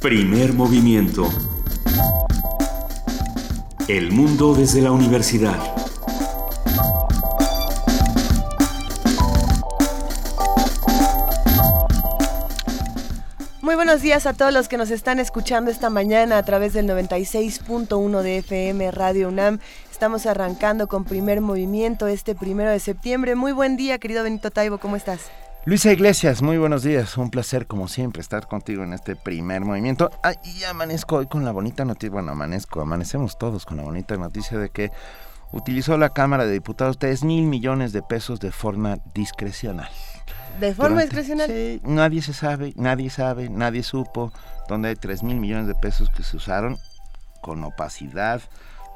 Primer movimiento. El mundo desde la universidad. Muy buenos días a todos los que nos están escuchando esta mañana a través del 96.1 de FM Radio UNAM. Estamos arrancando con primer movimiento este primero de septiembre. Muy buen día, querido Benito Taibo, ¿cómo estás? Luisa Iglesias, muy buenos días. Un placer, como siempre, estar contigo en este primer movimiento. Ah, y amanezco hoy con la bonita noticia. Bueno, amanezco, amanecemos todos con la bonita noticia de que utilizó la Cámara de Diputados 3 mil millones de pesos de forma discrecional. ¿De forma discrecional? Sí, nadie se sabe, nadie sabe, nadie supo dónde hay 3 mil millones de pesos que se usaron con opacidad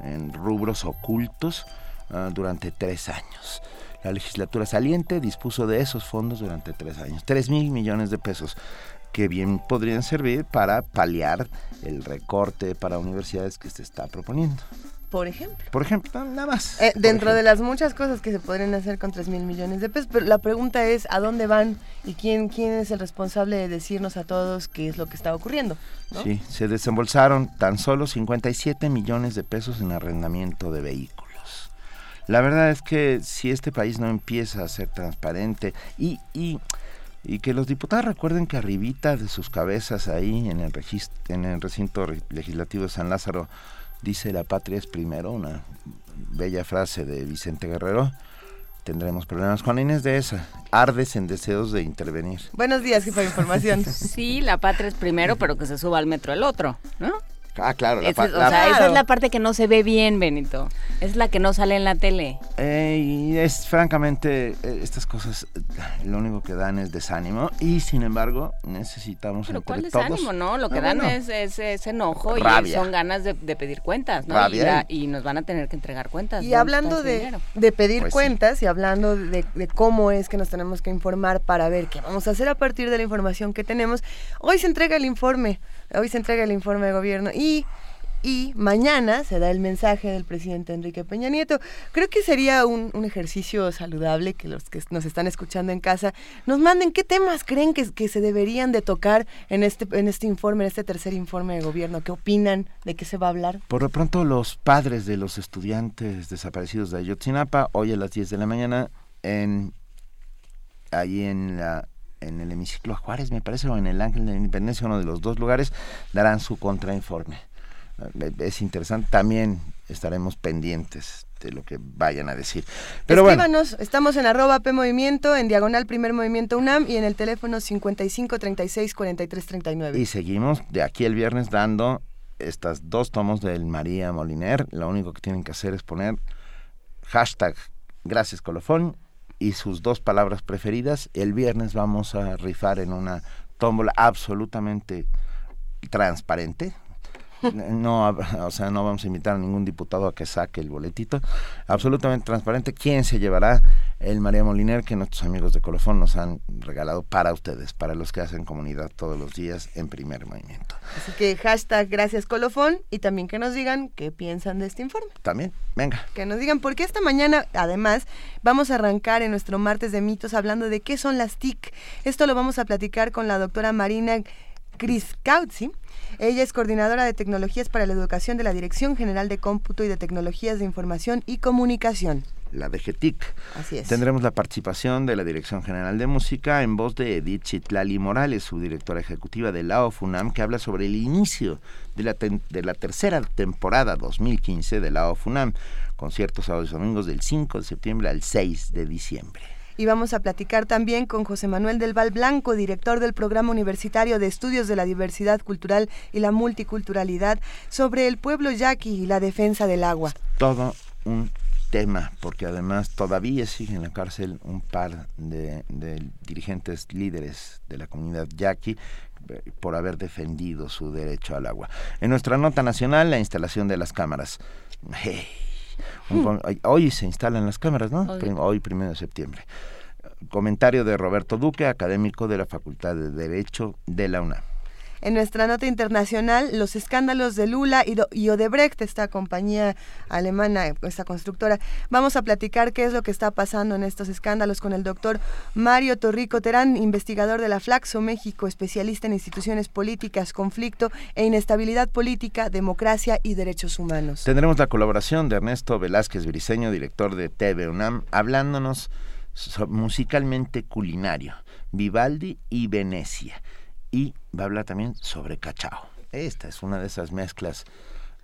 en rubros ocultos uh, durante tres años. La legislatura saliente dispuso de esos fondos durante tres años, tres mil millones de pesos que bien podrían servir para paliar el recorte para universidades que se está proponiendo. Por ejemplo. Por ejemplo, nada más. Eh, dentro de las muchas cosas que se podrían hacer con 3 mil millones de pesos, pero la pregunta es a dónde van y quién, quién es el responsable de decirnos a todos qué es lo que está ocurriendo. Sí, se desembolsaron tan solo 57 millones de pesos en arrendamiento de vehículos. La verdad es que si este país no empieza a ser transparente y, y, y que los diputados recuerden que arribita de sus cabezas ahí en el, en el recinto legislativo de San Lázaro dice la patria es primero, una bella frase de Vicente Guerrero, tendremos problemas. Juan Inés de esa, ardes en deseos de intervenir. Buenos días, jefa de información. Sí, la patria es primero, pero que se suba al metro el otro, ¿no? Ah, claro. La, o sea, claro. esa es la parte que no se ve bien, Benito. Es la que no sale en la tele. Eh, y es francamente, eh, estas cosas eh, lo único que dan es desánimo. Y sin embargo, necesitamos Pero ¿cuál todos... desánimo, no? Lo que Ah, dan bueno. es, es, es enojo Rabia. y son ganas de, de pedir cuentas, ¿no? Y, la- y nos van a tener que entregar cuentas. Y ¿Dónde hablando de, de pedir Pues sí. cuentas y hablando de, de cómo es que nos tenemos que informar para ver qué vamos a hacer a partir de la información que tenemos, hoy se entrega el informe, hoy se entrega el informe de gobierno y, y mañana se da el mensaje del presidente Enrique Peña Nieto. Creo que sería un, un ejercicio saludable que los que nos están escuchando en casa nos manden qué temas creen que, que se deberían de tocar en este, en este informe, en este tercer informe de gobierno, qué opinan, de qué se va a hablar. Por lo pronto, los padres de los estudiantes desaparecidos de Ayotzinapa, hoy a las 10 de la mañana, en ahí en la en el hemiciclo Juárez, me parece, o en el Ángel de la Independencia, uno de los dos lugares, darán su contrainforme. Eh, Es interesante, también estaremos pendientes de lo que vayan a decir. Pero bueno, Escríbanos, estamos en arroba P Movimiento, en diagonal Primer Movimiento UNAM y en el teléfono 55 36 43 39. y seguimos de aquí el viernes dando estas dos tomos del María Moliner. Lo único que tienen que hacer es poner hashtag gracias colofón y sus dos palabras preferidas. El viernes vamos a rifar en una tómbola absolutamente transparente. No, o sea, no vamos a invitar a ningún diputado a que saque el boletito. Absolutamente transparente. ¿Quién se llevará el María Moliner que nuestros amigos de Colofón nos han regalado para ustedes, para los que hacen comunidad todos los días en primer movimiento? Así que hashtag gracias colofón y también que nos digan qué piensan de este informe. También, venga. Que nos digan, porque esta mañana, además, vamos a arrancar en nuestro martes de mitos hablando de qué son las TIC. Esto lo vamos a platicar con la doctora Marina Criskautzi. Ella es coordinadora de tecnologías para la educación de la Dirección General de Cómputo y de Tecnologías de Información y Comunicación. La DGTIC. Así es. Tendremos la participación de la Dirección General de Música en voz de Edith Chitlali Morales, su directora ejecutiva de la OFUNAM, que habla sobre el inicio de la, ten- de la tercera temporada 2015 de la OFUNAM, conciertos sábados y domingos del 5 de septiembre al 6 de diciembre. Y vamos a platicar también con José Manuel del Val Blanco, director del Programa Universitario de Estudios de la Diversidad Cultural y la Multiculturalidad, sobre el pueblo yaqui y la defensa del agua. Todo un tema, porque además todavía sigue en la cárcel un par de, dirigentes líderes de la comunidad yaqui eh, por haber defendido su derecho al agua. En nuestra nota nacional, la instalación de las cámaras. Hey, un con- hoy- se instalan las cámaras, ¿no? Hoy, primero de septiembre. Comentario de Roberto Duque, académico de la Facultad de Derecho de la UNAM. En nuestra nota internacional, los escándalos de Lula y, Odebrecht, esta compañía alemana, esta constructora. Vamos a platicar qué es lo que está pasando en estos escándalos con el doctor Mario Torrico Terán, investigador de la Flaxo México, especialista en instituciones políticas, conflicto e inestabilidad política, democracia y derechos humanos. Tendremos la colaboración de Ernesto Velázquez Briceño, director de TV UNAM, hablándonos musicalmente culinario, Vivaldi y Venecia. Y va a hablar también sobre cachao. Esta es una de esas mezclas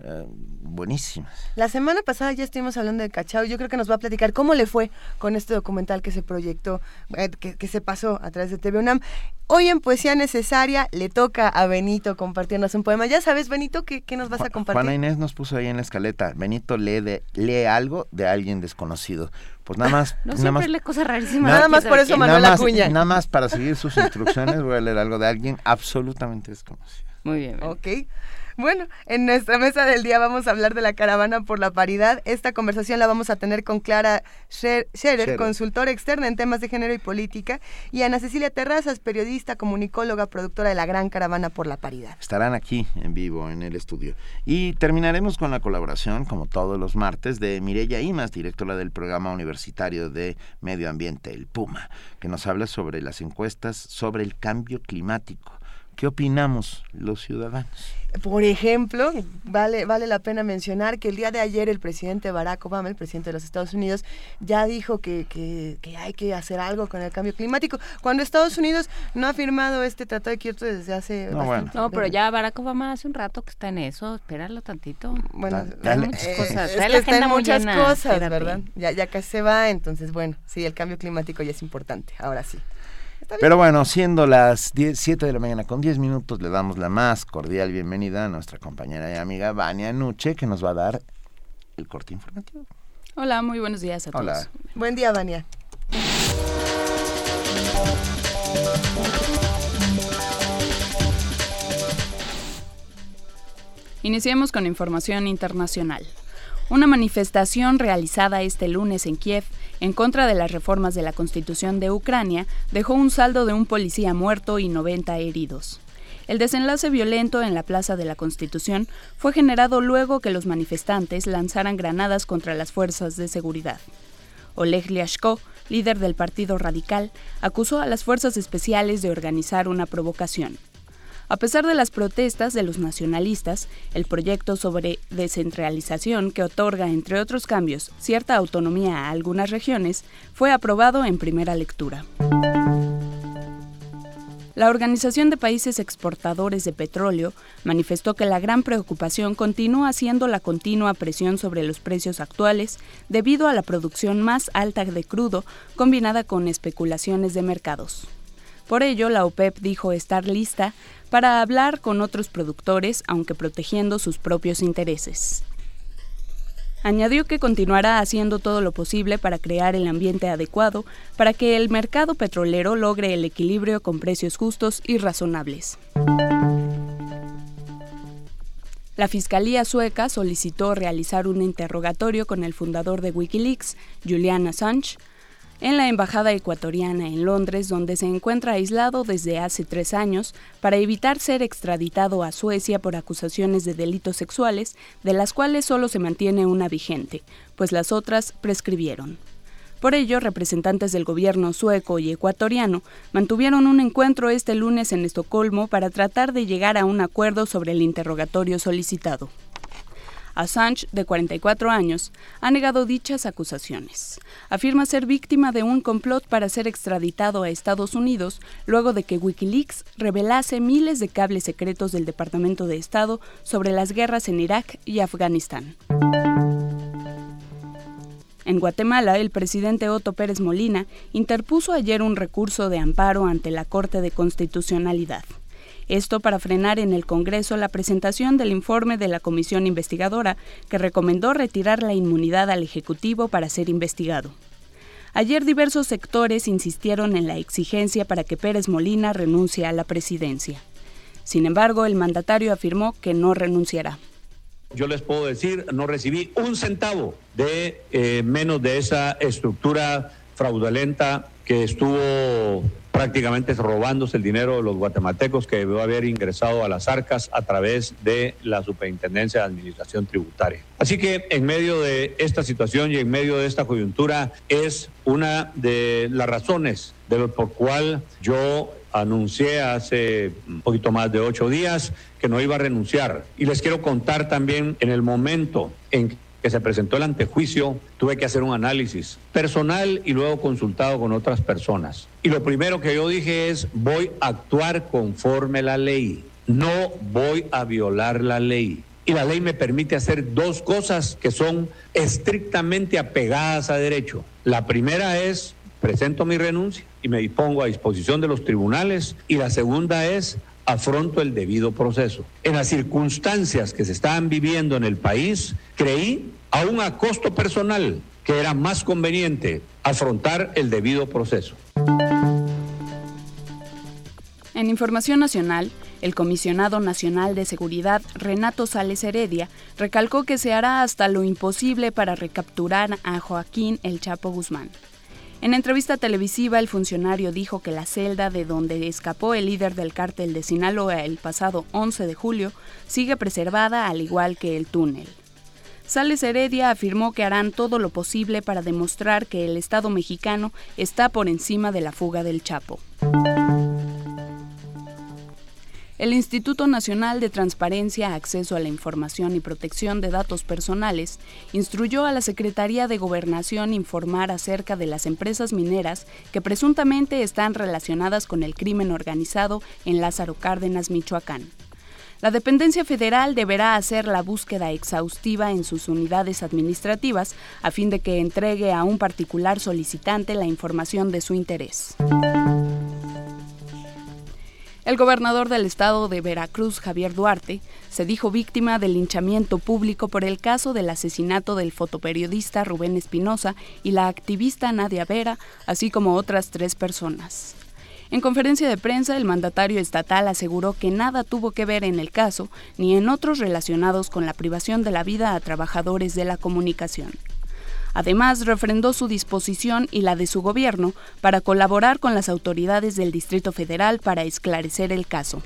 eh, buenísimas. La semana pasada ya estuvimos hablando de Cachao. Yo creo que nos va a platicar cómo le fue con este documental que se proyectó, eh, que, se pasó a través de TV UNAM. Hoy en Poesía Necesaria le toca a Benito compartirnos un poema. Ya sabes, Benito, ¿qué, nos vas a compartir? Juana Inés nos puso ahí en la escaleta. Benito lee, de, lee algo de alguien desconocido. Pues nada más. no nada más, lee cosas rarísimas. Nada, más por eso Manuel Acuña. Nada más para seguir sus instrucciones voy a leer algo de alguien absolutamente desconocido. Muy bien. Ok. Bueno, en nuestra mesa del día vamos a hablar de la caravana por la paridad. Esta conversación la vamos a tener con Clara Scherer, consultora externa en temas de género y política, y Ana Cecilia Terrazas, periodista, comunicóloga, productora de la Gran Caravana por la Paridad. Estarán aquí en vivo en el estudio. Y terminaremos con la colaboración, como todos los martes, de Mireya Imas, directora del programa universitario de medio ambiente, el PUMA, que nos habla sobre las encuestas sobre el cambio climático. ¿Qué opinamos los ciudadanos? Por ejemplo, vale, vale la pena mencionar que el día de ayer el presidente Barack Obama, el presidente de los Estados Unidos, ya dijo que, que, hay que hacer algo con el cambio climático, cuando Estados Unidos no ha firmado este Tratado de Kyoto desde hace... No, bueno. no pero ya Barack Obama hace un rato que está en eso, espéralo tantito. Bueno, hay muchas cosas. Es que está en muchas cosas, ¿verdad? Ya, ya casi se va, entonces bueno, sí, el cambio climático ya es importante, ahora sí. Pero bueno, siendo las 7 de la mañana con 10 minutos, le damos la más cordial bienvenida a nuestra compañera y amiga Vania Nuche, que nos va a dar el corte informativo. Hola, muy buenos días a Hola. todos. Buen día, Vania. Iniciemos con información internacional. Una manifestación realizada este lunes en Kiev en contra de las reformas de la Constitución de Ucrania dejó un saldo de un policía muerto y 90 heridos. El desenlace violento en la Plaza de la Constitución fue generado luego que los manifestantes lanzaran granadas contra las fuerzas de seguridad. Oleg Lyashko, líder del Partido Radical, acusó a las fuerzas especiales de organizar una provocación. A pesar de las protestas de los nacionalistas, el proyecto sobre descentralización que otorga, entre otros cambios, cierta autonomía a algunas regiones, fue aprobado en primera lectura. La Organización de Países Exportadores de Petróleo manifestó que la gran preocupación continúa siendo la continua presión sobre los precios actuales debido a la producción más alta de crudo combinada con especulaciones de mercados. Por ello, la OPEP dijo estar lista para hablar con otros productores, aunque protegiendo sus propios intereses. Añadió que continuará haciendo todo lo posible para crear el ambiente adecuado para que el mercado petrolero logre el equilibrio con precios justos y razonables. La Fiscalía sueca solicitó realizar un interrogatorio con el fundador de Wikileaks, Julian Assange, en la Embajada ecuatoriana en Londres, donde se encuentra aislado desde hace tres años para evitar ser extraditado a Suecia por acusaciones de delitos sexuales, de las cuales solo se mantiene una vigente, pues las otras prescribieron. Por ello, representantes del gobierno sueco y ecuatoriano mantuvieron un encuentro este lunes en Estocolmo para tratar de llegar a un acuerdo sobre el interrogatorio solicitado. Assange, de 44 años, ha negado dichas acusaciones. Afirma ser víctima de un complot para ser extraditado a Estados Unidos luego de que Wikileaks revelase miles de cables secretos del Departamento de Estado sobre las guerras en Irak y Afganistán. En Guatemala, el presidente Otto Pérez Molina interpuso ayer un recurso de amparo ante la Corte de Constitucionalidad. Esto para frenar en el Congreso la presentación del informe de la comisión investigadora que recomendó retirar la inmunidad al Ejecutivo para ser investigado. Ayer diversos sectores insistieron en la exigencia para que Pérez Molina renuncie a la presidencia. Sin embargo, el mandatario afirmó que no renunciará. Yo les puedo decir, no recibí un centavo de eh, menos de esa estructura fraudulenta que estuvo prácticamente robándose el dinero de los guatemaltecos que debió haber ingresado a las arcas a través de la Superintendencia de Administración Tributaria. Así que en medio de esta situación y en medio de esta coyuntura es una de las razones de lo por cual yo anuncié hace un poquito más de ocho días que no iba a renunciar. Y les quiero contar también en el momento en que se presentó el antejuicio, tuve que hacer un análisis personal y luego consultado con otras personas. Y lo primero que yo dije es, voy a actuar conforme la ley, no voy a violar la ley. Y la ley me permite hacer dos cosas que son estrictamente apegadas a derecho. La primera es, presento mi renuncia y me dispongo a disposición de los tribunales. Y la segunda es, afronto el debido proceso. En las circunstancias que se estaban viviendo en el país, creí, aún a costo personal, que era más conveniente afrontar el debido proceso. En Información Nacional, el comisionado nacional de seguridad, Renato Sales Heredia, recalcó que se hará hasta lo imposible para recapturar a Joaquín El Chapo Guzmán. En entrevista televisiva, el funcionario dijo que la celda de donde escapó el líder del cártel de Sinaloa el pasado 11 de julio sigue preservada al igual que el túnel. Sales Heredia afirmó que harán todo lo posible para demostrar que el Estado mexicano está por encima de la fuga del Chapo. El Instituto Nacional de Transparencia, Acceso a la Información y Protección de Datos Personales instruyó a la Secretaría de Gobernación informar acerca de las empresas mineras que presuntamente están relacionadas con el crimen organizado en Lázaro Cárdenas, Michoacán. La dependencia federal deberá hacer la búsqueda exhaustiva en sus unidades administrativas a fin de que entregue a un particular solicitante la información de su interés. El gobernador del estado de Veracruz, Javier Duarte, se dijo víctima del linchamiento público por el caso del asesinato del fotoperiodista Rubén Espinosa y la activista Nadia Vera, así como otras tres personas. En conferencia de prensa, el mandatario estatal aseguró que nada tuvo que ver en el caso ni en otros relacionados con la privación de la vida a trabajadores de la comunicación. Además, refrendó su disposición y la de su gobierno para colaborar con las autoridades del Distrito Federal para esclarecer el caso.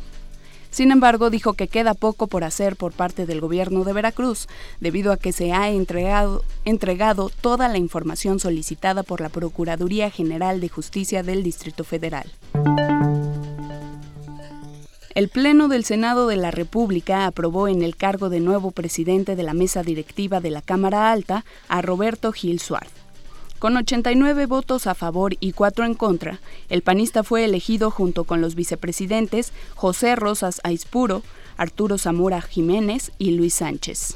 Sin embargo, dijo que queda poco por hacer por parte del gobierno de Veracruz, debido a que se ha entregado, entregado, toda la información solicitada por la Procuraduría General de Justicia del Distrito Federal. El Pleno del Senado de la República aprobó en el cargo de nuevo presidente de la mesa directiva de la Cámara Alta a Roberto Gil Suárez. Con 89 votos a favor y 4 en contra, el panista fue elegido junto con los vicepresidentes José Rosas Aispuro, Arturo Zamora Jiménez y Luis Sánchez.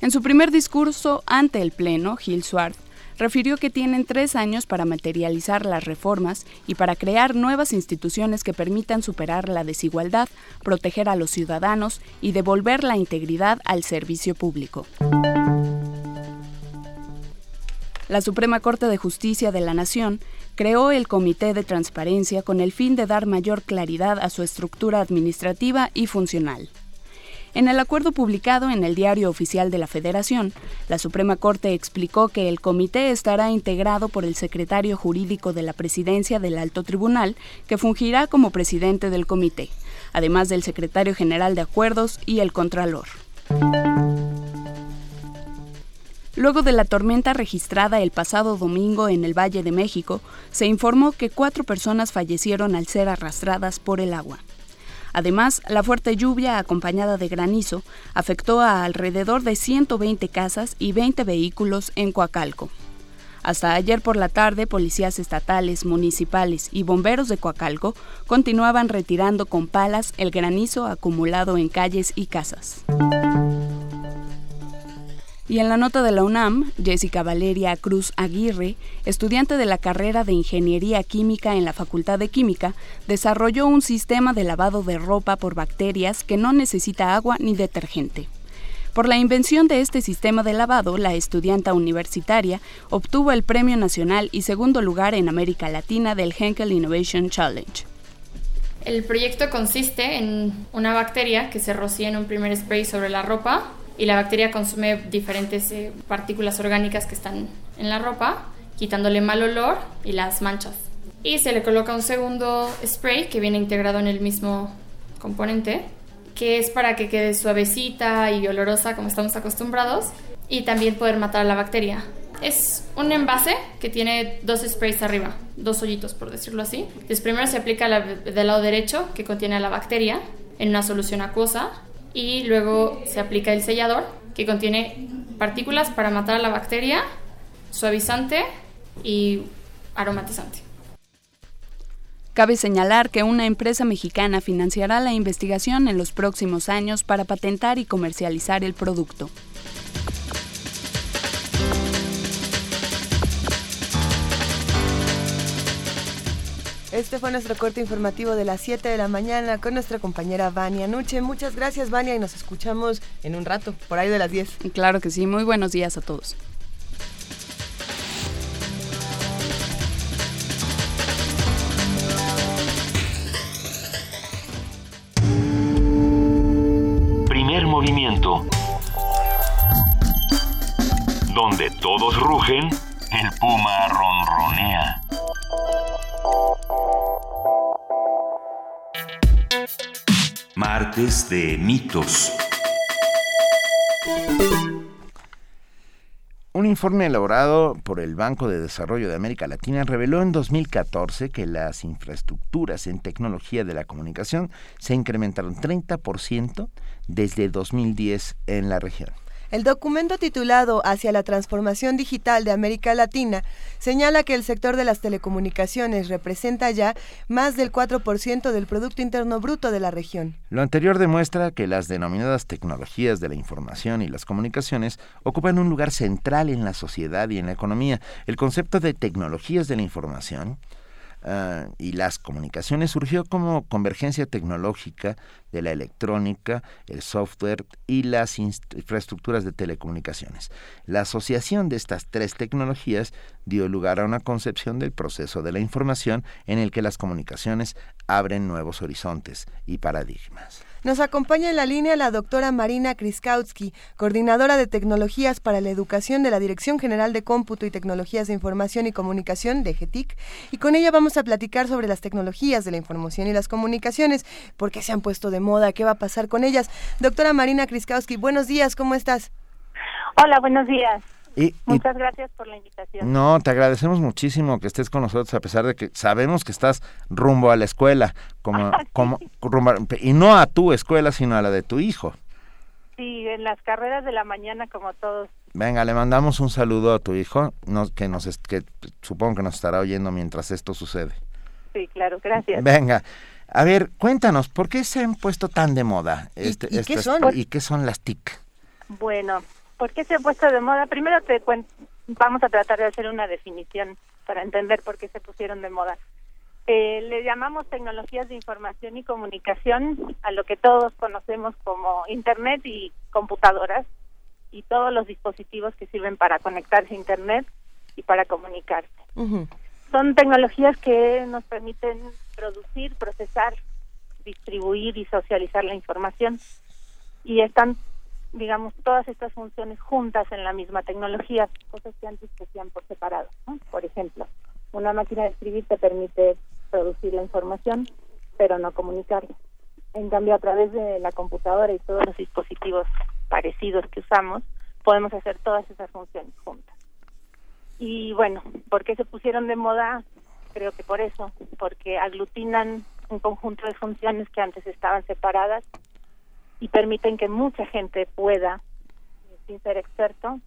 En su primer discurso ante el Pleno, Gil Suárez refirió que tienen tres años para materializar las reformas y para crear nuevas instituciones que permitan superar la desigualdad, proteger a los ciudadanos y devolver la integridad al servicio público. La Suprema Corte de Justicia de la Nación creó el Comité de Transparencia con el fin de dar mayor claridad a su estructura administrativa y funcional. En el acuerdo publicado en el Diario Oficial de la Federación, la Suprema Corte explicó que el comité estará integrado por el secretario jurídico de la Presidencia del Alto Tribunal, que fungirá como presidente del comité, además del secretario general de Acuerdos y el Contralor. Luego de la tormenta registrada el pasado domingo en el Valle de México, se informó que cuatro personas fallecieron al ser arrastradas por el agua. Además, la fuerte lluvia acompañada de granizo afectó a alrededor de 120 casas y 20 vehículos en Coacalco. Hasta ayer por la tarde, policías estatales, municipales y bomberos de Coacalco continuaban retirando con palas el granizo acumulado en calles y casas. Y en la nota de la UNAM, Jessica Valeria Cruz Aguirre, estudiante de la carrera de Ingeniería Química en la Facultad de Química, desarrolló un sistema de lavado de ropa por bacterias que no necesita agua ni detergente. Por la invención de este sistema de lavado, la estudianta universitaria obtuvo el Premio Nacional y segundo lugar en América Latina del Henkel Innovation Challenge. El proyecto consiste en una bacteria que se rocía en un primer spray sobre la ropa y la bacteria consume diferentes eh, partículas orgánicas que están en la ropa, quitándole mal olor y las manchas. y se le coloca un segundo spray que viene integrado en el mismo componente, que es para que quede suavecita y olorosa como estamos acostumbrados y también poder matar a la bacteria. Es un envase que tiene dos sprays arriba, dos hoyitos por decirlo así. Entonces primero se aplica del lado derecho que contiene a la bacteria en una solución acuosa y luego se aplica el sellador que contiene partículas para matar a la bacteria, suavizante y aromatizante. Cabe señalar que una empresa mexicana financiará la investigación en los próximos años para patentar y comercializar el producto. Este fue nuestro corte informativo de las 7 de la mañana con nuestra compañera Vania Nuche. Muchas gracias, Vania, y nos escuchamos en un rato, por ahí de las 10. Claro que sí, muy buenos días a todos. Primer movimiento. Donde todos rugen, el puma ronronea. Martes de mitos. Un informe elaborado por el Banco de Desarrollo de América Latina reveló en 2014 que las infraestructuras en tecnología de la comunicación se incrementaron 30% desde 2010 en la región. El documento titulado Hacia la transformación digital de América Latina señala que el sector de las telecomunicaciones representa ya más del 4% del Producto Interno Bruto de la región. Lo anterior demuestra que las denominadas tecnologías de la información y las comunicaciones ocupan un lugar central en la sociedad y en la economía. El concepto de tecnologías de la información Ah, y las comunicaciones surgió como convergencia tecnológica de la electrónica, el software y las infraestructuras de telecomunicaciones. La asociación de estas tres tecnologías dio lugar a una concepción del proceso de la información en el que las comunicaciones abren nuevos horizontes y paradigmas. Nos acompaña en la línea la doctora Marina Kriskowski, coordinadora de tecnologías para la educación de la Dirección General de Cómputo y Tecnologías de Información y Comunicación de GETIC, y con ella vamos a platicar sobre las tecnologías de la información y las comunicaciones, por qué se han puesto de moda, qué va a pasar con ellas. Doctora Marina Kriskowski, buenos días, ¿cómo estás? Hola, buenos días. Muchas gracias por la invitación. No, te agradecemos muchísimo que estés con nosotros a pesar de que sabemos que estás rumbo a la escuela, como, como y no a tu escuela, sino a la de tu hijo. Sí, en las carreras de la mañana como todos. Venga, le mandamos un saludo a tu hijo, que nos que supongo que nos estará oyendo mientras esto sucede. Sí, claro, gracias. Venga. A ver, cuéntanos, ¿por qué se han puesto tan de moda? Este, ¿Y, qué son? ¿Y qué son las TIC? Bueno, ¿Por qué se ha puesto de moda? Primero te vamos a tratar de hacer una definición para entender por qué se pusieron de moda. Eh, le llamamos tecnologías de información y comunicación a lo que todos conocemos como Internet y computadoras y todos los dispositivos que sirven para conectarse a Internet y para comunicarse. Son tecnologías que nos permiten producir, procesar, distribuir y socializar la información y están digamos, todas estas funciones juntas en la misma tecnología, cosas que antes se hacían por separado. Por ejemplo, una máquina de escribir te permite producir la información, pero no comunicarla. En cambio, a través de la computadora y todos los dispositivos parecidos que usamos, podemos hacer todas esas funciones juntas. Y bueno, ¿por qué se pusieron de moda? Creo que por eso, porque aglutinan un conjunto de funciones que antes estaban separadas y permiten que mucha gente pueda, sin ser experto,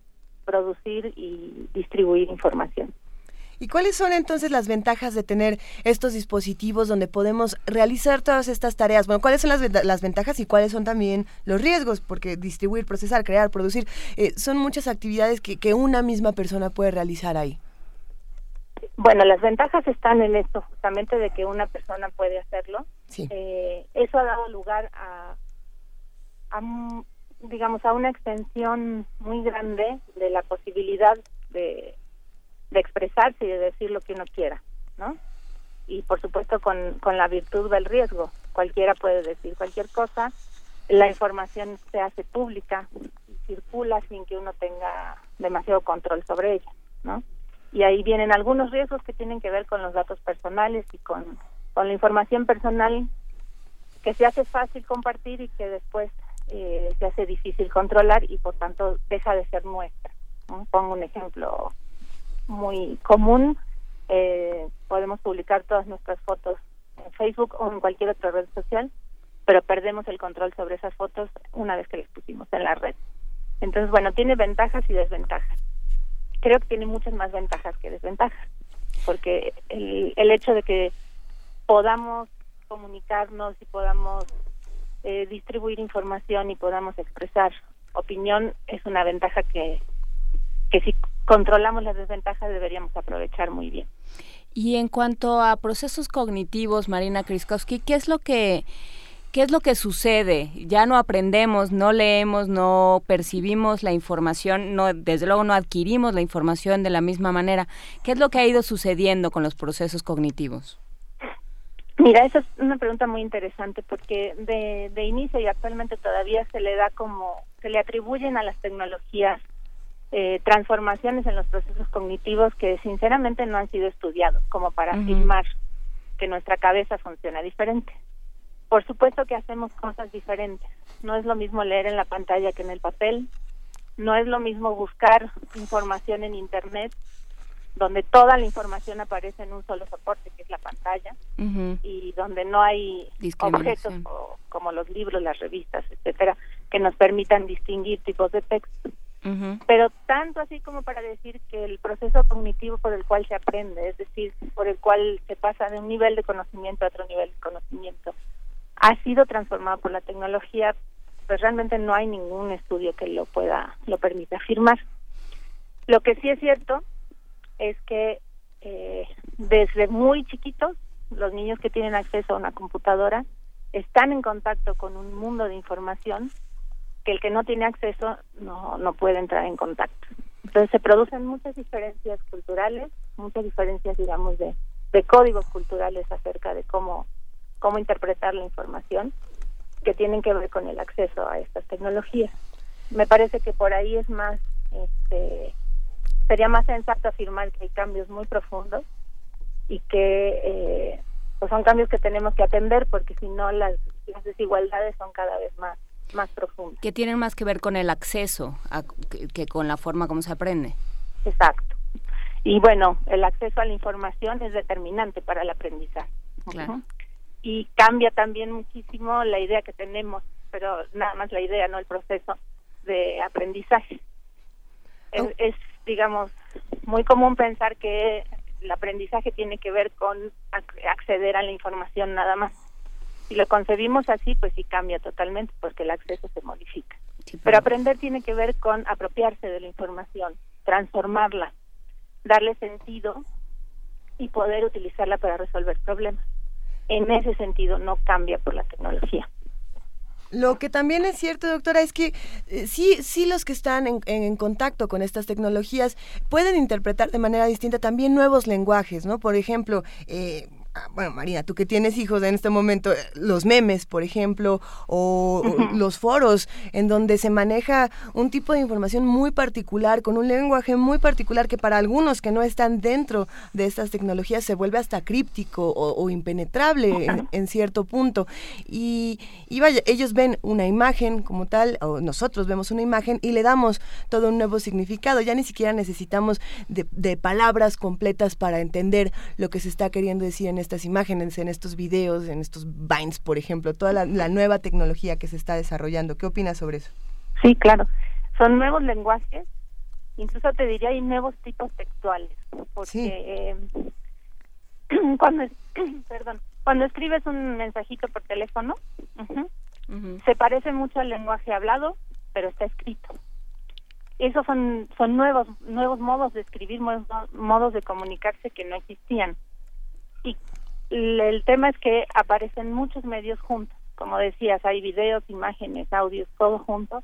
producir y distribuir información. ¿Y cuáles son entonces las ventajas de tener estos dispositivos donde podemos realizar todas estas tareas? Bueno, ¿cuáles son las, ventajas y cuáles son también los riesgos? Porque distribuir, procesar, crear, producir, eh, son muchas actividades que, que, una misma persona puede realizar ahí. Bueno, las ventajas están en esto, justamente de que una persona puede hacerlo. Sí. Eh, eso ha dado lugar a digamos, a una extensión muy grande de la posibilidad de, de expresarse y de decir lo que uno quiera, ¿no? Y por supuesto con, con la virtud del riesgo. Cualquiera puede decir cualquier cosa, la información se hace pública, circula sin que uno tenga demasiado control sobre ella, ¿no? Y ahí vienen algunos riesgos que tienen que ver con los datos personales y con, con la información personal que se hace fácil compartir y que después eh, se hace difícil controlar y por tanto deja de ser nuestra. Pongo un ejemplo muy común. Eh, podemos publicar todas nuestras fotos en Facebook o en cualquier otra red social, pero perdemos el control sobre esas fotos una vez que las pusimos en la red. Entonces, bueno, tiene ventajas y desventajas. Creo que tiene muchas más ventajas que desventajas, porque el, el hecho de que podamos comunicarnos y podamos eh, distribuir información y podamos expresar opinión es una ventaja que, que si controlamos las desventajas deberíamos aprovechar muy bien. Y en cuanto a procesos cognitivos, Marina Kriskowski, ¿qué es lo que ¿Qué es lo que sucede? Ya no aprendemos, no leemos, no percibimos la información, no, desde luego no adquirimos la información de la misma manera. ¿Qué es lo que ha ido sucediendo con los procesos cognitivos? Mira, esa es una pregunta muy interesante porque de, de inicio y actualmente todavía se le da como, se le atribuyen a las tecnologías eh, transformaciones en los procesos cognitivos que sinceramente no han sido estudiados como para afirmar que nuestra cabeza funciona diferente. Por supuesto que hacemos cosas diferentes. No es lo mismo leer en la pantalla que en el papel. No es lo mismo buscar información en Internet, donde toda la información aparece en un solo soporte, que es la pantalla, y donde no hay objetos como los libros, las revistas, etcétera, que nos permitan distinguir tipos de texto. Pero tanto así como para decir que el proceso cognitivo por el cual se aprende, es decir, por el cual se pasa de un nivel de conocimiento a otro nivel de conocimiento, ha sido transformado por la tecnología, pues realmente no hay ningún estudio que lo pueda, lo permita afirmar. Lo que sí es cierto es que eh, desde muy chiquitos, los niños que tienen acceso a una computadora están en contacto con un mundo de información que el que no tiene acceso no, no puede entrar en contacto. Entonces se producen muchas diferencias culturales, muchas diferencias, digamos, de, de códigos culturales acerca de cómo cómo interpretar la información que tienen que ver con el acceso a estas tecnologías. Me parece que por ahí es más, este, sería más sensato afirmar que hay cambios muy profundos y que eh, pues son cambios que tenemos que atender porque si no las, desigualdades son cada vez más más profundas. Que tienen más que ver con el acceso que, con la forma como se aprende. Exacto. Y bueno, el acceso a la información es determinante para el aprendizaje. Claro y cambia también muchísimo la idea que tenemos, pero nada más la idea, no el proceso de aprendizaje. Es, es, digamos, muy común pensar que el aprendizaje tiene que ver con acceder a la información nada más. Si lo concebimos así, pues sí cambia totalmente, porque el acceso se modifica. pero aprender tiene que ver con apropiarse de la información, transformarla, darle sentido y poder utilizarla para resolver problemas en ese sentido no cambia por la tecnología. Lo que también es cierto, doctora, es que eh, sí, sí los que están en, en, contacto con estas tecnologías pueden interpretar de manera distinta también nuevos lenguajes, ¿no? Por ejemplo, eh, bueno, Marina, tú que tienes hijos en este momento, eh, los memes, por ejemplo, o, los foros en donde se maneja un tipo de información muy particular, con un lenguaje muy particular que para algunos que no están dentro de estas tecnologías se vuelve hasta críptico o, impenetrable en, cierto punto. Y, vaya, ellos ven una imagen como tal, o nosotros vemos una imagen y le damos todo un nuevo significado. Ya ni siquiera necesitamos de, de palabras completas para entender lo que se está queriendo decir en estas imágenes, en estos videos, en estos Vines, por ejemplo, toda la, nueva tecnología que se está desarrollando. ¿Qué opinas sobre eso? Sí, claro. Son nuevos lenguajes, incluso te diría hay nuevos tipos textuales, porque eh, cuando perdón, cuando escribes un mensajito por teléfono, se parece mucho al lenguaje hablado, pero está escrito. Esos son son nuevos nuevos modos de escribir, modos de comunicarse que no existían. Y el tema es que aparecen muchos medios juntos. Como decías, hay videos, imágenes, audios, todo juntos,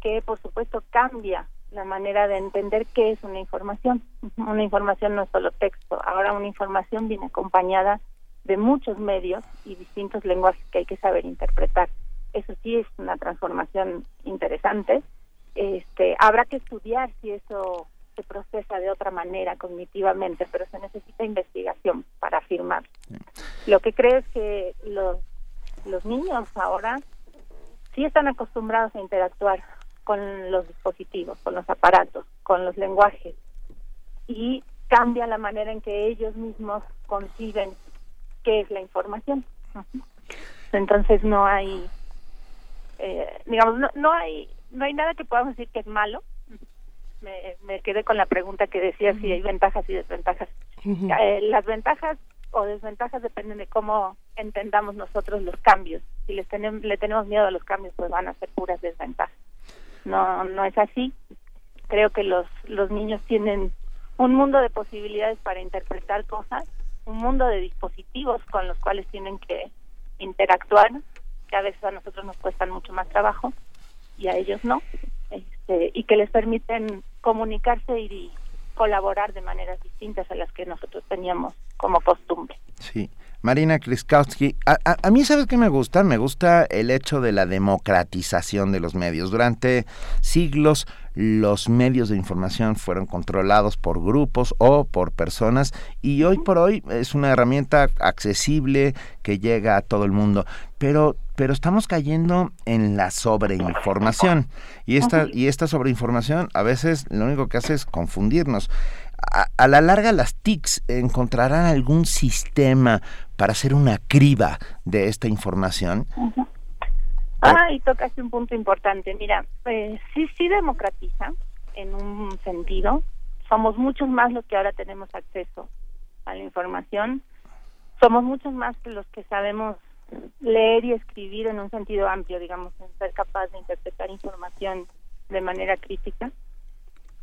que por supuesto cambia la manera de entender qué es una información. Una información no es solo texto, ahora una información viene acompañada de muchos medios y distintos lenguajes que hay que saber interpretar. Eso sí es una transformación interesante. Este, habrá que estudiar si eso se procesa de otra manera cognitivamente, pero se necesita investigación para afirmar. Lo que creo es que los, los niños ahora sí están acostumbrados a interactuar con los dispositivos, con los aparatos, con los lenguajes y cambia la manera en que ellos mismos conciben qué es la información. Entonces no hay, eh, digamos, no, no hay no hay nada que podamos decir que es malo. Me, me quedé con la pregunta que decía si hay ventajas y desventajas. Eh, las ventajas o desventajas dependen de cómo entendamos nosotros los cambios. Si les tenemos, le tenemos miedo a los cambios, pues van a ser puras desventajas. No, no es así. Creo que los, los niños tienen un mundo de posibilidades para interpretar cosas, un mundo de dispositivos con los cuales tienen que interactuar, que a veces a nosotros nos cuestan mucho más trabajo y a ellos no, este, y que les permiten comunicarse y colaborar de maneras distintas a las que nosotros teníamos como costumbre. Sí. Marina Kriskowski, a, a, mí sabes qué me gusta, me gusta el hecho de la democratización de los medios. Durante siglos los medios de información fueron controlados por grupos o por personas y hoy por hoy es una herramienta accesible que llega a todo el mundo. Pero pero estamos cayendo en la sobreinformación y esta y esta sobreinformación a veces lo único que hace es confundirnos a, la larga las TICs encontrarán algún sistema para hacer una criba de esta información. Ah, y tocaste un punto importante. Mira, eh, sí, sí democratiza en un sentido. Somos muchos más los que ahora tenemos acceso a la información. Somos muchos más que los que sabemos leer y escribir en un sentido amplio, digamos, en ser capaz de interpretar información de manera crítica.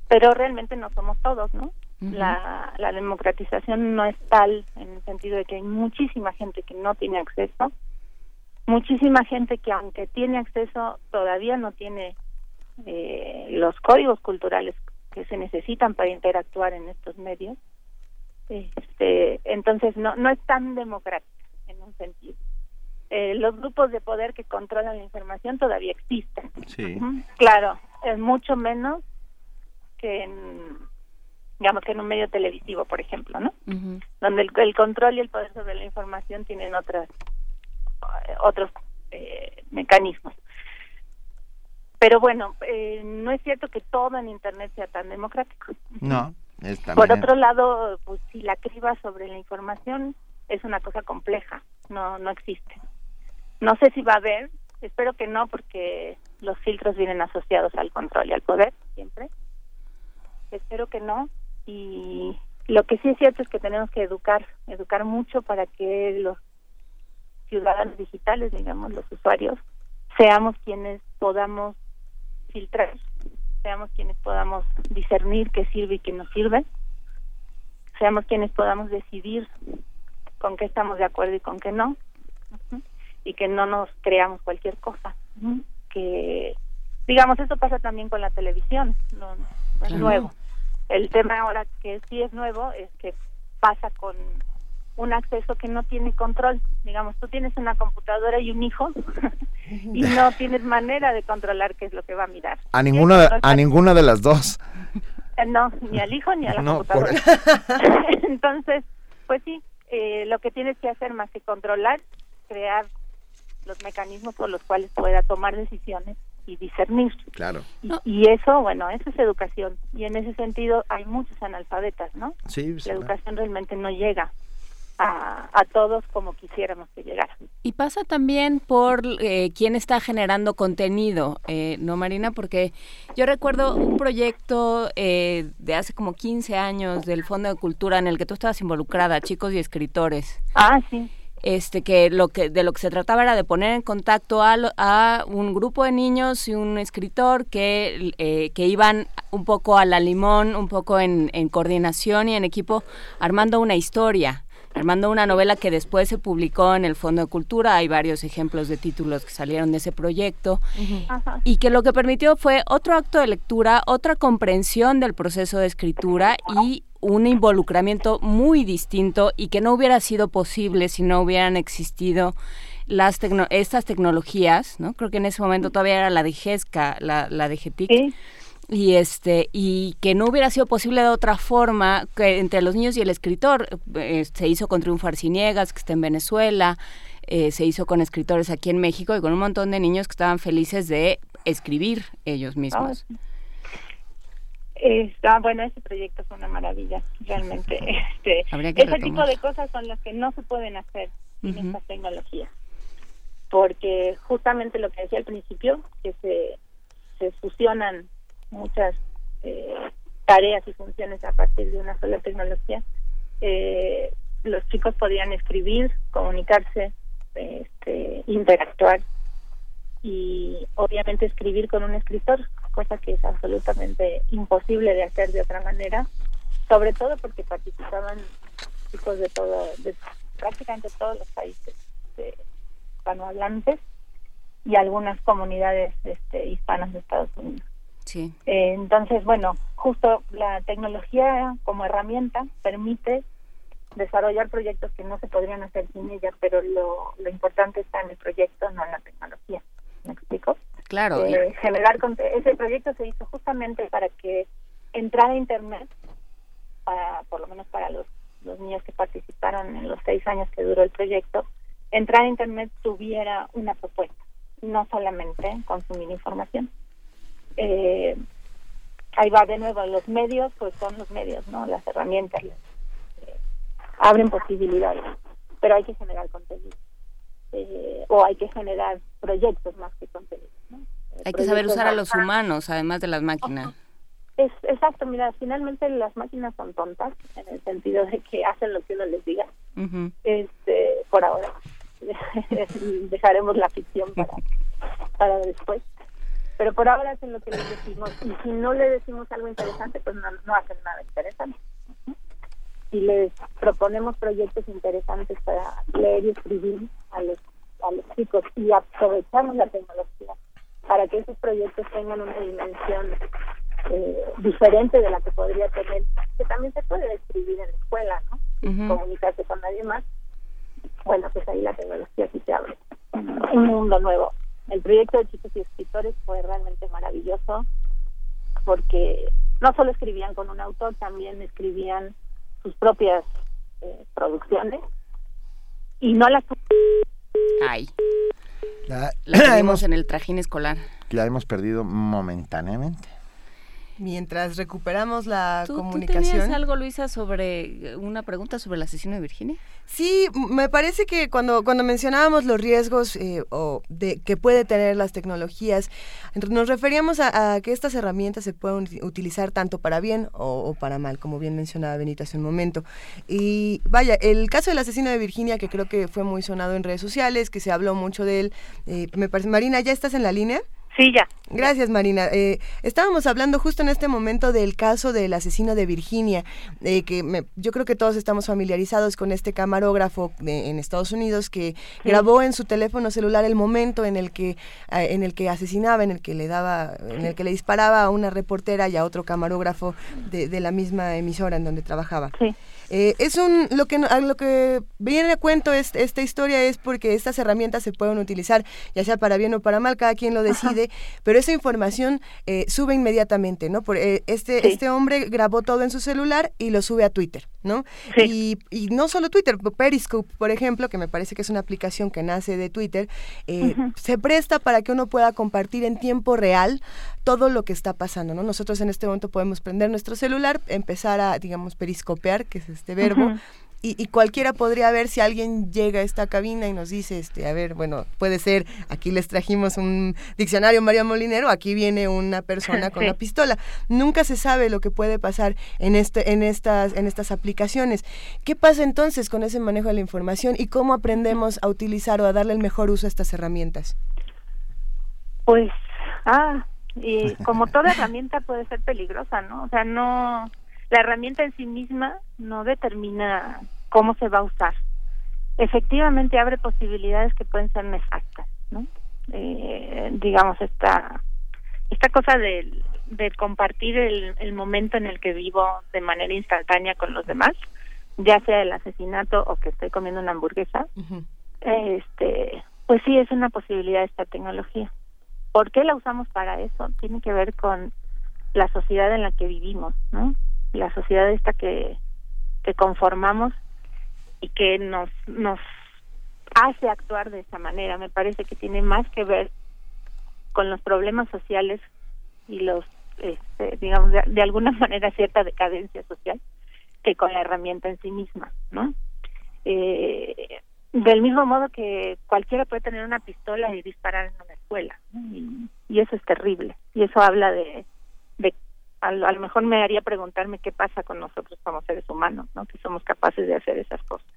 Pero realmente no somos todos, ¿no? La, la democratización no es tal en el sentido de que hay muchísima gente que no tiene acceso, muchísima gente que aunque tiene acceso todavía no tiene eh, los códigos culturales que se necesitan para interactuar en estos medios. Este, entonces no no es tan democrática en un sentido. Eh, los grupos de poder que controlan la información todavía existen. Sí. Claro, es mucho menos que en digamos que en un medio televisivo, por ejemplo, ¿no? Donde el, control y el poder sobre la información tienen otras eh, otros eh, mecanismos. Pero bueno, eh, no es cierto que todo en Internet sea tan democrático. No. Por otro lado, pues si la criba sobre la información es una cosa compleja, no no existe. No sé si va a haber, espero que no, porque los filtros vienen asociados al control y al poder siempre. Espero que no, y lo que sí es cierto es que tenemos que educar, educar mucho para que los ciudadanos digitales, digamos, los usuarios, seamos quienes podamos filtrar, seamos quienes podamos discernir qué sirve y qué no sirve, seamos quienes podamos decidir con qué estamos de acuerdo y con qué no, y que no nos creamos cualquier cosa. Que, digamos, esto pasa también con la televisión, no, es nuevo. El tema ahora que sí es nuevo es que pasa con un acceso que no tiene control. Digamos, tú tienes una computadora y un hijo y no tienes manera de controlar qué es lo que va a mirar. A ninguna, de, a ninguna de las dos. Eh, no, ni al hijo ni a la computadora. Entonces, pues sí, eh, lo que tienes que hacer más que controlar, crear los mecanismos por los cuales pueda tomar decisiones y discernir. Claro. Y, eso, bueno, eso es educación. Y en ese sentido hay muchos analfabetas, ¿no? Sí, La educación realmente no llega a, a, todos como quisiéramos que llegara. Y pasa también por eh, quién está generando contenido, eh, ¿no, Marina? Porque yo recuerdo un proyecto eh, de hace como 15 años del Fondo de Cultura en el que tú estabas involucrada, chicos y escritores. Ah, sí este que lo que de lo que se trataba era de poner en contacto a, a un grupo de niños y un escritor que, eh, que iban un poco a la limón, un poco en, en coordinación y en equipo, armando una historia armando una novela que después se publicó en el Fondo de Cultura. Hay varios ejemplos de títulos que salieron de ese proyecto. Y que lo que permitió fue otro acto de lectura, otra comprensión del proceso de escritura y un involucramiento muy distinto y que no hubiera sido posible si no hubieran existido las estas tecnologías, ¿no? Creo que en ese momento todavía era la de GESCA, la, la de GETIC. y este y que no hubiera sido posible de otra forma que entre los niños y el escritor eh, se hizo con Triunfo Arciniegas que está en Venezuela eh, se hizo con escritores aquí en México y con un montón de niños que estaban felices de escribir ellos mismos. Está, bueno, ese proyecto fue una maravilla, realmente. Este, ese tipo de cosas son las que no se pueden hacer sin estas tecnologías. Porque justamente lo que decía al principio, que se, se fusionan muchas eh, tareas y funciones a partir de una sola tecnología. Eh, los chicos podían escribir, comunicarse, este, interactuar y obviamente escribir con un escritor, cosa que es absolutamente imposible de hacer de otra manera, sobre todo porque participaban chicos de todo, de prácticamente todos los países hispanohablantes y algunas comunidades este, hispanas de Estados Unidos. Sí. Eh, entonces, bueno, justo la tecnología como herramienta permite desarrollar proyectos que no se podrían hacer sin ella, pero lo, lo importante está en el proyecto, no en la tecnología. ¿Me explico? Claro. Eh, generar ese proyecto se hizo justamente para que entrara a Internet, para, por lo menos para los, los niños que participaron en los seis años que duró el proyecto, entrar a Internet tuviera una propuesta, no solamente consumir información. Eh, ahí va de nuevo, los medios, pues son los medios, ¿no? Las herramientas, abren posibilidades, pero hay que generar contenido. Eh, o hay que generar proyectos más que contenido. Hay que saber usar a los humanos, además de las máquinas. Es, exacto, mira, finalmente las máquinas son tontas, en el sentido de que hacen lo que uno les diga. este Por ahora, dejaremos la ficción para, para después. Pero por ahora hacen lo que les decimos, y si no le decimos algo interesante, pues no, no hacen nada interesante y les proponemos proyectos interesantes para leer y escribir a los, a los chicos y aprovechamos la tecnología para que esos proyectos tengan una dimensión eh, diferente de la que podría tener, que también se puede escribir en la escuela, ¿no? Comunicarse con nadie más. Bueno, pues ahí la tecnología sí se abre. Un mundo nuevo. El proyecto de chicos y escritores fue realmente maravilloso porque no solo escribían con un autor, también escribían sus propias eh, producciones y no las ay. La, la en el trajín escolar. La hemos perdido momentáneamente mientras recuperamos la comunicación. ¿tú tenías algo, Luisa, sobre una pregunta sobre el asesino de Virginia? Sí, me parece que cuando, cuando mencionábamos los riesgos eh, o de que puede tener las tecnologías, nos referíamos a, que estas herramientas se pueden utilizar tanto para bien o, para mal, como bien mencionaba Benito hace un momento. Y vaya, el caso del asesino de Virginia, que creo que fue muy sonado en redes sociales, que se habló mucho de él, eh, me parece, Marina, ¿ya estás en la línea? Sí, ya. Gracias, Marina. Eh, estábamos hablando justo en este momento del caso del asesino de Virginia, eh, que yo creo que todos estamos familiarizados con este camarógrafo en Estados Unidos que grabó en su teléfono celular el momento en el que eh, en el que asesinaba, en el que le daba, en el que le disparaba a una reportera y a otro camarógrafo de, de la misma emisora en donde trabajaba. Sí. Eh, es un lo que lo que viene a cuento es, esta historia es porque estas herramientas se pueden utilizar ya sea para bien o para mal cada quien lo decide pero esa información eh, sube inmediatamente no por eh, este este hombre grabó todo en su celular y lo sube a Twitter no y, y, no solo Twitter Periscope por ejemplo que me parece que es una aplicación que nace de Twitter se presta para que uno pueda compartir en tiempo real todo lo que está pasando no nosotros en este momento podemos prender nuestro celular empezar a digamos periscopear que es este verbo. Y, cualquiera podría ver si alguien llega a esta cabina y nos dice, este, a ver, bueno, puede ser, aquí les trajimos un diccionario María Molinero, aquí viene una persona con una pistola. Nunca se sabe lo que puede pasar en este, en estas, en estas aplicaciones. ¿Qué pasa entonces con ese manejo de la información y cómo aprendemos a utilizar o a darle el mejor uso a estas herramientas? Pues, ah, y como toda herramienta puede ser peligrosa, ¿no? O sea, no la herramienta en sí misma no determina cómo se va a usar. Efectivamente abre posibilidades que pueden ser nefastas, ¿no? Eh, digamos esta esta cosa de, de compartir el, el momento en el que vivo de manera instantánea con los demás, ya sea el asesinato o que estoy comiendo una hamburguesa, este, pues sí es una posibilidad esta tecnología. ¿Por qué la usamos para eso? Tiene que ver con la sociedad en la que vivimos, ¿no? La sociedad esta que, que conformamos y que nos, nos hace actuar de esta manera. Me parece que tiene más que ver con los problemas sociales y los, este, digamos, de, alguna manera cierta decadencia social que con la herramienta en sí misma, ¿no? Eh, del mismo modo que cualquiera puede tener una pistola y disparar en una escuela, y, eso es terrible. Y eso habla de, de a, lo mejor me haría preguntarme qué pasa con nosotros como seres humanos, ¿no? Que somos capaces de hacer esas cosas.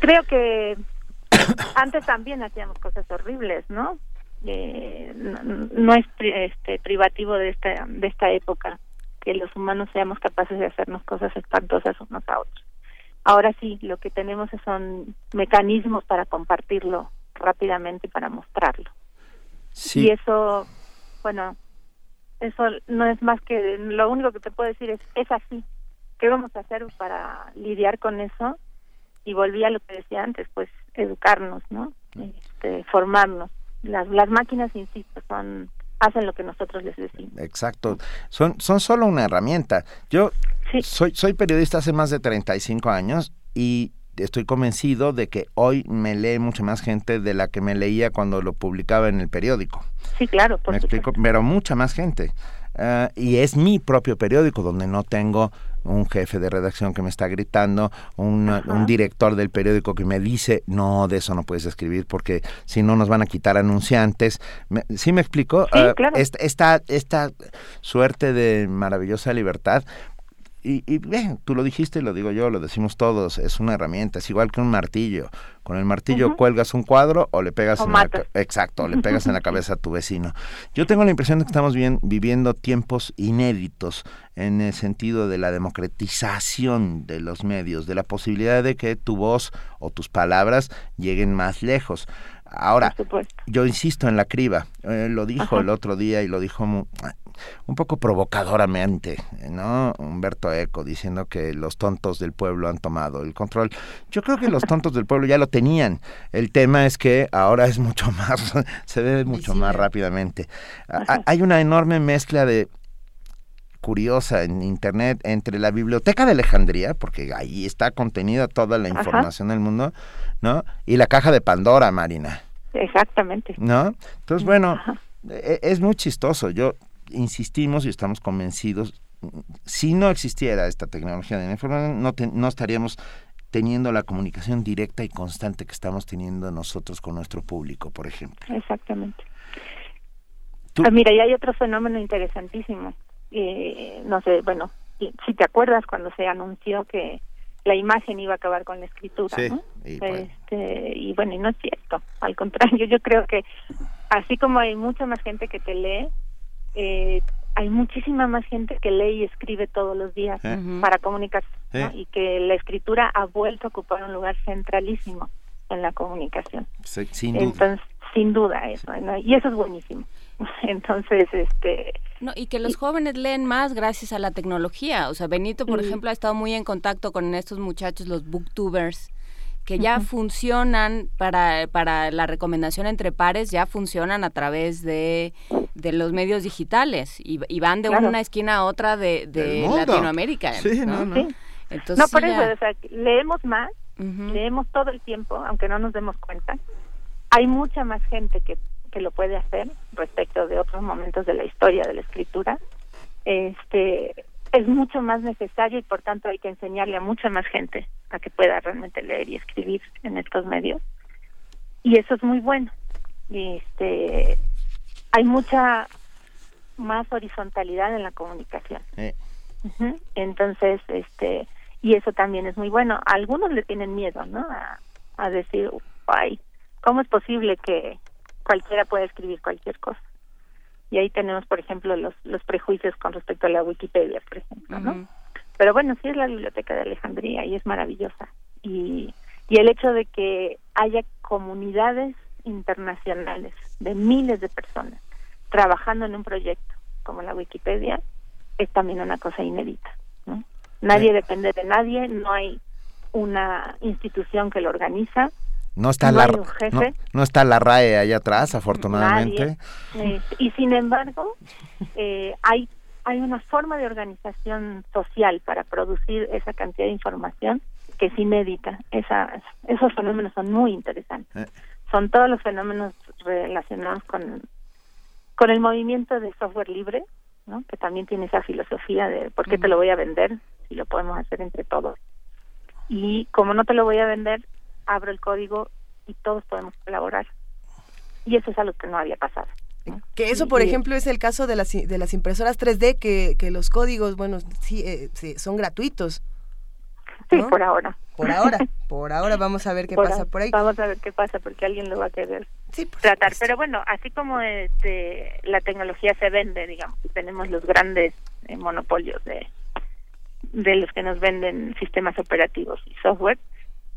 Creo que antes también hacíamos cosas horribles, ¿no? Eh, no, es este, privativo de esta, de esta época que los humanos seamos capaces de hacernos cosas espantosas unos a otros. Ahora sí, lo que tenemos son mecanismos para compartirlo rápidamente para mostrarlo. Y eso, bueno, eso no es más que lo único que te puedo decir es es así. ¿Qué vamos a hacer para lidiar con eso? Y volví a lo que decía antes, pues educarnos, ¿no? Este, formarnos. Las las máquinas, insisto, son hacen lo que nosotros les decimos. Exacto. Son, son solo una herramienta. Yo soy, soy periodista hace más de 35 años y estoy convencido de que hoy me lee mucha más gente de la que me leía cuando lo publicaba en el periódico. Sí, claro, por me explico, pero mucha más gente. Ah, y es mi propio periódico donde no tengo un jefe de redacción que me está gritando, un, director del periódico que me dice, no, de eso no puedes escribir porque si no nos van a quitar anunciantes. ¿Sí me explico? Ah, esta, esta suerte de maravillosa libertad y, y tú lo dijiste, lo digo yo, lo decimos todos, es una herramienta, es igual que un martillo. Con el martillo cuelgas un cuadro o le pegas en la, exacto, le pegas en la cabeza a tu vecino. Yo tengo la impresión de que estamos bien, viviendo tiempos inéditos en el sentido de la democratización de los medios, de la posibilidad de que tu voz o tus palabras lleguen más lejos. Ahora, yo insisto en la criba, eh, lo dijo el otro día y lo dijo un poco provocadoramente, ¿no? Humberto Eco diciendo que los tontos del pueblo han tomado el control. Yo creo que los tontos del pueblo ya lo tenían. El tema es que ahora es mucho más, se ve mucho más rápidamente. Hay una enorme mezcla de curiosa en internet entre la biblioteca de Alejandría, porque ahí está contenida toda la información del mundo, ¿no? Y la caja de Pandora, Marina. Exactamente. ¿No? Entonces, bueno, e, es muy chistoso. Yo insistimos y estamos convencidos, si no existiera esta tecnología de la información, no, no estaríamos teniendo la comunicación directa y constante que estamos teniendo nosotros con nuestro público, por ejemplo. Exactamente. Ah, mira, y hay otro fenómeno interesantísimo. Eh, no sé, bueno, si te acuerdas cuando se anunció que la imagen iba a acabar con la escritura, ¿no? Y, este, y bueno, y no es cierto. Al contrario, yo creo que así como hay mucha más gente que te lee, eh, hay muchísima más gente que lee y escribe todos los días para comunicarse y que la escritura ha vuelto a ocupar un lugar centralísimo en la comunicación. sin duda. Entonces, sin duda eso, y eso es buenísimo. Entonces, este... No, y que los jóvenes leen más gracias a la tecnología. O sea, Benito, por ejemplo, ha estado muy en contacto con estos muchachos, los booktubers, que ya funcionan para, para la recomendación entre pares, ya funcionan a través de, de los medios digitales y, van de una esquina a otra de, de Latinoamérica. Sí, no, no. Entonces, no, por eso, o sea, leemos más, leemos todo el tiempo, aunque no nos demos cuenta. Hay mucha más gente que, que lo puede hacer respecto de otros momentos de la historia de la escritura. Este, es mucho más necesario y por tanto hay que enseñarle a mucha más gente a que pueda realmente leer y escribir en estos medios. Y eso es muy bueno. Y este hay mucha más horizontalidad en la comunicación. Entonces este y eso también es muy bueno. Algunos le tienen miedo no a, a decir ay cómo es posible que cualquiera pueda escribir cualquier cosa y ahí tenemos por ejemplo los los prejuicios con respecto a la Wikipedia por ejemplo no pero bueno sí es la biblioteca de Alejandría y es maravillosa. Y y el hecho de que haya comunidades internacionales de miles de personas trabajando en un proyecto como la Wikipedia es también una cosa inédita ¿no? nadie depende de nadie no hay una institución que lo organiza no está, la, no, está la RAE allá atrás, afortunadamente. y sin embargo, eh, hay hay una forma de organización social para producir esa cantidad de información que es inédita. Esa, esos fenómenos son muy interesantes. Eh. Son todos los fenómenos relacionados con, con el movimiento de software libre, ¿no? que también tiene esa filosofía de por qué te lo voy a vender si lo podemos hacer entre todos. Y como no te lo voy a vender, abro el código y todos podemos colaborar. Y eso es algo que no había pasado. Que eso, por ejemplo, es el caso de las, de las impresoras 3D, que, que los códigos, bueno, sí, eh, son gratuitos. Sí, por ahora. Por ahora, por ahora vamos a ver qué pasa por ahí. Vamos a ver qué pasa porque alguien lo va a querer tratar. Pero bueno, así como este, la tecnología se vende, digamos, tenemos los grandes eh, monopolios de, de los que nos venden sistemas operativos y software,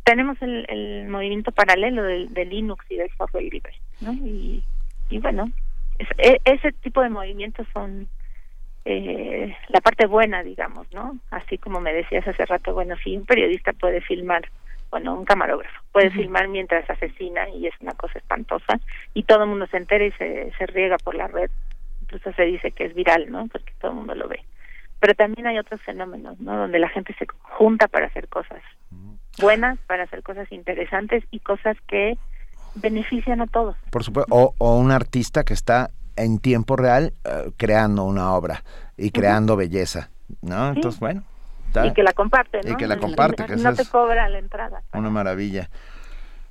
tenemos el, el movimiento paralelo del, Linux y del software libre, ¿no? Y, y bueno, e, ese tipo de movimientos son eh, la parte buena, digamos, ¿no? Así como me decías hace rato, bueno, si un periodista puede filmar, bueno, un camarógrafo puede filmar mientras asesina y es una cosa espantosa y todo el mundo se entera y se, se riega por la red, incluso se dice que es viral, ¿no? Porque todo el mundo lo ve. Pero también hay otros fenómenos, ¿no? Donde la gente se junta para hacer cosas buenas, para hacer cosas interesantes y cosas que benefician a todos. Por supuesto, o, o un artista que está en tiempo real eh, creando una obra y creando belleza, ¿no? Entonces, bueno. Y que la comparte, ¿no? Y que la comparte, que no te cobra la entrada. Una maravilla.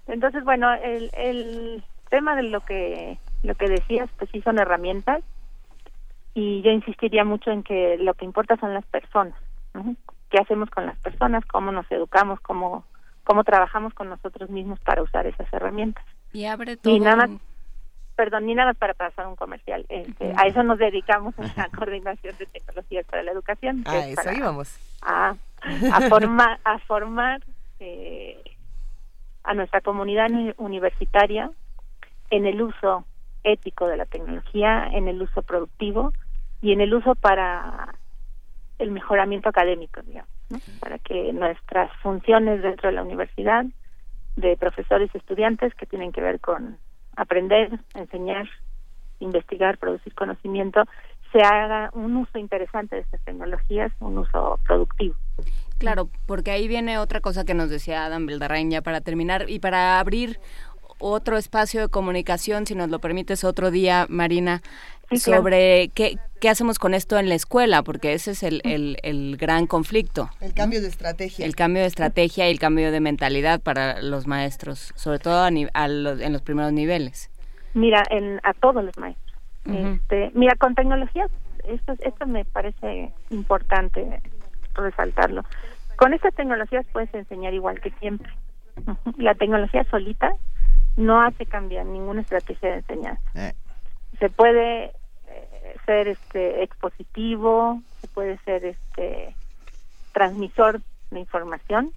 Entonces, bueno, el, el tema de lo que lo que decías, pues sí son herramientas y yo insistiría mucho en que lo que importa son las personas, ¿Qué hacemos con las personas? ¿Cómo nos educamos? ¿Cómo, cómo trabajamos con nosotros mismos para usar esas herramientas? Y abre todo perdón, ni nada para pasar un comercial. Este, a eso nos dedicamos en la coordinación de tecnologías para la educación. Ah, eso íbamos. A, a formar, a formar eh, a nuestra comunidad universitaria en el uso ético de la tecnología, en el uso productivo y en el uso para el mejoramiento académico, digamos, para que nuestras funciones dentro de la universidad, de profesores y estudiantes que tienen que ver con aprender, enseñar, investigar, producir conocimiento, se haga un uso interesante de estas tecnologías, un uso productivo. Claro, porque ahí viene otra cosa que nos decía Adam Bildarrain ya para terminar y para abrir otro espacio de comunicación, si nos lo permites otro día, Marina, sobre qué, qué hacemos con esto en la escuela, porque ese es el, el, gran conflicto. El cambio de estrategia. El cambio de estrategia y el cambio de mentalidad para los maestros, sobre todo a, los, en los primeros niveles. Mira, en, a todos los maestros. este, mira, con tecnologías, esto, esto me parece importante resaltarlo. Con estas tecnologías puedes enseñar igual que siempre. La tecnología solita no hace cambiar ninguna estrategia de enseñanza. Eh. Se puede eh, ser este expositivo, se puede ser este transmisor de información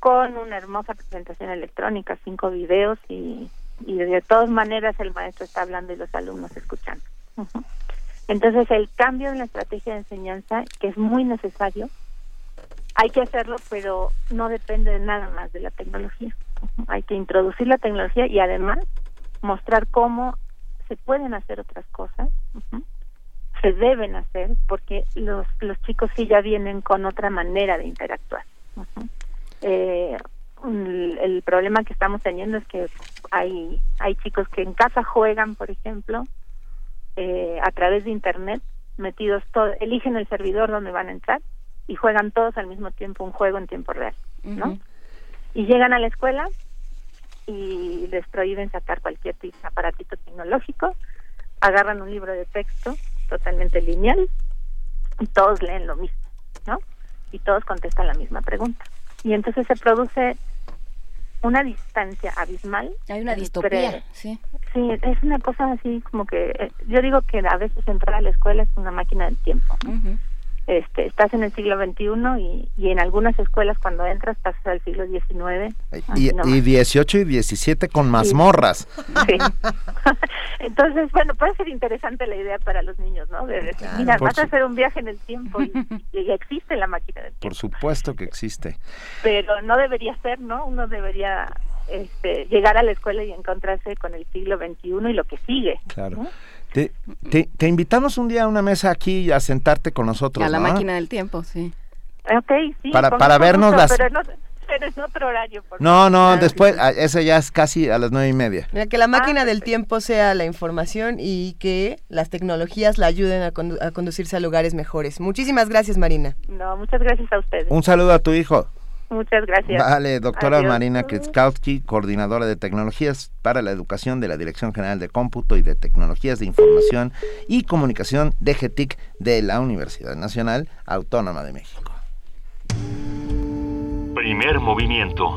con una hermosa presentación electrónica, cinco videos y, y de todas maneras el maestro está hablando y los alumnos escuchando. Entonces el cambio en la estrategia de enseñanza, que es muy necesario, hay que hacerlo, pero no depende de nada más de la tecnología. Hay que introducir la tecnología y además mostrar cómo se pueden hacer otras cosas, se deben hacer, porque los, los chicos sí ya vienen con otra manera de interactuar. eh, el, problema que estamos teniendo es que hay, hay chicos que en casa juegan, por ejemplo, eh, a través de Internet, metidos todo, eligen el servidor donde van a entrar y juegan todos al mismo tiempo un juego en tiempo real, ¿no? Y llegan a la escuela y les prohíben sacar cualquier aparatito tecnológico, agarran un libro de texto totalmente lineal y todos leen lo mismo, ¿no? Y todos contestan la misma pregunta. Y entonces se produce una distancia abismal. Hay una distopía, sí. Sí, es una cosa así como que eh, yo digo que a veces entrar a la escuela es una máquina del tiempo. Este, estás en el siglo XXI y, y en algunas escuelas cuando entras pasas al siglo XIX. Y, y 18 y 17 con mazmorras. Sí. Entonces, bueno, puede ser interesante la idea para los niños, ¿no? De decir, mira, vas a hacer un viaje en el tiempo y, existe la máquina del tiempo. Por supuesto que existe. Pero no debería ser, ¿no? Uno debería este, llegar a la escuela y encontrarse con el siglo XXI y lo que sigue. Claro. Te, te, invitamos un día a una mesa aquí a sentarte con nosotros. A la máquina del tiempo, sí. Ok, sí. Para, para vernos las... Pero no, pero es otro horario. no, no, después, ese ya es casi a las nueve y media. Mira, que la máquina ah, del tiempo sea la información y que las tecnologías la ayuden a, a conducirse a lugares mejores. Muchísimas gracias, Marina. No, muchas gracias a ustedes. Un saludo a tu hijo. Muchas gracias. Vale, doctora Marina Kritzkowski, coordinadora de tecnologías para la educación de la Dirección General de Cómputo y de Tecnologías de Información y Comunicación de GETIC de la Universidad Nacional Autónoma de México. Primer movimiento.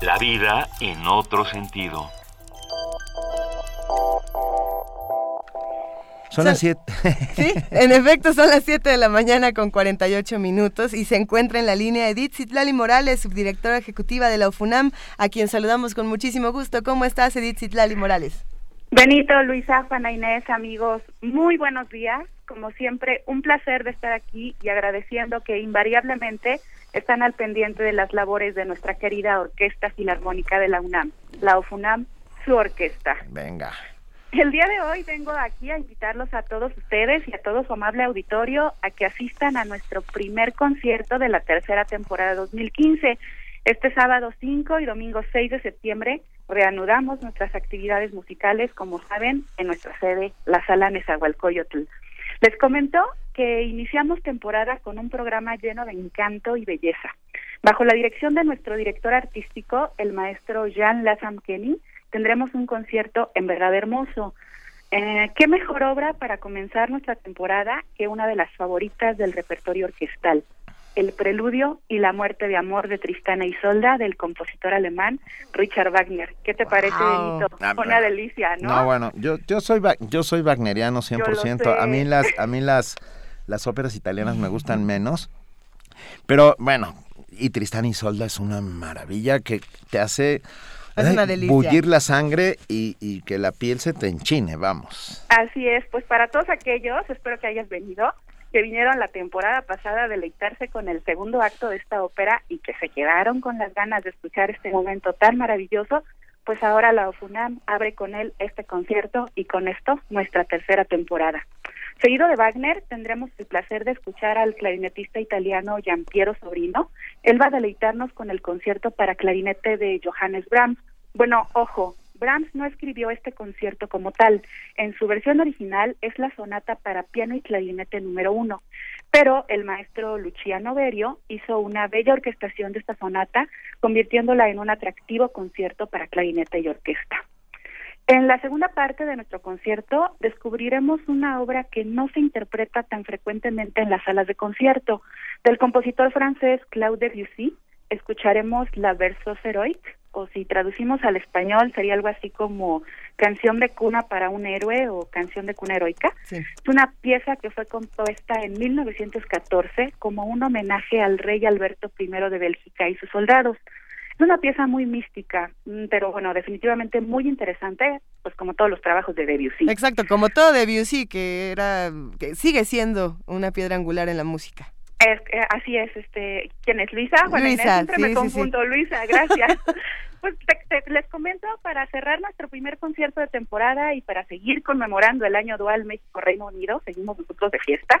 La vida en otro sentido. Son, las 7. sí, en efecto, son las 7 de la mañana con 48 minutos y se encuentra en la línea Edith Citlali Morales, subdirectora ejecutiva de la UFUNAM, a quien saludamos con muchísimo gusto. ¿Cómo estás, Edith Citlali Morales? Benito, Luisa, Juana Inés, amigos, muy buenos días. Como siempre, un placer de estar aquí y agradeciendo que invariablemente están al pendiente de las labores de nuestra querida Orquesta Filarmónica de la UNAM, la UFUNAM, su orquesta. Venga. El día de hoy vengo aquí a invitarlos a todos ustedes y a todo su amable auditorio a que asistan a nuestro primer concierto de la tercera temporada 2015. Este sábado 5 y domingo 6 de septiembre reanudamos nuestras actividades musicales, como saben, en nuestra sede, la Sala Nezahualcóyotl. Les comento que iniciamos temporada con un programa lleno de encanto y belleza. Bajo la dirección de nuestro director artístico, el maestro Jean Lassam Kenny, tendremos un concierto en verdad hermoso. Eh, ¿Qué mejor obra para comenzar nuestra temporada que una de las favoritas del repertorio orquestal? El preludio y la muerte de amor de Tristana y Solda del compositor alemán Richard Wagner. ¿Qué te parece, Benito? Ah, una delicia, ¿no? No, bueno, yo yo soy yo soy wagneriano 100%. A mí las a mí las las óperas italianas me gustan menos. Pero bueno, y Tristana y Solda es una maravilla que te hace es una delicia. Bullir la sangre y, que la piel se te enchine, vamos. Así es, pues para todos aquellos, espero que hayas venido, que vinieron la temporada pasada a deleitarse con el segundo acto de esta ópera y que se quedaron con las ganas de escuchar este momento tan maravilloso, pues ahora la OFUNAM abre con él este concierto y con esto nuestra tercera temporada. Seguido de Wagner, tendremos el placer de escuchar al clarinetista italiano Giampiero Sobrino. Él va a deleitarnos con el concierto para clarinete de Johannes Brahms. Bueno, ojo, Brahms no escribió este concierto como tal. En su versión original es la sonata para piano y clarinete número uno. Pero el maestro Luciano Berio hizo una bella orquestación de esta sonata, convirtiéndola en un atractivo concierto para clarinete y orquesta. En la segunda parte de nuestro concierto descubriremos una obra que no se interpreta tan frecuentemente en las salas de concierto. Del compositor francés Claude Debussy escucharemos la Versos Heroic, o si traducimos al español sería algo así como Canción de cuna para un héroe o Canción de cuna heroica. Es una pieza que fue compuesta en 1914 como un homenaje al rey Alberto I de Bélgica y sus soldados. Es una pieza muy mística, mm, pero bueno, definitivamente muy interesante, pues como todos los trabajos de Debussy. Exacto, como todo Debussy, que era, que sigue siendo una piedra angular en la música. Es, eh, así es, este, ¿quién es Luisa? Luisa, siempre me confundo, Luisa, gracias. pues les comento, para cerrar nuestro primer concierto de temporada y para seguir conmemorando el año dual México-Reino Unido, seguimos nosotros de fiesta,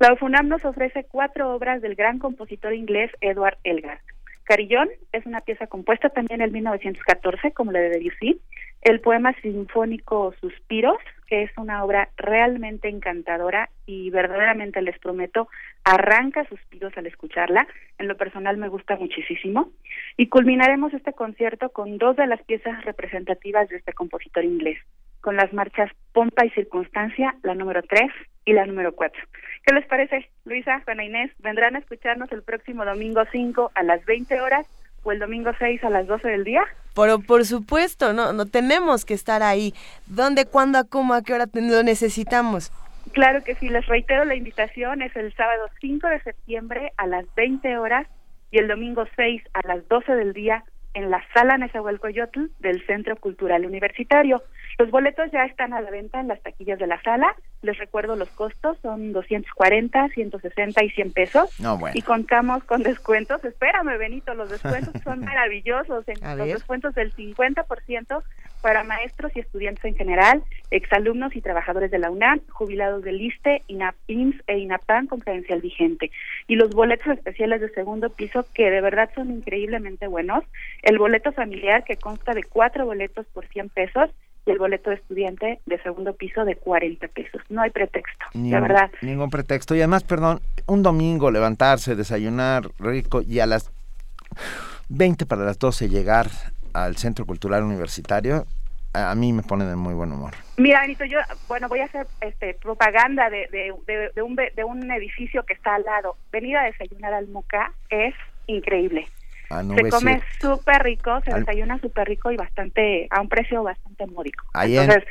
la UFUNAM nos ofrece cuatro obras del gran compositor inglés Edward Elgar. Carillón es una pieza compuesta también en 1914, como la de Debussy. El poema sinfónico Suspiros, que es una obra realmente encantadora y verdaderamente les prometo, arranca suspiros al escucharla. En lo personal me gusta muchísimo. Y culminaremos este concierto con dos de las piezas representativas de este compositor inglés, con las marchas Pompa y Circunstancia, la número 3 y la número 4. ¿Qué les parece, Luisa, Juana Inés? ¿Vendrán a escucharnos el próximo domingo 5 a las 20 horas o el domingo 6 a las 12 del día? Por, por supuesto, no, no tenemos que estar ahí. ¿Dónde, cuándo, cómo, a qué hora lo necesitamos? Claro que sí, les reitero la invitación, es el sábado 5 de septiembre a las 20 horas y el domingo 6 a las 12 del día en la Sala Nezahualcóyotl del Centro Cultural Universitario. Los boletos ya están a la venta en las taquillas de la sala. Les recuerdo los costos, son 240, 160 y 100 pesos. No, bueno. Y contamos con descuentos. Espérame, Benito, los descuentos son maravillosos. En los descuentos del 50% para maestros y estudiantes en general, exalumnos y trabajadores de la UNAM, jubilados del ISTE, INAP, IMSS e INAPAN con credencial vigente. Y los boletos especiales de segundo piso que de verdad son increíblemente buenos. El boleto familiar que consta de cuatro boletos por 100 pesos y el boleto de estudiante de segundo piso de 40 pesos. No hay pretexto, Ningún- verdad. Ningún pretexto. Y además, perdón, un domingo levantarse, desayunar rico y a las 20 para las 12 llegar al Centro Cultural Universitario, a, mí me pone de muy buen humor. Mira, Benito, yo, bueno, voy a hacer este, propaganda de, de, de, de un, de un edificio que está al lado. Venir a desayunar al Muca es increíble. A no se come súper rico, se Al- desayuna súper rico y bastante, a un precio bastante módico. Ahí en- Entonces,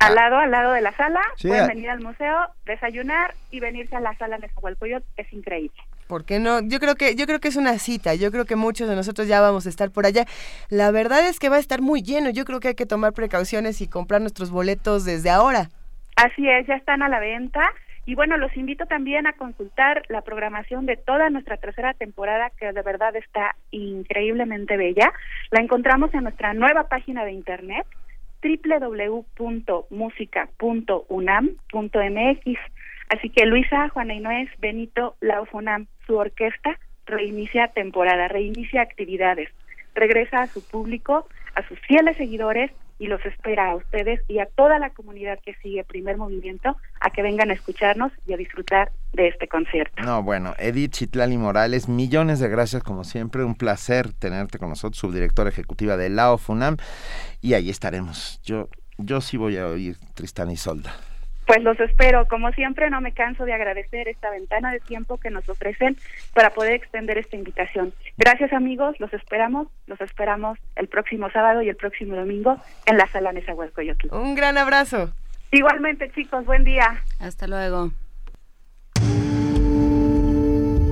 al lado, al lado de la sala, Sí, pueden a- venir al museo, desayunar y venirse a la sala de Nezahualcóyotl, es increíble. ¿Por qué no? Yo creo que yo creo que es una cita. Yo creo que muchos de nosotros ya vamos a estar por allá. La verdad es que va a estar muy lleno. Yo creo que hay que tomar precauciones y comprar nuestros boletos desde ahora. Así es, ya están a la venta. Y bueno, los invito también a consultar la programación de toda nuestra tercera temporada, que de verdad está increíblemente bella. La encontramos en nuestra nueva página de internet, www.musica.unam.mx. Así que Luisa, Juana Inés, Benito, la UFUNAM, su orquesta, reinicia temporada, reinicia actividades, regresa a su público, a sus fieles seguidores y los espera a ustedes y a toda la comunidad que sigue Primer Movimiento a que vengan a escucharnos y a disfrutar de este concierto. No, bueno, Edith Chitlali Morales, millones de gracias como siempre, un placer tenerte con nosotros, subdirectora ejecutiva de la OFUNAM, y ahí estaremos. Yo, yo sí voy a oír Tristán y Solda. Pues los espero. Como siempre, no me canso de agradecer esta ventana de tiempo que nos ofrecen para poder extender esta invitación. Gracias, amigos. Los esperamos. Los esperamos el próximo sábado y el próximo domingo en la sala Nezahualcóyotl. Un gran abrazo. Igualmente, chicos. Buen día. Hasta luego.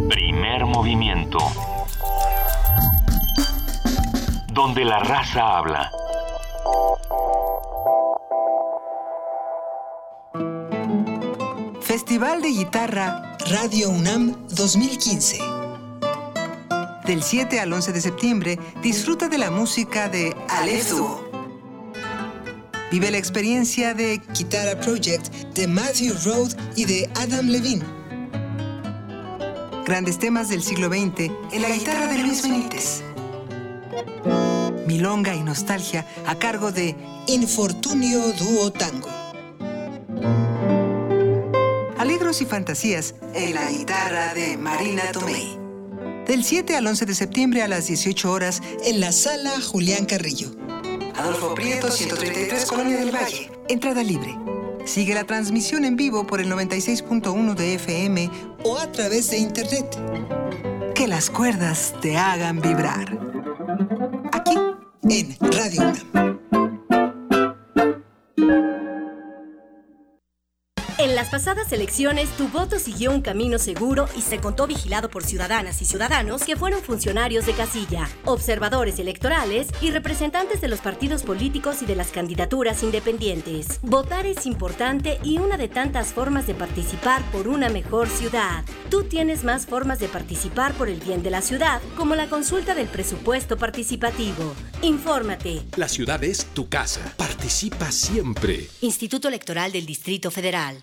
Primer movimiento. Donde la raza habla. Festival de Guitarra Radio UNAM 2015. Del 7 al 11 de septiembre, disfruta de la música de Aleph Duo. Vive la experiencia de Guitarra Project de Matthew Road y de Adam Levine. Grandes temas del siglo XX en la guitarra de Luis Benítez. Milonga y nostalgia a cargo de Infortunio Duo Tango. Alegros y fantasías en la guitarra de Marina Tomei. Del 7 al 11 de septiembre a las 18 horas en la sala Julián Carrillo. Adolfo Prieto, 133, Colonia del Valle. Entrada libre. Sigue la transmisión en vivo por el 96.1 de FM o a través de internet. Que las cuerdas te hagan vibrar. Aquí en Radio UNAM. En las pasadas elecciones, tu voto siguió un camino seguro y se contó vigilado por ciudadanas y ciudadanos que fueron funcionarios de casilla, observadores electorales y representantes de los partidos políticos y de las candidaturas independientes. Votar es importante y una de tantas formas de participar por una mejor ciudad. Tú tienes más formas de participar por el bien de la ciudad, como la consulta del presupuesto participativo. Infórmate. La ciudad es tu casa. Participa siempre. Instituto Electoral del Distrito Federal.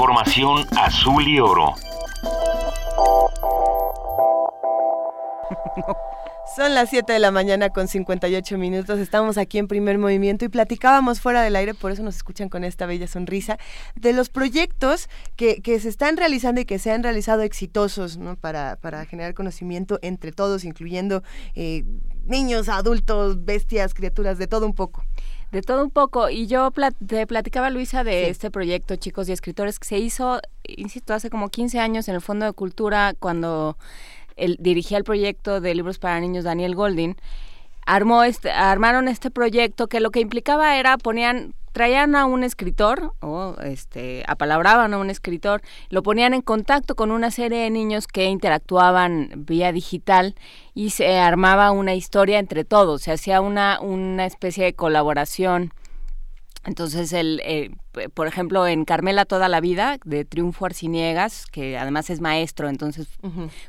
Información azul y oro. Son las 7 de la mañana con 58 minutos. Estamos aquí en primer movimiento y platicábamos fuera del aire, por eso nos escuchan con esta bella sonrisa, de los proyectos que, que se están realizando y que se han realizado exitosos ¿no? para, para generar conocimiento entre todos, incluyendo eh, niños, adultos, bestias, criaturas, de todo un poco. De todo un poco. Y yo plat te platicaba, Luisa, de este proyecto, chicos y escritores, que se hizo, insisto, hace como 15 años en el Fondo de Cultura, cuando el, dirigía el proyecto de libros para niños Daniel Goldin, armó este, armaron este proyecto que lo que implicaba era ponían traían a un escritor o este apalabraban a un escritor, lo ponían en contacto con una serie de niños que interactuaban vía digital y se armaba una historia entre todos, se hacía una una especie de colaboración. Entonces, el, eh, por ejemplo, en Carmela toda la vida, de Triunfo Arciniegas, que además es maestro, entonces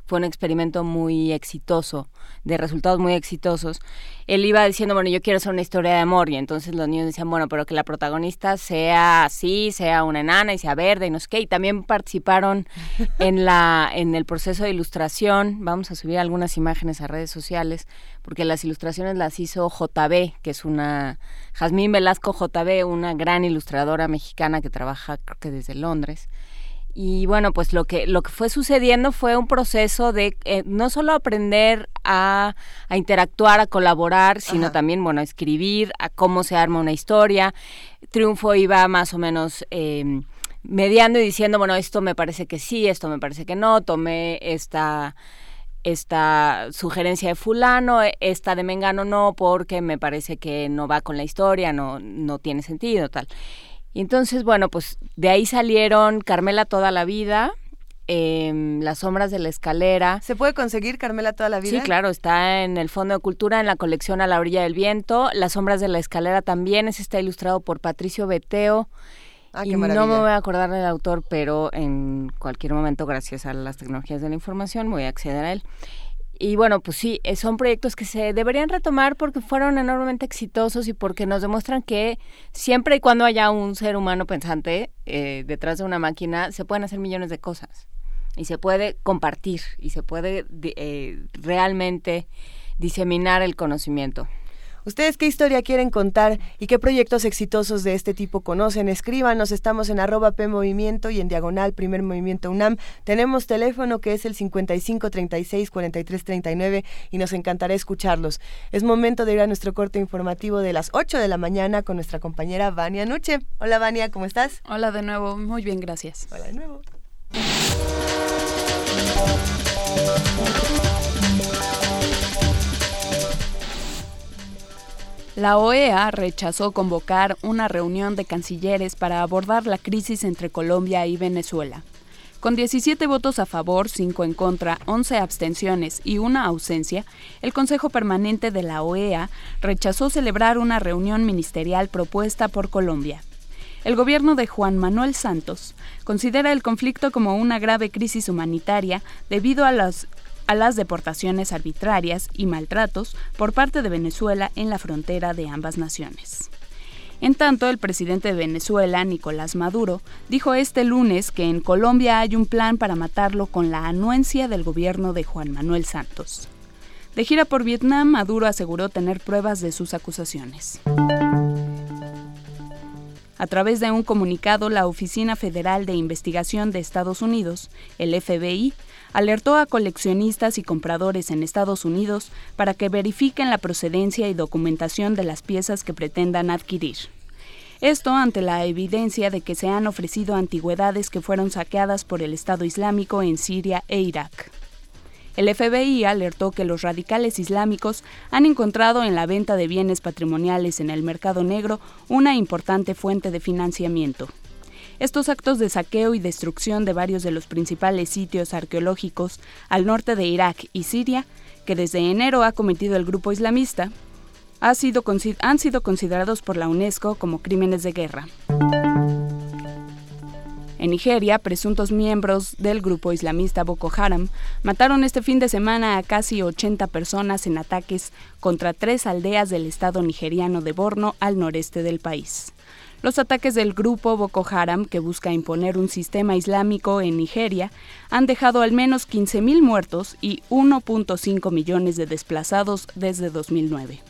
fue un experimento muy exitoso, de resultados muy exitosos. Él iba diciendo, bueno, yo quiero hacer una historia de amor, y entonces los niños decían, bueno, pero que la protagonista sea así, sea una enana y sea verde y no sé qué. Y también participaron en, la, en el proceso de ilustración. Vamos a subir algunas imágenes a redes sociales, porque las ilustraciones las hizo JB, que es una Jazmín Velasco JB, una gran ilustradora mexicana que trabaja creo que desde Londres. Y bueno, pues lo que, lo que fue sucediendo fue un proceso de eh, no solo aprender a, a, interactuar, a colaborar, sino también, bueno, a escribir, a cómo se arma una historia. Triunfo iba más o menos eh, mediando y diciendo, bueno, esto me parece que sí, esto me parece que no, tomé esta esta sugerencia de fulano, esta de Mengano no, porque me parece que no va con la historia, no, no tiene sentido, tal. Y entonces, bueno, pues de ahí salieron Carmela toda la vida, eh, Las sombras de la escalera. ¿Se puede conseguir Carmela toda la vida? Sí, claro, está en el Fondo de Cultura, en la colección A la orilla del viento. Las sombras de la escalera también, ese está ilustrado por Patricio Beteo. Ah, y no me voy a acordar del autor, pero en cualquier momento, gracias a las tecnologías de la información, voy a acceder a él. Y bueno, pues sí, eh, son proyectos que se deberían retomar porque fueron enormemente exitosos y porque nos demuestran que siempre y cuando haya un ser humano pensante eh, detrás de una máquina, se pueden hacer millones de cosas. Y se puede compartir y se puede eh, realmente diseminar el conocimiento. ¿Ustedes qué historia quieren contar y qué proyectos exitosos de este tipo conocen? Escríbanos, estamos en arroba P Movimiento y en diagonal Primer Movimiento UNAM. Tenemos teléfono que es el 55 36 43 39 y nos encantará escucharlos. Es momento de ir a nuestro corte informativo de las 8 de la mañana con nuestra compañera Vania Nuche. Hola Vania, ¿cómo estás? Hola de nuevo, muy bien, gracias. Hola de nuevo. La OEA rechazó convocar una reunión de cancilleres para abordar la crisis entre Colombia y Venezuela. Con 17 votos a favor, 5 en contra, 11 abstenciones y una ausencia, el Consejo Permanente de la OEA rechazó celebrar una reunión ministerial propuesta por Colombia. El gobierno de Juan Manuel Santos considera el conflicto como una grave crisis humanitaria debido a las a las deportaciones arbitrarias y maltratos por parte de Venezuela en la frontera de ambas naciones. En tanto, el presidente de Venezuela, Nicolás Maduro, dijo este lunes que en Colombia hay un plan para matarlo con la anuencia del gobierno de Juan Manuel Santos. De gira por Vietnam, Maduro aseguró tener pruebas de sus acusaciones. A través de un comunicado, la Oficina Federal de Investigación de Estados Unidos, el FBI, alertó a coleccionistas y compradores en Estados Unidos para que verifiquen la procedencia y documentación de las piezas que pretendan adquirir. Esto ante la evidencia de que se han ofrecido antigüedades que fueron saqueadas por el Estado Islámico en Siria e Irak. El FBI alertó que los radicales islámicos han encontrado en la venta de bienes patrimoniales en el mercado negro una importante fuente de financiamiento. Estos actos de saqueo y destrucción de varios de los principales sitios arqueológicos al norte de Irak y Siria, que desde enero ha cometido el grupo islamista, han sido considerados por la UNESCO como crímenes de guerra. En Nigeria, presuntos miembros del grupo islamista Boko Haram mataron este fin de semana a casi 80 personas en ataques contra tres aldeas del estado nigeriano de Borno al noreste del país. Los ataques del grupo Boko Haram, que busca imponer un sistema islámico en Nigeria, han dejado al menos 15.000 muertos y 1.5 millones de desplazados desde 2009.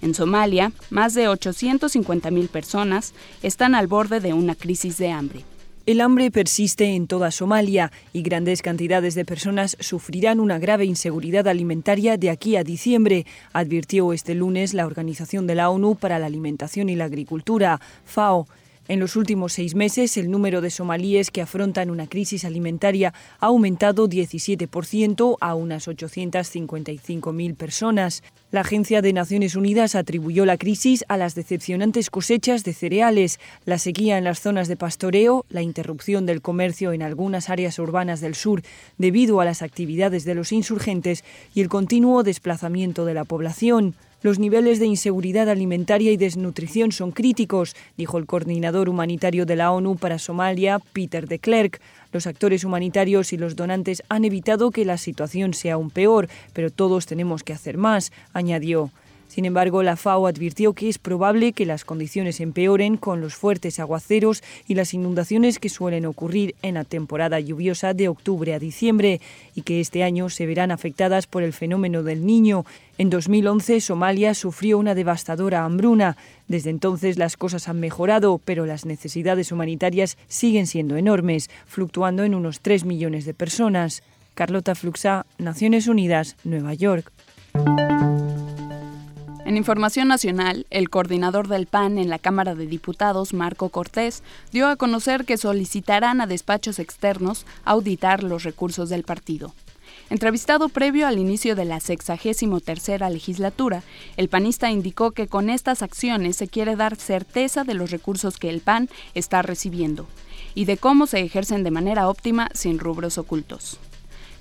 En Somalia, más de 850.000 personas están al borde de una crisis de hambre. El hambre persiste en toda Somalia y grandes cantidades de personas sufrirán una grave inseguridad alimentaria de aquí a diciembre, advirtió este lunes la Organización de la ONU para la Alimentación y la Agricultura, FAO. En los últimos seis meses, el número de somalíes que afrontan una crisis alimentaria ha aumentado 17% a unas 855.000 personas. La Agencia de Naciones Unidas atribuyó la crisis a las decepcionantes cosechas de cereales, la sequía en las zonas de pastoreo, la interrupción del comercio en algunas áreas urbanas del sur debido a las actividades de los insurgentes y el continuo desplazamiento de la población. Los niveles de inseguridad alimentaria y desnutrición son críticos, dijo el coordinador humanitario de la ONU para Somalia, Peter de Klerk. Los actores humanitarios y los donantes han evitado que la situación sea aún peor, pero todos tenemos que hacer más, añadió. Sin embargo, la FAO advirtió que es probable que las condiciones empeoren con los fuertes aguaceros y las inundaciones que suelen ocurrir en la temporada lluviosa de octubre a diciembre y que este año se verán afectadas por el fenómeno del niño. En 2011, Somalia sufrió una devastadora hambruna. Desde entonces las cosas han mejorado, pero las necesidades humanitarias siguen siendo enormes, fluctuando en unos 3 millones de personas. Carlota Fluxa, Naciones Unidas, Nueva York. En información nacional, el coordinador del PAN en la Cámara de Diputados, Marco Cortés, dio a conocer que solicitarán a despachos externos auditar los recursos del partido. Entrevistado previo al inicio de la 63 legislatura, el panista indicó que con estas acciones se quiere dar certeza de los recursos que el PAN está recibiendo y de cómo se ejercen de manera óptima sin rubros ocultos.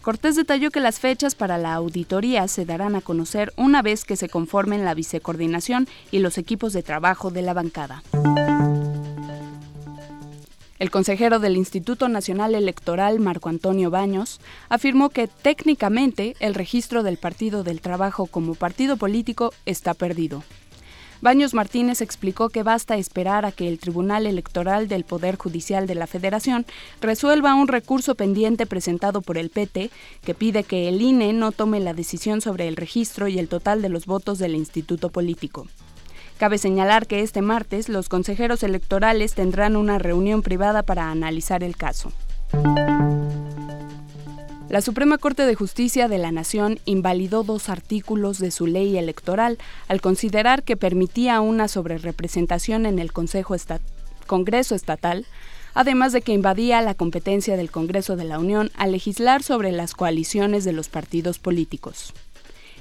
Cortés detalló que las fechas para la auditoría se darán a conocer una vez que se conformen la vicecoordinación y los equipos de trabajo de la bancada. El consejero del Instituto Nacional Electoral, Marco Antonio Baños, afirmó que técnicamente el registro del Partido del Trabajo como partido político está perdido. Baños Martínez explicó que basta esperar a que el Tribunal Electoral del Poder Judicial de la Federación resuelva un recurso pendiente presentado por el PT que pide que el INE no tome la decisión sobre el registro y el total de los votos del instituto político. Cabe señalar que este martes los consejeros electorales tendrán una reunión privada para analizar el caso. La Suprema Corte de Justicia de la Nación invalidó dos artículos de su ley electoral al considerar que permitía una sobrerepresentación en el Congreso Estatal, además de que invadía la competencia del Congreso de la Unión a legislar sobre las coaliciones de los partidos políticos.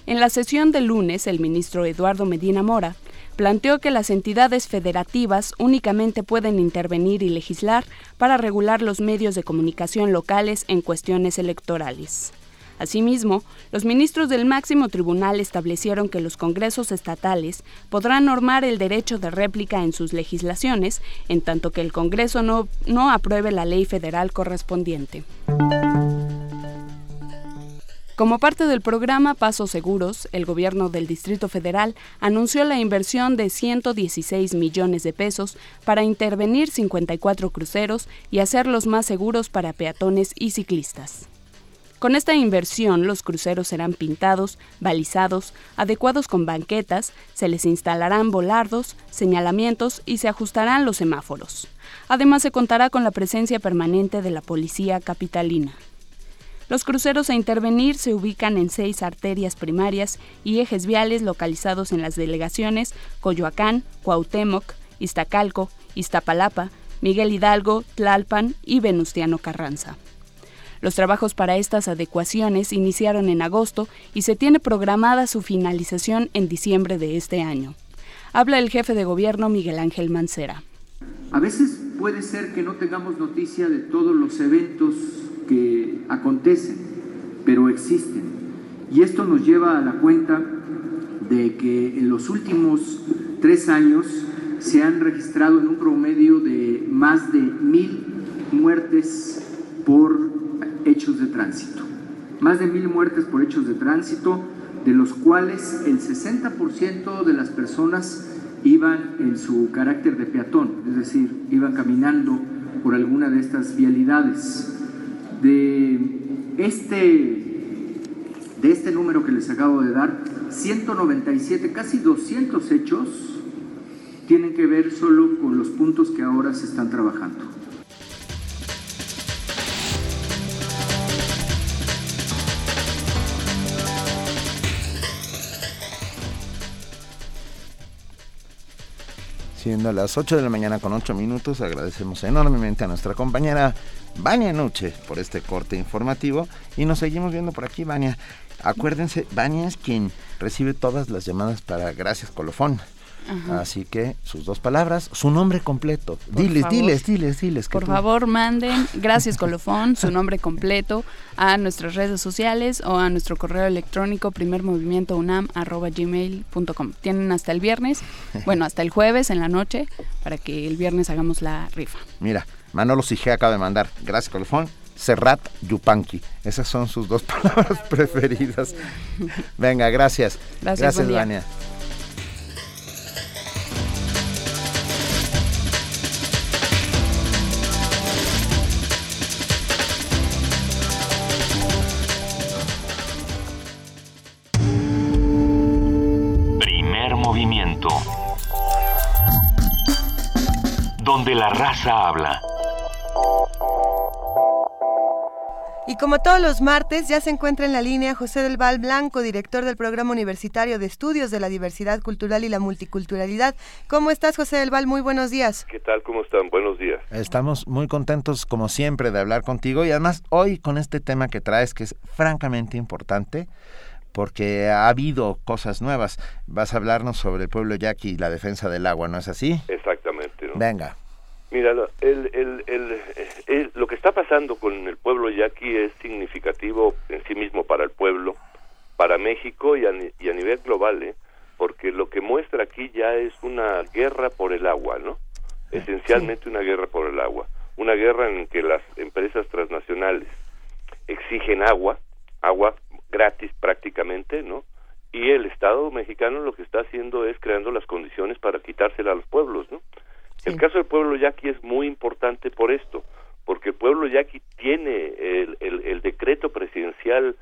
En la sesión del lunes, el ministro Eduardo Medina Mora planteó que las entidades federativas únicamente pueden intervenir y legislar para regular los medios de comunicación locales en cuestiones electorales. Asimismo, los ministros del máximo tribunal establecieron que los congresos estatales podrán normar el derecho de réplica en sus legislaciones, en tanto que el Congreso no, no apruebe la ley federal correspondiente. Como parte del programa Pasos Seguros, el gobierno del Distrito Federal anunció la inversión de 116 millones de pesos para intervenir 54 cruceros y hacerlos más seguros para peatones y ciclistas. Con esta inversión, los cruceros serán pintados, balizados, adecuados con banquetas, se les instalarán volardos, señalamientos y se ajustarán los semáforos. Además, se contará con la presencia permanente de la policía capitalina. Los cruceros a intervenir se ubican en seis arterias primarias y ejes viales localizados en las delegaciones Coyoacán, Cuauhtémoc, Iztacalco, Iztapalapa, Miguel Hidalgo, Tlalpan y Venustiano Carranza. Los trabajos para estas adecuaciones iniciaron en agosto y se tiene programada su finalización en diciembre de este año. Habla el jefe de gobierno Miguel Ángel Mancera. A veces puede ser que no tengamos noticia de todos los eventos que acontecen, pero existen. Y esto nos lleva a la cuenta de que en los últimos tres años se han registrado en un promedio de más de mil muertes por hechos de tránsito. Más de mil muertes por hechos de tránsito, de los cuales el 60% de las personas iban en su carácter de peatón, es decir, iban caminando por alguna de estas vialidades. De este, de este número que les acabo de dar, 197, casi 200 hechos tienen que ver solo con los puntos que ahora se están trabajando. Siendo las 8 de la mañana con 8 minutos, agradecemos enormemente a nuestra compañera Vania Nuche por este corte informativo y nos seguimos viendo por aquí, Vania. Acuérdense, Vania es quien recibe todas las llamadas para Gracias Colofón. Ajá. Así que sus dos palabras, su nombre completo. Por diles, favor. diles, diles, diles. que Por tú- favor, manden gracias colofón, su nombre completo a nuestras redes sociales o a nuestro correo electrónico primermovimientounam@gmail.com. Tienen hasta el viernes, bueno, hasta el jueves en la noche para que el viernes hagamos la rifa. Mira, Manolo Sige acaba de mandar, gracias Colofón, Serrat Yupanqui. Esas son sus dos palabras preferidas. Venga, gracias. Gracias. Vania. Donde la raza habla. Y como todos los martes, ya se encuentra en la línea José del Val Blanco, director del Programa Universitario de Estudios de la Diversidad Cultural y la Multiculturalidad. ¿Cómo estás, José del Val? Muy buenos días. ¿Qué tal? ¿Cómo están? Buenos días. Estamos muy contentos, como siempre, de hablar contigo y además hoy con este tema que traes que es francamente importante porque ha habido cosas nuevas. Vas a hablarnos sobre el pueblo yaqui y la defensa del agua, ¿no es así? Exactamente. Venga. Mira, lo- el, el, el- el- lo que está pasando con el pueblo yaqui es significativo en sí mismo para el pueblo, para México y a, y a nivel global, ¿eh? porque lo que muestra aquí ya es una guerra por el agua, ¿no? Esencialmente una guerra por el agua. Una guerra en que las empresas transnacionales exigen agua, agua gratis prácticamente, ¿no? Y el Estado mexicano lo que está haciendo es creando las condiciones para quitársela a los pueblos, ¿no? El caso del pueblo yaqui es muy importante por esto, porque el pueblo yaqui tiene el, el- el decreto presidencial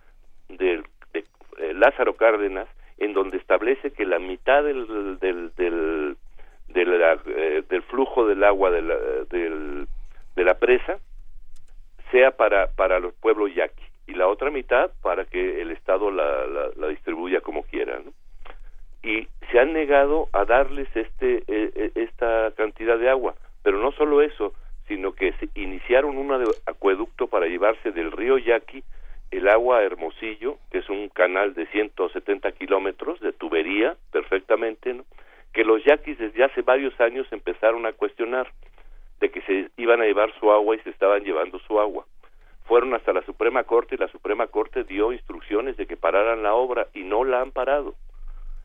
del, de eh, Lázaro Cárdenas, en donde establece que la mitad del, del, del, de la, eh, del flujo del agua de la, del- de la presa sea para, para los pueblos yaqui y la otra mitad para que el Estado la, la, la distribuya como quiera. ¿no? Y se han negado a darles este eh, eh, esta cantidad de agua, pero no solo eso, sino que se iniciaron un acueducto para llevarse del río Yaqui el agua Hermosillo, que es un canal de 170 kilómetros de tubería, perfectamente, ¿no? que los yaquis desde hace varios años empezaron a cuestionar de que se iban a llevar su agua y se estaban llevando su agua. Fueron hasta la Suprema Corte y la Suprema Corte dio instrucciones de que pararan la obra y no la han parado.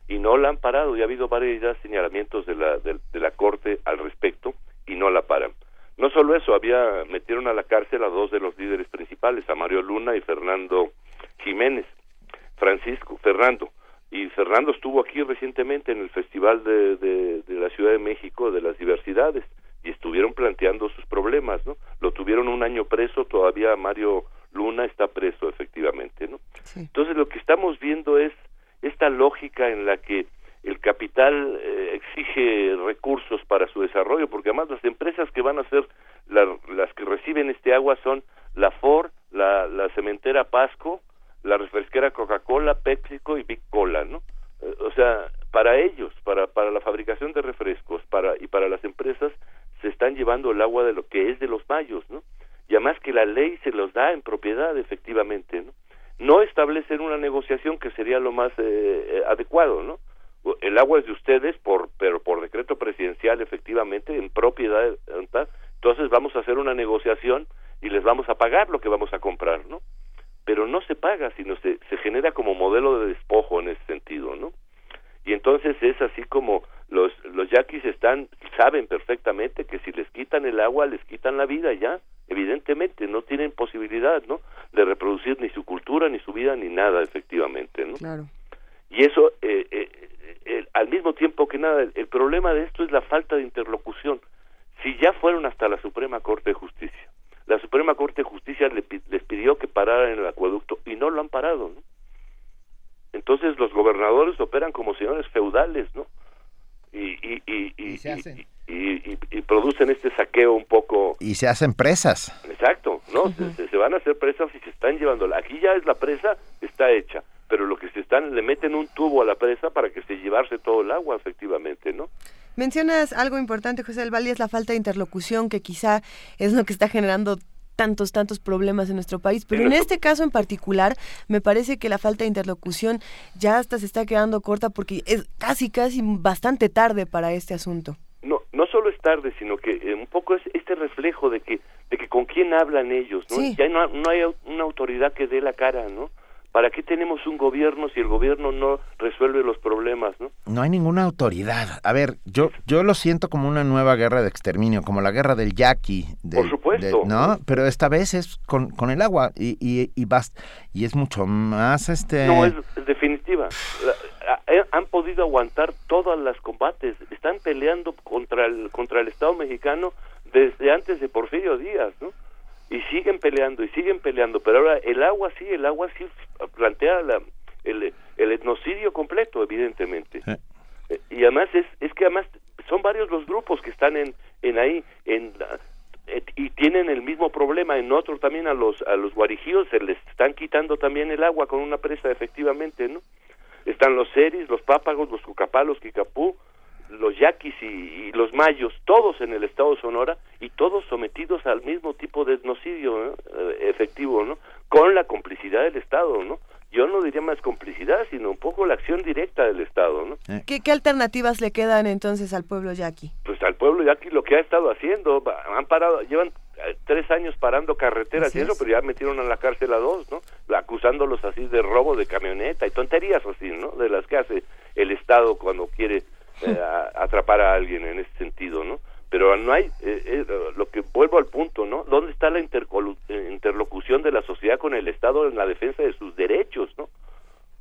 Y no la han parado y ha habido varios ya señalamientos de la, de, de la Corte al respecto y no la paran. No solo eso, había metieron a la cárcel a dos de los líderes principales, a Mario Luna y Fernando Jiménez. Francisco, Fernando. Y Fernando estuvo aquí recientemente en el Festival de, de, de la Ciudad de México de las Diversidades y estuvieron planteando sus problemas, ¿no? Lo tuvieron un año preso, todavía Mario Luna está preso efectivamente, ¿no? Entonces lo que estamos viendo es esta lógica en la que el capital eh, exige recursos para su desarrollo, porque además las empresas que van a ser la- las que reciben este agua son la Ford, la, cementera Pasco, la refresquera Coca-Cola, PepsiCo y Big Cola, ¿no? Eh, o sea, para ellos, para, para la fabricación de refrescos para, y para las empresas, se están llevando el agua de lo que es de los mayos, ¿no? Y además que la ley se los da en propiedad, efectivamente, ¿no? No establecen una negociación que sería lo más eh, eh, adecuado, ¿no? El agua es de ustedes, por, pero por decreto presidencial, efectivamente, en propiedad, entonces vamos a hacer una negociación y les vamos a pagar lo que vamos a comprar, ¿no? Pero no se paga, sino se, se genera como modelo de despojo en ese sentido, ¿no? y entonces es así como los los yaquis están saben perfectamente que si les quitan el agua les quitan la vida ya evidentemente no tienen posibilidad no de reproducir ni su cultura ni su vida ni nada efectivamente no Claro. Y eso, eh, eh, eh, al mismo tiempo que nada, el, el problema de esto es la falta de interlocución. Si ya fueron hasta la Suprema Corte de Justicia, la Suprema Corte de Justicia le les pidió que pararan el acueducto y no lo han parado, ¿no? Entonces los gobernadores operan como señores feudales, ¿no? Y, y, y, y, y- y- y- y producen este saqueo un poco Y se hacen presas. Exacto, ¿no? Se- se, se van a hacer presas y se están llevando. Aquí ya es la presa, está hecha, pero lo que se están, le meten un tubo a la presa para que se llevarse todo el agua, efectivamente, ¿no? Mencionas algo importante, José del Valle, es la falta de interlocución, que quizá es lo que está generando tantos, tantos problemas en nuestro país. Pero en este caso en particular, me parece que la falta de interlocución ya hasta se está quedando corta porque es casi, casi bastante tarde para este asunto. No, no solo es tarde, sino que eh, un poco es este reflejo de que, de que con quién hablan ellos, ¿no? Sí. Ya no, no hay una autoridad que dé la cara, ¿no? ¿Para qué tenemos un gobierno si el gobierno no resuelve los problemas, no? No hay ninguna autoridad. A ver, yo yo lo siento como una nueva guerra de exterminio, como la guerra del yaqui. de- Por supuesto. de- ¿No? Pero esta vez es con, con el agua y, y, y, bast- y es mucho más este... No, es, es definitiva. La- a- eh, han podido aguantar todos los combates. Están peleando contra el, contra el Estado mexicano desde antes de Porfirio Díaz, ¿no? Y siguen peleando y siguen peleando. Pero ahora el agua sí, el agua sí plantea la, el, el etnocidio completo, evidentemente. Eh, Y además es, es que además son varios los grupos que están en, en ahí, en la- y tienen el mismo problema en otro también a los a los guarijíos se les están quitando también el agua con una presa efectivamente no están los seris los pápagos los cucapalos quicapú los yaquis y, y los mayos todos en el estado de Sonora y todos sometidos al mismo tipo de etnocidio ¿no? Eh, efectivo no con la complicidad del estado no yo no diría más complicidad sino un poco la acción directa del estado no ¿Qué, qué alternativas le quedan entonces al pueblo yaqui? pues al pueblo ya aquí lo que ha estado haciendo han parado llevan eh, tres años parando carreteras Así y eso es. pero ya metieron a la cárcel a dos no acusándolos así de robo de camioneta y tonterías así no de las que hace el estado cuando quiere eh, atrapar a alguien en ese sentido no pero no hay eh, eh, lo que vuelvo al punto no dónde está la eh, interlocución de la sociedad con el estado en la defensa de sus derechos no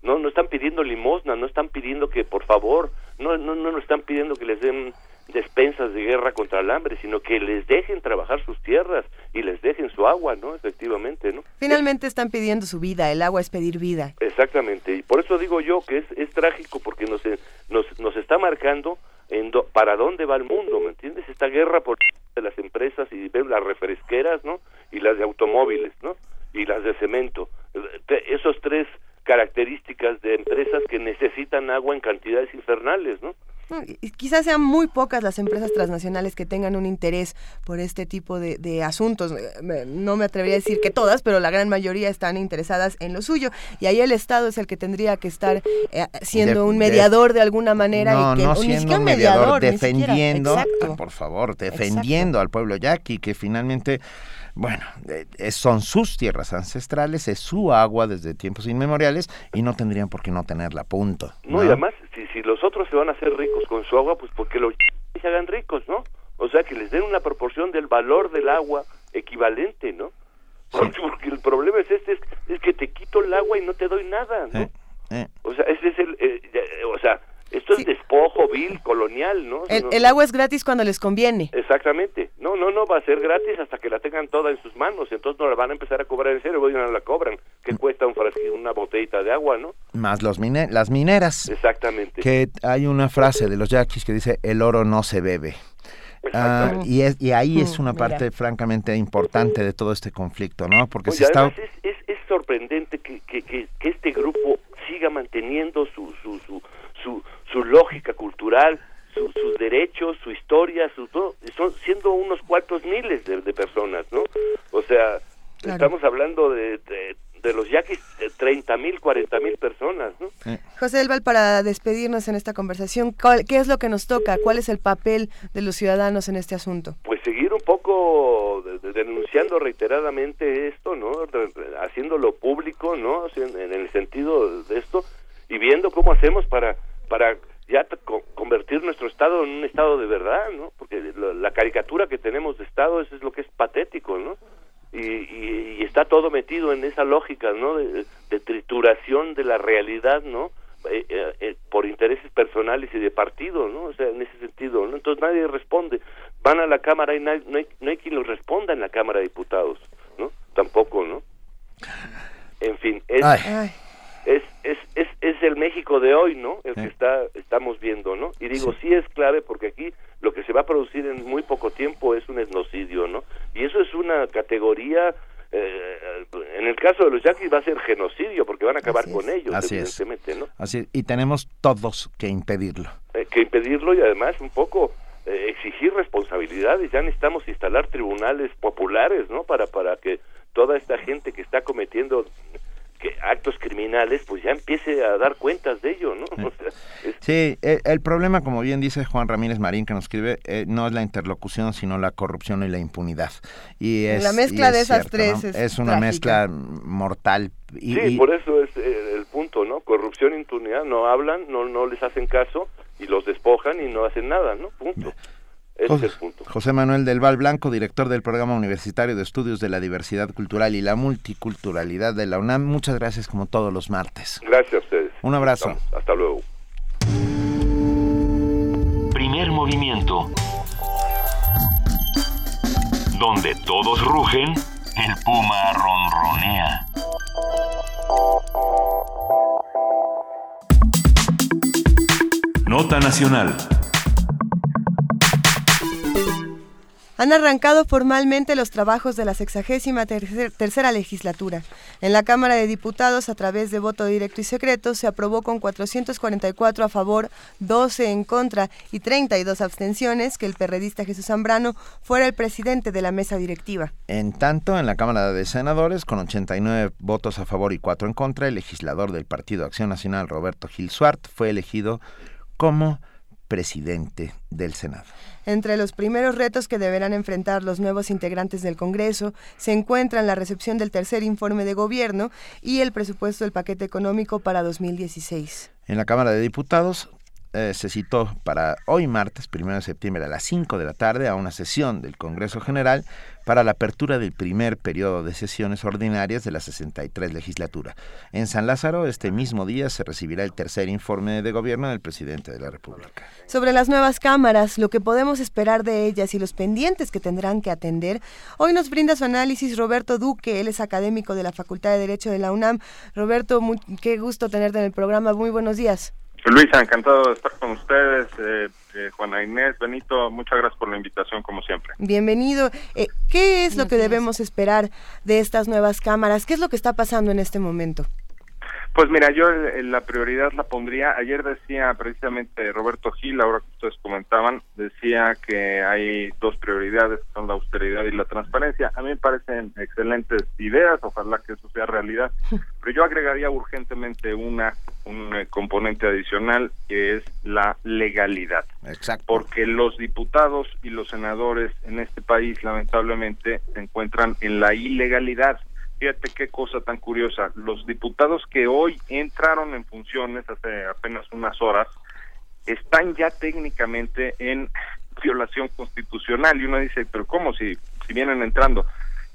no no están pidiendo limosna no están pidiendo que por favor no no no están pidiendo que les den despensas de guerra contra el hambre sino que les dejen trabajar sus tierras y les dejen su agua no efectivamente no Finalmente están pidiendo su vida, el agua es pedir vida. exactamente y por eso digo yo que es es trágico porque nos nos nos está marcando en do- para dónde va el mundo me entiendes esta guerra por de las empresas y ven las refresqueras no y las de automóviles no y las de cemento. Te- esos tres características de empresas que necesitan agua en cantidades infernales no Quizás sean muy pocas las empresas transnacionales que tengan un interés por este tipo de, de asuntos. Eh, No me atrevería a decir que todas, pero la gran mayoría están interesadas en lo suyo. Y ahí el Estado es el que tendría que estar eh, siendo De- un mediador de, alguna manera. No, y que, no siendo un mediador, siquiera, defendiendo, exacto. ah, por favor, defendiendo al pueblo yaqui, que finalmente, bueno, eh, eh, son sus tierras ancestrales, es su agua desde tiempos inmemoriales y no tendrían por qué no tenerla, punto. No, y además, si, si los otros se van a hacer ricos con su agua, pues porque los se hagan ricos, ¿no? O sea, que les den una proporción del valor del agua equivalente, ¿no? Porque, porque el problema es este, es, es que te quito el agua y no te doy nada, ¿no? eh. O sea, ese es el... eh, o sea, esto es despojo vil, colonial, ¿no? El, No- el agua es gratis cuando les conviene. Exactamente. No, no, no, va a ser gratis hasta que la tengan toda en sus manos. Entonces no la van a empezar a cobrar en serio, y no la cobran. ¿Qué cuesta un frasquito, una botellita de agua, no? Más los mine- las mineras. Exactamente. Que hay una frase de los yaquis que dice, el oro no se bebe. Ah, y, es, y ahí es Mm, una mira. parte francamente importante de todo este conflicto, ¿no? Porque Oye, se está... es, es, es sorprendente que, que, que, que este grupo siga manteniendo su, su, su, su, su lógica cultural, su- sus derechos, su historia, su todo, son siendo unos cuantos miles de, de personas, ¿no? O sea, Claro. estamos hablando de, de, de los yaquis, de 30 mil, 40 mil personas, ¿no? José del Val, para despedirnos en esta conversación, ¿cuál- ¿qué es lo que nos toca? ¿Cuál es el papel de los ciudadanos en este asunto? pues seguir un poco de- de- denunciando reiteradamente esto, ¿no? Haciéndolo público, ¿no? En el sentido de esto y viendo cómo hacemos para para ya convertir nuestro estado en un estado de verdad, ¿no? Porque la, la caricatura que tenemos de estado eso es lo que es patético, ¿no? Y, y- y está todo metido en esa lógica, ¿no? De, de trituración de la realidad, ¿no? eh, eh, eh, por intereses personales y de partido, ¿no? O sea, en ese sentido, ¿no? Entonces nadie responde. Van a la Cámara y no hay, no hay, no hay quien los responda en la Cámara de Diputados, ¿no? Tampoco, ¿no? En fin, es, Ay. es, es, es, es el México de hoy, ¿no? El que está, estamos viendo, ¿no? Y digo, sí. es clave porque aquí lo que se va a producir en muy poco tiempo es un etnocidio, ¿no? Y eso es una categoría, eh, en el caso de los yaquis va a ser genocidio porque van a acabar con ellos, Así es. evidentemente, ¿no? Así es. Y tenemos todos que impedirlo. Eh, que impedirlo y además un poco eh, exigir responsabilidades. Ya necesitamos instalar tribunales populares, ¿no? Para, para que toda esta gente que está cometiendo que actos criminales, pues ya empiece a dar cuentas de ello, ¿no? O sea, es- Sí, el, el problema, como bien dice Juan Ramírez Marín, que nos escribe, eh, no es la interlocución, sino la corrupción y la impunidad. Y es, La mezcla y de es esas cierto, tres ¿no? es una trágica. mezcla mortal. Y, sí, y- por eso es eh, el punto, ¿no? Corrupción, impunidad, no hablan, no, no les hacen caso y los despojan y no hacen nada, ¿no? Punto. Ese es el punto. José Manuel del Val Blanco, director del Programa Universitario de Estudios de la Diversidad Cultural y la Multiculturalidad de la UNAM. Muchas gracias como todos los martes. Gracias a ustedes. Un abrazo. Estamos. Hasta luego. Primer movimiento. Donde todos rugen, el puma ronronea. Nota Nacional. Han arrancado formalmente los trabajos de la sexagésima tercer- tercera legislatura. En la Cámara de Diputados, a través de voto directo y secreto, se aprobó con 444 a favor, 12 en contra y 32 abstenciones que el perredista Jesús Zambrano fuera el presidente de la mesa directiva. En tanto, en la Cámara de Senadores, con 89 votos a favor y 4 en contra, el legislador del Partido Acción Nacional, Roberto Gil Suart, fue elegido como presidente del Senado. Entre los primeros retos que deberán enfrentar los nuevos integrantes del Congreso se encuentran la recepción del tercer informe de gobierno y el presupuesto del paquete económico para 2016. En la Cámara de Diputados eh, se citó para hoy martes, 1 de septiembre a las 5 de la tarde, a una sesión del Congreso General para la apertura del primer periodo de sesiones ordinarias de la 63 legislatura. En San Lázaro, este mismo día, se recibirá el tercer informe de gobierno del presidente de la República. Sobre las nuevas cámaras, lo que podemos esperar de ellas y los pendientes que tendrán que atender, hoy nos brinda su análisis Roberto Duque, él es académico de la Facultad de Derecho de la UNAM. Roberto, qué gusto tenerte en el programa, muy buenos días. Luisa, encantado de estar con ustedes. Eh, eh, Juana Inés, Benito, muchas gracias por la invitación, como siempre. Bienvenido. Eh, ¿Qué es lo que debemos esperar de estas nuevas cámaras? ¿Qué es lo que está pasando en este momento? Pues mira, yo la prioridad la pondría, ayer decía precisamente Roberto Gil, ahora que ustedes comentaban, decía que hay dos prioridades, que son la austeridad y la transparencia. A mí me parecen excelentes ideas, ojalá que eso sea realidad, pero yo agregaría urgentemente una un eh, componente adicional que es la legalidad. Exacto. Porque los diputados y los senadores en este país lamentablemente se encuentran en la ilegalidad. Fíjate qué cosa tan curiosa. Los diputados que hoy entraron en funciones hace apenas unas horas están ya técnicamente en violación constitucional. Y uno dice, pero ¿cómo si, si vienen entrando?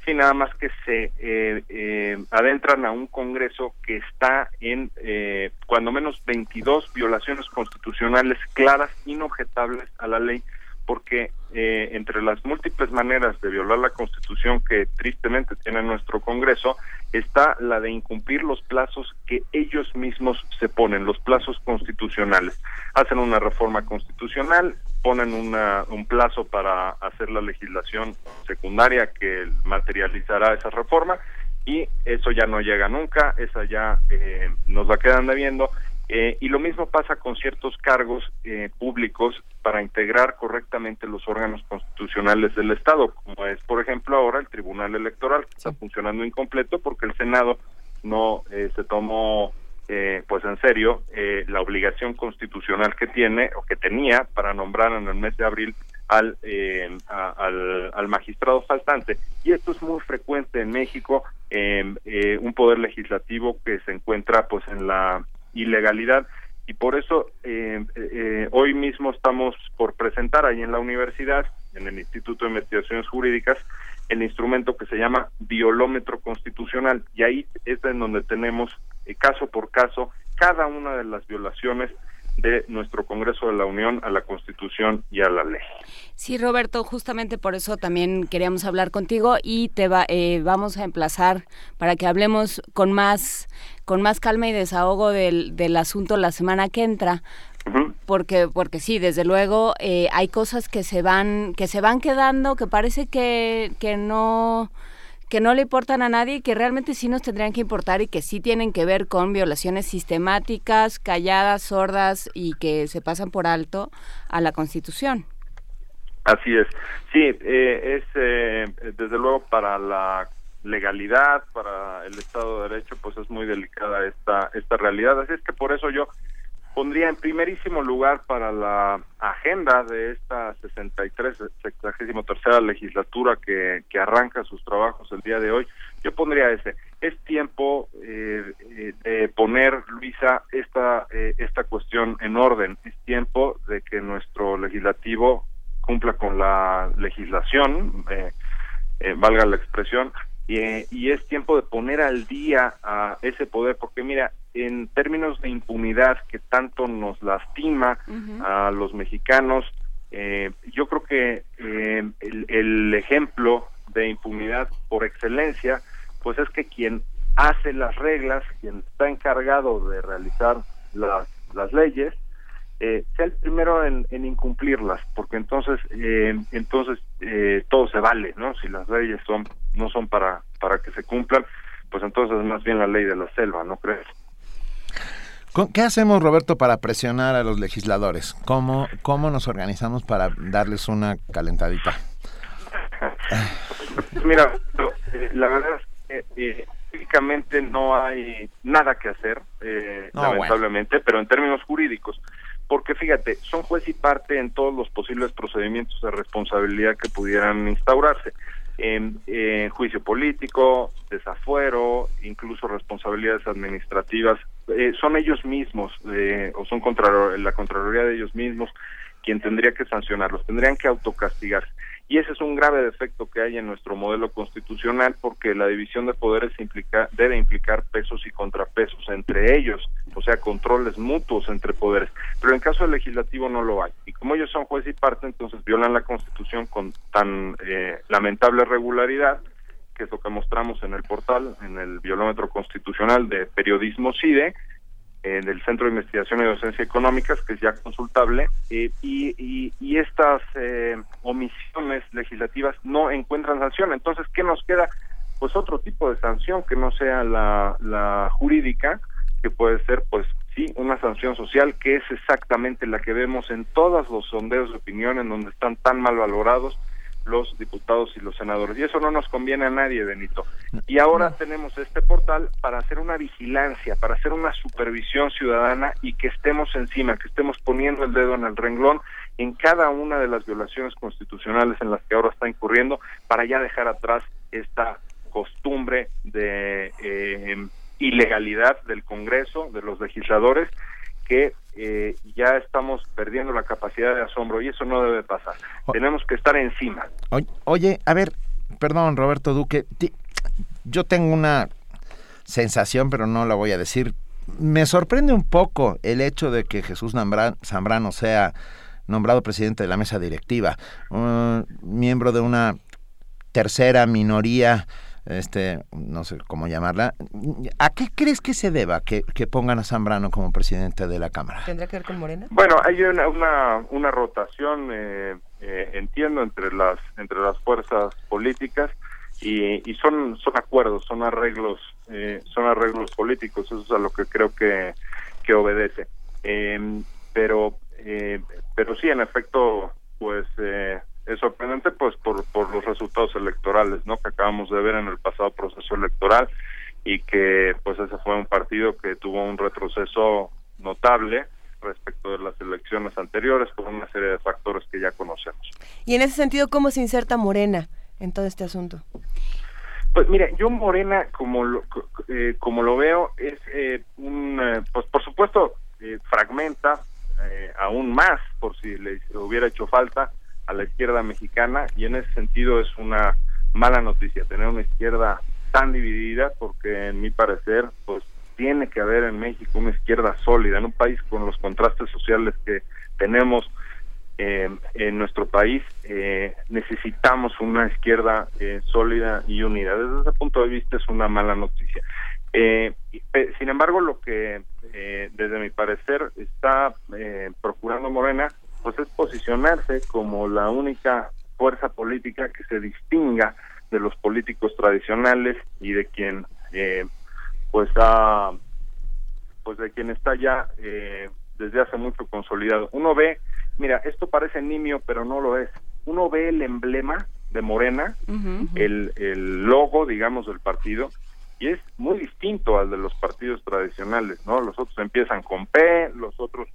Sí, nada más que se eh, eh, adentran a un Congreso que está en eh, cuando menos 22 violaciones constitucionales claras, inobjetables a la ley, porque eh, entre las múltiples maneras de violar la Constitución que tristemente tiene nuestro Congreso está la de incumplir los plazos que ellos mismos se ponen, los plazos constitucionales. Hacen una reforma constitucional, ponen una, un plazo para hacer la legislación secundaria que materializará esa reforma y eso ya no llega nunca, esa ya eh, nos la quedan debiendo. Eh, y lo mismo pasa con ciertos cargos eh, públicos para integrar correctamente los órganos constitucionales del Estado, como es, por ejemplo, ahora el Tribunal Electoral, que está funcionando incompleto porque el Senado no eh, se tomó eh, pues en serio eh, la obligación constitucional que tiene o que tenía para nombrar en el mes de abril al, eh, a- al, al magistrado faltante. Y esto es muy frecuente en México, un poder legislativo que se encuentra pues en la ilegalidad. Y por eso eh, eh, hoy mismo estamos por presentar ahí en la universidad, en el Instituto de Investigaciones Jurídicas, el instrumento que se llama violómetro constitucional. Y ahí es en donde tenemos eh, caso por caso cada una de las violaciones de nuestro Congreso de la Unión a la Constitución y a la ley. Sí, Roberto, justamente por eso también queríamos hablar contigo y te va, eh, vamos a emplazar para que hablemos con más con más calma y desahogo del, del asunto la semana que entra. Porque, porque sí, desde luego eh, hay cosas que se van, que se van quedando, que parece que, que no, que no le importan a nadie y que realmente sí nos tendrían que importar y que sí tienen que ver con violaciones sistemáticas, calladas, sordas y que se pasan por alto a la Constitución. Así es. Sí, eh, es eh, desde luego para la legalidad, para el Estado de Derecho, pues es muy delicada esta esta realidad. Así es que por eso yo pondría en primerísimo lugar para la agenda de esta 63, 63 legislatura que, que arranca sus trabajos el día de hoy, yo pondría ese. Es tiempo eh, eh, de poner, Luisa, esta, eh, esta cuestión en orden. Es tiempo de que nuestro legislativo cumpla con la legislación, valga la expresión, y, es tiempo de poner al día a ese poder, porque mira, en términos de impunidad que tanto nos lastima a los mexicanos, eh, yo creo que eh, el, el, ejemplo de impunidad por excelencia, pues es que quien hace las reglas, quien está encargado de realizar las, las leyes, eh, sea el primero en, incumplirlas, porque entonces eh, entonces eh, todo se vale, ¿no? Si las leyes son no son para para que se cumplan, pues entonces es más bien la ley de la selva, ¿no crees? ¿Qué hacemos, Roberto, para presionar a los legisladores? ¿Cómo, cómo nos organizamos para darles una calentadita? Mira, la verdad es que técnicamente no hay nada que hacer, lamentablemente, pero en términos jurídicos, porque fíjate, son juez y parte en todos los posibles procedimientos de responsabilidad que pudieran instaurarse. En, juicio político, desafuero, incluso responsabilidades administrativas, eh, son ellos mismos eh, o son contra la Contraloría de ellos mismos quien tendría que sancionarlos, tendrían que autocastigarse. Y ese es un grave defecto que hay en nuestro modelo constitucional porque la división de poderes implica, debe implicar pesos y contrapesos entre ellos, o sea, controles mutuos entre poderes. Pero en caso del legislativo no lo hay. Y como ellos son juez y parte, entonces violan la constitución con tan eh, lamentable regularidad que es lo que mostramos en el portal, en el violómetro constitucional de periodismo CIDE, en el Centro de Investigación y Docencia Económicas, que es ya consultable, eh, y, y, estas eh, omisiones legislativas no encuentran sanción. Entonces, ¿qué nos queda? Pues otro tipo de sanción que no sea la, la jurídica, que puede ser, pues sí, una sanción social, que es exactamente la que vemos en todos los sondeos de opinión en donde están tan mal valorados los diputados y los senadores. Y eso no nos conviene a nadie, Benito. Y ahora tenemos este portal para hacer una vigilancia, para hacer una supervisión ciudadana y que estemos encima, que estemos poniendo el dedo en el renglón en cada una de las violaciones constitucionales en las que ahora está incurriendo, para ya dejar atrás esta costumbre de eh, ilegalidad del Congreso, de los legisladores, que eh, ya estamos perdiendo la capacidad de asombro y eso no debe pasar. Tenemos que estar encima. Oye, a ver, perdón, Roberto Duque, yo tengo una sensación, pero no la voy a decir. Me sorprende un poco el hecho de que Jesús Zambrano sea nombrado presidente de la mesa directiva, miembro de una tercera minoría este, no sé cómo llamarla. ¿A qué crees que se deba que, pongan a Zambrano como presidente de la Cámara? ¿Tendrá que ver con Morena? Bueno, hay una, una, una rotación, eh, eh, entiendo, entre las, entre las fuerzas políticas y, y son, son acuerdos, son arreglos, eh, son arreglos políticos, eso es a lo que creo que, que obedece. Em, pero, pero sí, en efecto, pues es sorprendente pues por, por los resultados electorales no que acabamos de ver en el pasado proceso electoral y que pues ese fue un partido que tuvo un retroceso notable respecto de las elecciones anteriores por una serie de factores que ya conocemos. Y en ese sentido, ¿cómo se inserta Morena en todo este asunto? Pues mire, yo Morena, como lo, eh, como lo veo, es eh, un, eh, pues por supuesto, fragmenta aún más, por si le hubiera hecho falta, a la izquierda mexicana y en ese sentido es una mala noticia tener una izquierda tan dividida porque en mi parecer pues tiene que haber en México una izquierda sólida, en un país con los contrastes sociales que tenemos eh, en nuestro país, eh, necesitamos una izquierda eh, sólida y unida. Desde ese punto de vista es una mala noticia. Eh, pe- sin embargo, lo que eh, desde mi parecer está eh, procurando Morena, pues es posicionarse como la única fuerza política que se distinga de los políticos tradicionales y de quien eh, pues ha pues de quien está ya eh, desde hace mucho consolidado. Uno ve, mira, esto parece nimio, pero no lo es. Uno ve el emblema de Morena, el, el logo, digamos, del partido, y es muy distinto al de los partidos tradicionales, ¿no? Los otros empiezan con P, los otros,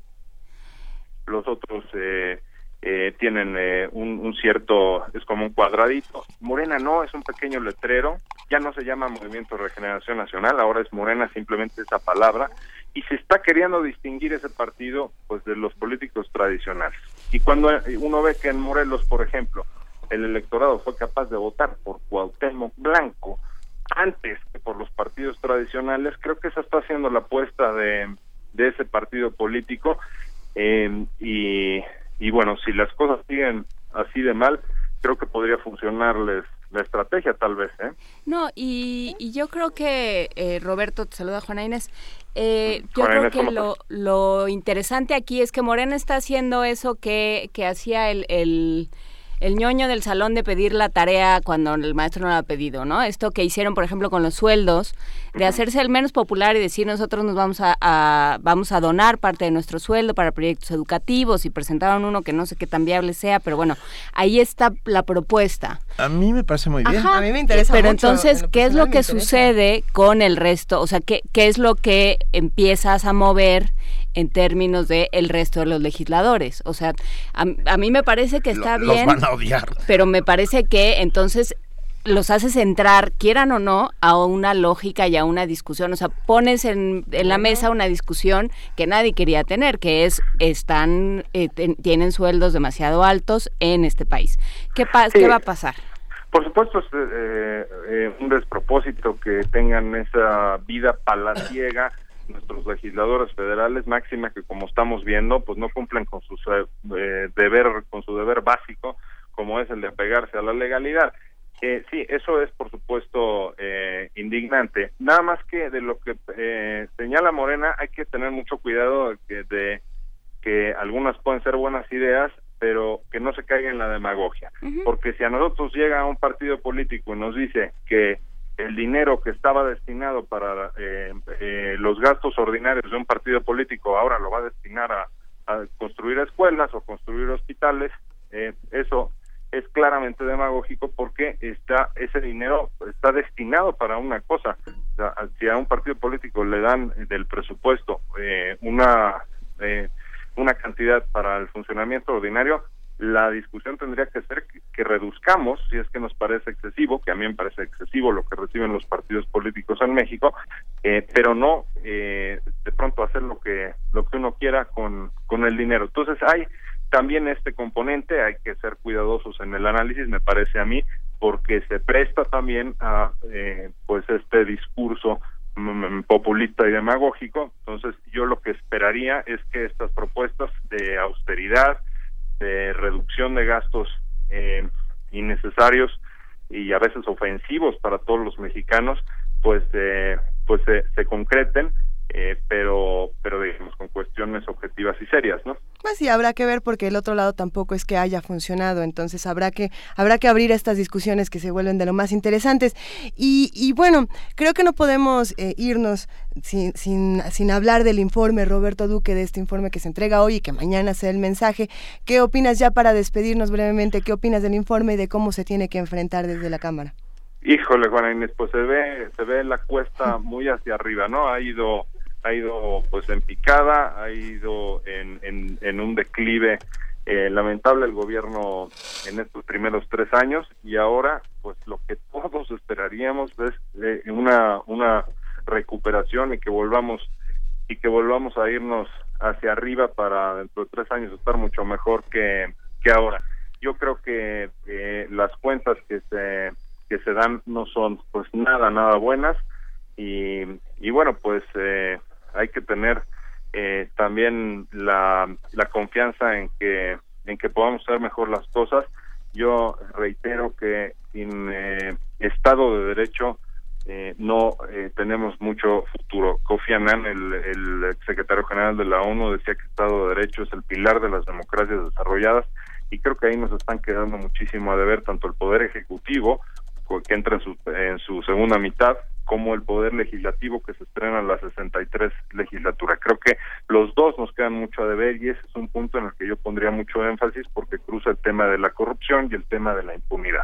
los otros eh, eh, tienen eh, un, cierto, es como un cuadradito. Morena no, es un pequeño letrero, ya no se llama Movimiento Regeneración Nacional, ahora es Morena simplemente esa palabra, y se está queriendo distinguir ese partido pues de los políticos tradicionales. Y cuando eh, uno ve que en Morelos, por ejemplo, el electorado fue capaz de votar por Cuauhtémoc Blanco antes que por los partidos tradicionales, creo que esa está siendo la apuesta de, de ese partido político eh, y, y bueno, si las cosas siguen así de mal, creo que podría funcionarles la estrategia tal vez, ¿eh? No, y, y yo creo que, eh, Roberto, te saluda Juana Inés, eh, yo Juana creo Inés, que ¿cómo lo, lo interesante aquí es que Morena está haciendo eso que, que hacía el, el, el ñoño del salón de pedir la tarea cuando el maestro no la ha pedido, ¿no? Esto que hicieron, por ejemplo, con los sueldos, de hacerse el menos popular y decir nosotros nos vamos a, a- vamos a donar parte de nuestro sueldo para proyectos educativos y presentaron uno que no sé qué tan viable sea, pero bueno, ahí está la propuesta. A mí me parece muy bien. Ajá. A mí me interesa Pero mucho, entonces, en ¿qué es lo que interesa. sucede con el resto? O sea, ¿qué, ¿qué es lo que empiezas a mover en términos de el resto de los legisladores? O sea, a, a mí me parece que está Lo- bien, Los van a odiar. pero me parece que entonces los haces entrar, quieran o no, a una lógica y a una discusión. O sea, pones en, en la mesa una discusión que nadie quería tener, que es, están, eh, ten- tienen sueldos demasiado altos en este país. ¿Qué, pa- Sí. ¿qué va a pasar? Por supuesto, es eh, eh, un despropósito que tengan esa vida palaciega nuestros legisladores federales, máxima que como estamos viendo, pues no cumplen con sus eh, eh, deber, con su deber básico, como es el de apegarse a la legalidad. Eh, sí, eso es por supuesto eh, indignante. Nada más que de lo que eh, señala Morena, hay que tener mucho cuidado de que, de que algunas pueden ser buenas ideas, pero que no se caiga en la demagogia. Porque si a nosotros llega un partido político y nos dice que el dinero que estaba destinado para eh, eh, los gastos ordinarios de un partido político ahora lo va a destinar a, construir escuelas o construir hospitales, eh, eso es claramente demagógico porque está ese dinero está destinado para una cosa. O sea, si a un partido político le dan del presupuesto eh, una eh, una cantidad para el funcionamiento ordinario, la discusión tendría que ser que, reduzcamos, si es que nos parece excesivo, que a mí me parece excesivo lo que reciben los partidos políticos en México, eh, pero no eh, de pronto hacer lo que lo que uno quiera con, con el dinero. Entonces hay también este componente, hay que ser cuidadosos en el análisis, me parece a mí, porque se presta también a eh, pues este discurso mm, populista y demagógico. Entonces, yo lo que esperaría es que estas propuestas de austeridad, de reducción de gastos eh, innecesarios y a veces ofensivos para todos los mexicanos, pues eh, pues se, se concreten, eh, pero pero digamos con cuestiones objetivas y serias, ¿no? Pues sí, habrá que ver porque el otro lado tampoco es que haya funcionado, entonces habrá que habrá que abrir estas discusiones que se vuelven de lo más interesantes. Y, y bueno, creo que no podemos eh, irnos sin, sin, sin hablar del informe, Roberto Duque, de este informe que se entrega hoy y que mañana sea el mensaje. ¿Qué opinas ya para despedirnos brevemente? ¿Qué opinas del informe y de cómo se tiene que enfrentar desde la Cámara? Híjole, Juana Inés, pues se ve, se ve la cuesta muy hacia arriba, ¿no? Ha ido, ha ido pues en picada, ha ido en, en, en un declive eh, lamentable el gobierno en estos primeros tres años y ahora pues lo que todos esperaríamos es eh, una, una recuperación y que volvamos y que volvamos a irnos hacia arriba para dentro de tres años estar mucho mejor que, que ahora. Yo creo que eh, las cuentas que se que se dan no son pues nada nada buenas y, y bueno, pues eh, hay que tener eh, también la, confianza en que en que podamos hacer mejor las cosas. Yo reitero que sin eh, Estado de Derecho eh, no eh, tenemos mucho futuro. Kofi Annan, el, el secretario general de la ONU, decía que Estado de Derecho es el pilar de las democracias desarrolladas y creo que ahí nos están quedando muchísimo a deber tanto el Poder Ejecutivo, que entra en su, en su segunda mitad, como el Poder Legislativo que se estrena en la 63 legislatura. Creo que los dos nos quedan mucho a deber y ese es un punto en el que yo pondría mucho énfasis porque cruza el tema de la corrupción y el tema de la impunidad.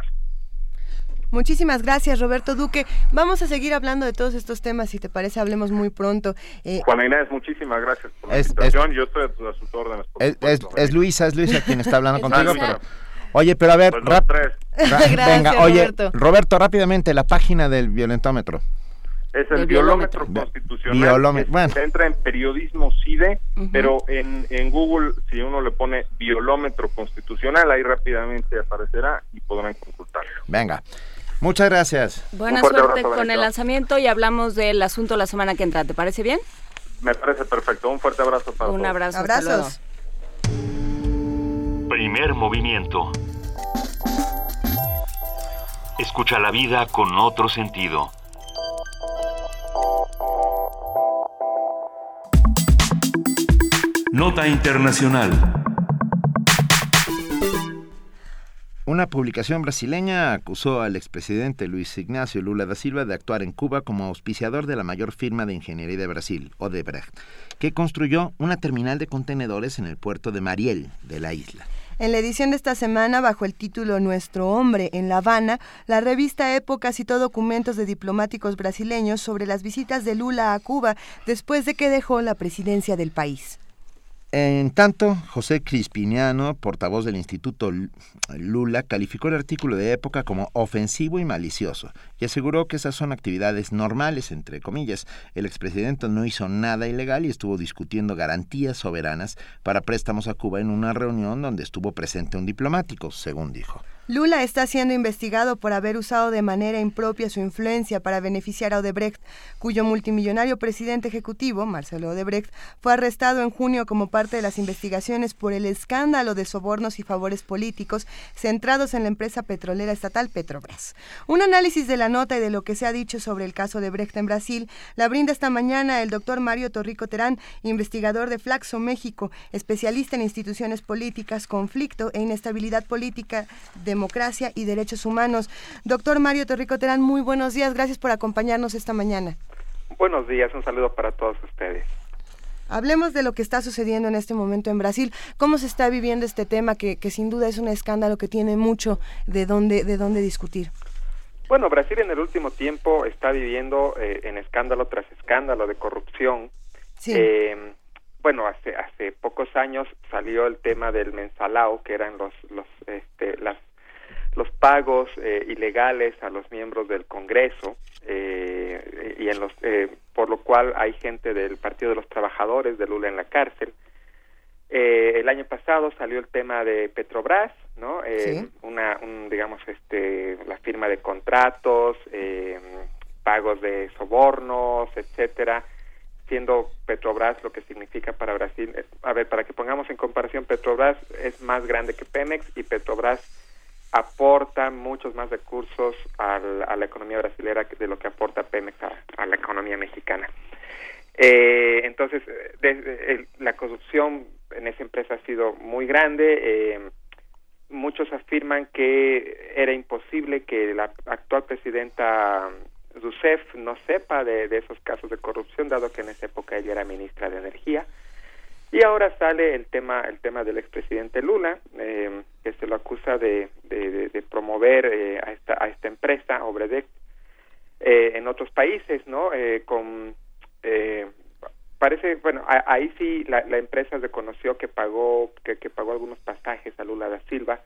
Muchísimas gracias, Roberto Duque. Vamos a seguir hablando de todos estos temas, si te parece, hablemos muy pronto. Eh, Juana Inés, muchísimas gracias por la invitación. Yo estoy a, sus órdenes. es, es, Luisa, es Luisa quien está hablando contigo, pero... Oye, pero a ver, pues rap... Gracias, venga, oye, Roberto. Roberto, rápidamente, la página del violentómetro. Es el, el violómetro, constitucional. Violómetro. Bueno. Entra en periodismo CIDE, uh -huh. pero en, en Google, si uno le pone violómetro constitucional, ahí rápidamente aparecerá y podrán consultarlo. Venga. Muchas gracias. Buena suerte con el lanzamiento y hablamos del asunto la semana que entra. ¿Te parece bien? Me parece perfecto. Un fuerte abrazo para Un todos. abrazo. Abrazos. Primer movimiento. Escucha la vida con otro sentido. Nota Internacional. Una publicación brasileña acusó al expresidente Luis Ignacio Lula da Silva de actuar en Cuba como auspiciador de la mayor firma de ingeniería de Brasil, Odebrecht, que construyó una terminal de contenedores en el puerto de Mariel, de la isla. En la edición de esta semana, bajo el título Nuestro hombre en La Habana, la revista Época citó documentos de diplomáticos brasileños sobre las visitas de Lula a Cuba después de que dejó la presidencia del país. En tanto, José Crispiniano, portavoz del Instituto Lula, calificó el artículo de época como ofensivo y malicioso y aseguró que esas son actividades normales, entre comillas. El expresidente no hizo nada ilegal y estuvo discutiendo garantías soberanas para préstamos a Cuba en una reunión donde estuvo presente un diplomático, según dijo. Lula está siendo investigado por haber usado de manera impropia su influencia para beneficiar a Odebrecht, cuyo multimillonario presidente ejecutivo, Marcelo Odebrecht, fue arrestado en junio como parte de las investigaciones por el escándalo de sobornos y favores políticos centrados en la empresa petrolera estatal Petrobras. Un análisis de la nota y de lo que se ha dicho sobre el caso de Brecht en Brasil la brinda esta mañana el doctor Mario Torrico Terán, investigador de Flaxo México, especialista en instituciones políticas, conflicto e inestabilidad política de democracia y derechos humanos. Doctor Mario Torrico Terán, muy buenos días, gracias por acompañarnos esta mañana. Buenos días, un saludo para todos ustedes. Hablemos de lo que está sucediendo en este momento en Brasil. ¿Cómo se está viviendo este tema que, que sin duda es un escándalo que tiene mucho de dónde, de dónde discutir? Bueno, Brasil en el último tiempo está viviendo eh, en escándalo tras escándalo de corrupción. Sí. Eh, bueno, hace hace pocos años salió el tema del mensalao, que eran los los este, las los pagos eh, ilegales a los miembros del Congreso eh, y en los eh, por lo cual hay gente del Partido de los Trabajadores de Lula en la cárcel. el año pasado salió el tema de Petrobras, no, Sí. una un, digamos este la firma de contratos, pagos de sobornos, etcétera siendo Petrobras lo que significa para Brasil. A ver, para que pongamos en comparación, Petrobras es más grande que Pemex y Petrobras aporta muchos más recursos al, a la economía brasilera de lo que aporta Pemex a, la economía mexicana. Eh, entonces, el, la corrupción en esa empresa ha sido muy grande. Eh, muchos afirman que era imposible que la actual presidenta Rousseff no sepa de, de, esos casos de corrupción, dado que en esa época ella era ministra de Energía. Y ahora sale el tema el tema del expresidente Lula, eh, que se lo acusa de, de, de promover eh, a, esta, a esta empresa, Obredec, eh, en otros países, ¿no? Eh, con parece, bueno, a, ahí sí la, empresa reconoció que pagó que, que, pagó algunos pasajes a Lula da Silva,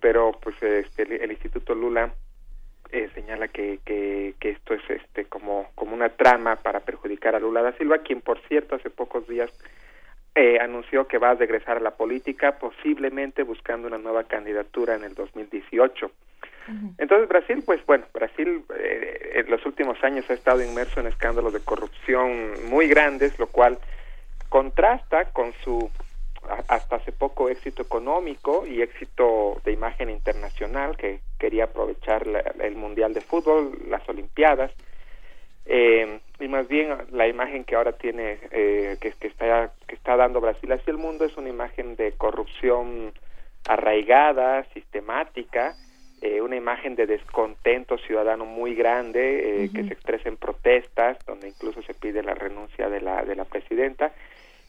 pero pues este, el, el Instituto Lula eh, señala que, que, que, esto es este como, como una trama para perjudicar a Lula da Silva, quien por cierto hace pocos días eh, anunció que va a regresar a la política, posiblemente buscando una nueva candidatura en el 2018. Entonces Brasil, pues bueno, Brasil eh, en los últimos años ha estado inmerso en escándalos de corrupción muy grandes, lo cual contrasta con su hasta hace poco éxito económico y éxito de imagen internacional que quería aprovechar el Mundial de Fútbol, las Olimpiadas, eh, y más bien la imagen que ahora tiene, eh, que, que, está, que está dando Brasil hacia el mundo es una imagen de corrupción arraigada, sistemática, eh, una imagen de descontento ciudadano muy grande eh, que se expresa en protestas, donde incluso se pide la renuncia de la, de la presidenta,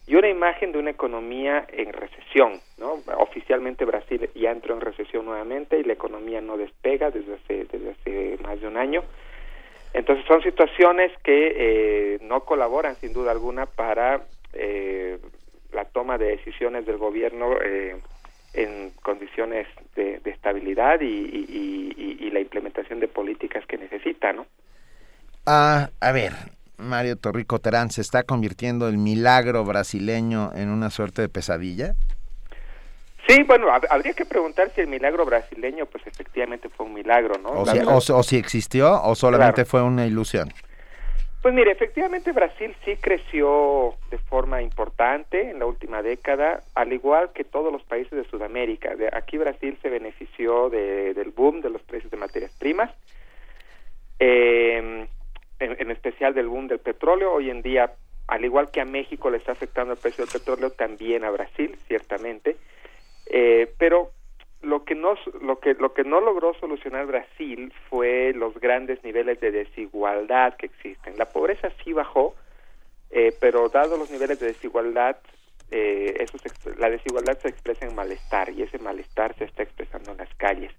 y una imagen de una economía en recesión, ¿no? Oficialmente Brasil ya entró en recesión nuevamente y la economía no despega desde hace, desde hace más de un año. Entonces son situaciones que eh, no colaboran sin duda alguna para eh, la toma de decisiones del gobierno eh, en condiciones de, estabilidad y, y, la implementación de políticas que necesita, ¿no? Ah, a ver, Mario Torrico Terán, ¿se está convirtiendo el milagro brasileño en una suerte de pesadilla? Sí, bueno, habría que preguntar si el milagro brasileño, pues efectivamente fue un milagro, ¿no? O, si, o, o si, existió o solamente claro. fue una ilusión. Pues mire, efectivamente Brasil sí creció de forma importante en la última década, al igual que todos los países de Sudamérica. De aquí Brasil se benefició de, del boom de los precios de materias primas. Eh, en, en, especial del boom del petróleo. Hoy en día, al igual que a México le está afectando el precio del petróleo, también a Brasil, ciertamente. Eh, pero lo que no lo que lo que no logró solucionar Brasil fue los grandes niveles de desigualdad que existen. La pobreza sí bajó, eh, pero dado los niveles de desigualdad, eh, eso se, la desigualdad se expresa en malestar y ese malestar se está expresando en las calles.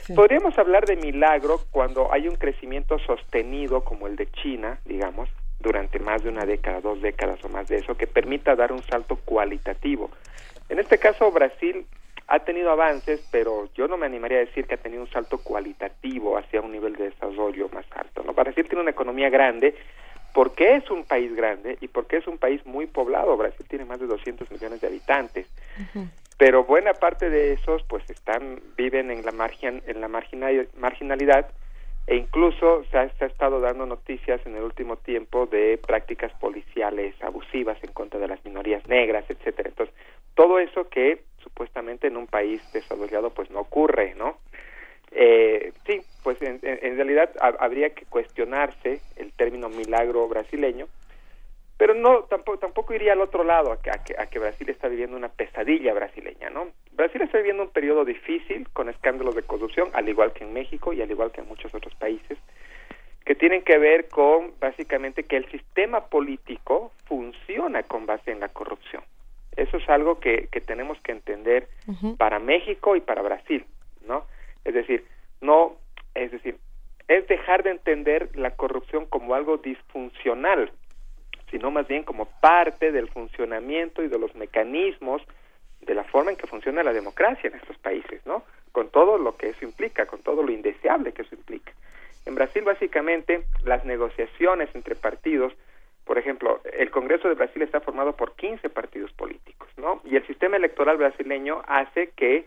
Sí. Podríamos hablar de milagro cuando hay un crecimiento sostenido como el de China, digamos, durante más de una década, dos décadas o más de eso, que permita dar un salto cualitativo. En este caso, Brasil ha tenido avances, pero yo no me animaría a decir que ha tenido un salto cualitativo hacia un nivel de desarrollo más alto. ¿no? Brasil tiene una economía grande, porque es un país grande y porque es un país muy poblado. Brasil tiene más de 200 millones de habitantes. Uh -huh pero buena parte de esos pues están viven en la margen en la marginal, marginalidad e incluso se ha, se ha, estado dando noticias en el último tiempo de prácticas policiales abusivas en contra de las minorías negras etcétera entonces todo eso que supuestamente en un país desarrollado pues no ocurre no eh, sí pues en, en realidad habría que cuestionarse el término milagro brasileño pero no tampoco tampoco iría al otro lado a que, a que, a que Brasil está viviendo una pesadilla brasileña no Brasil está viviendo un periodo difícil con escándalos de corrupción al igual que en México y al igual que en muchos otros países que tienen que ver con básicamente que el sistema político funciona con base en la corrupción eso es algo que, que tenemos que entender uh -huh. para México y para Brasil no es decir no es decir es dejar de entender la corrupción como algo disfuncional sino más bien como parte del funcionamiento y de los mecanismos de la forma en que funciona la democracia en estos países, ¿no? Con todo lo que eso implica, con todo lo indeseable que eso implica. En Brasil, básicamente, las negociaciones entre partidos, por ejemplo, el Congreso de Brasil está formado por 15 partidos políticos, ¿no? Y el sistema electoral brasileño hace que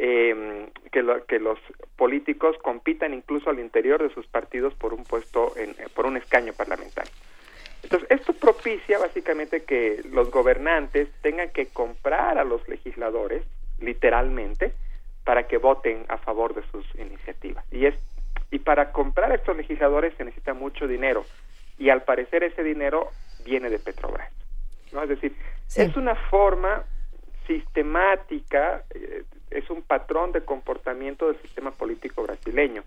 eh, que, lo, que los políticos compitan incluso al interior de sus partidos por un puesto, en, por un escaño parlamentario. Entonces, esto propicia básicamente que los gobernantes tengan que comprar a los legisladores, literalmente, para que voten a favor de sus iniciativas. Y, es, y para comprar a estos legisladores se necesita mucho dinero. Y al parecer ese dinero viene de Petrobras. ¿no? Es decir, sí. es una forma sistemática, eh, es un patrón de comportamiento del sistema político brasileño.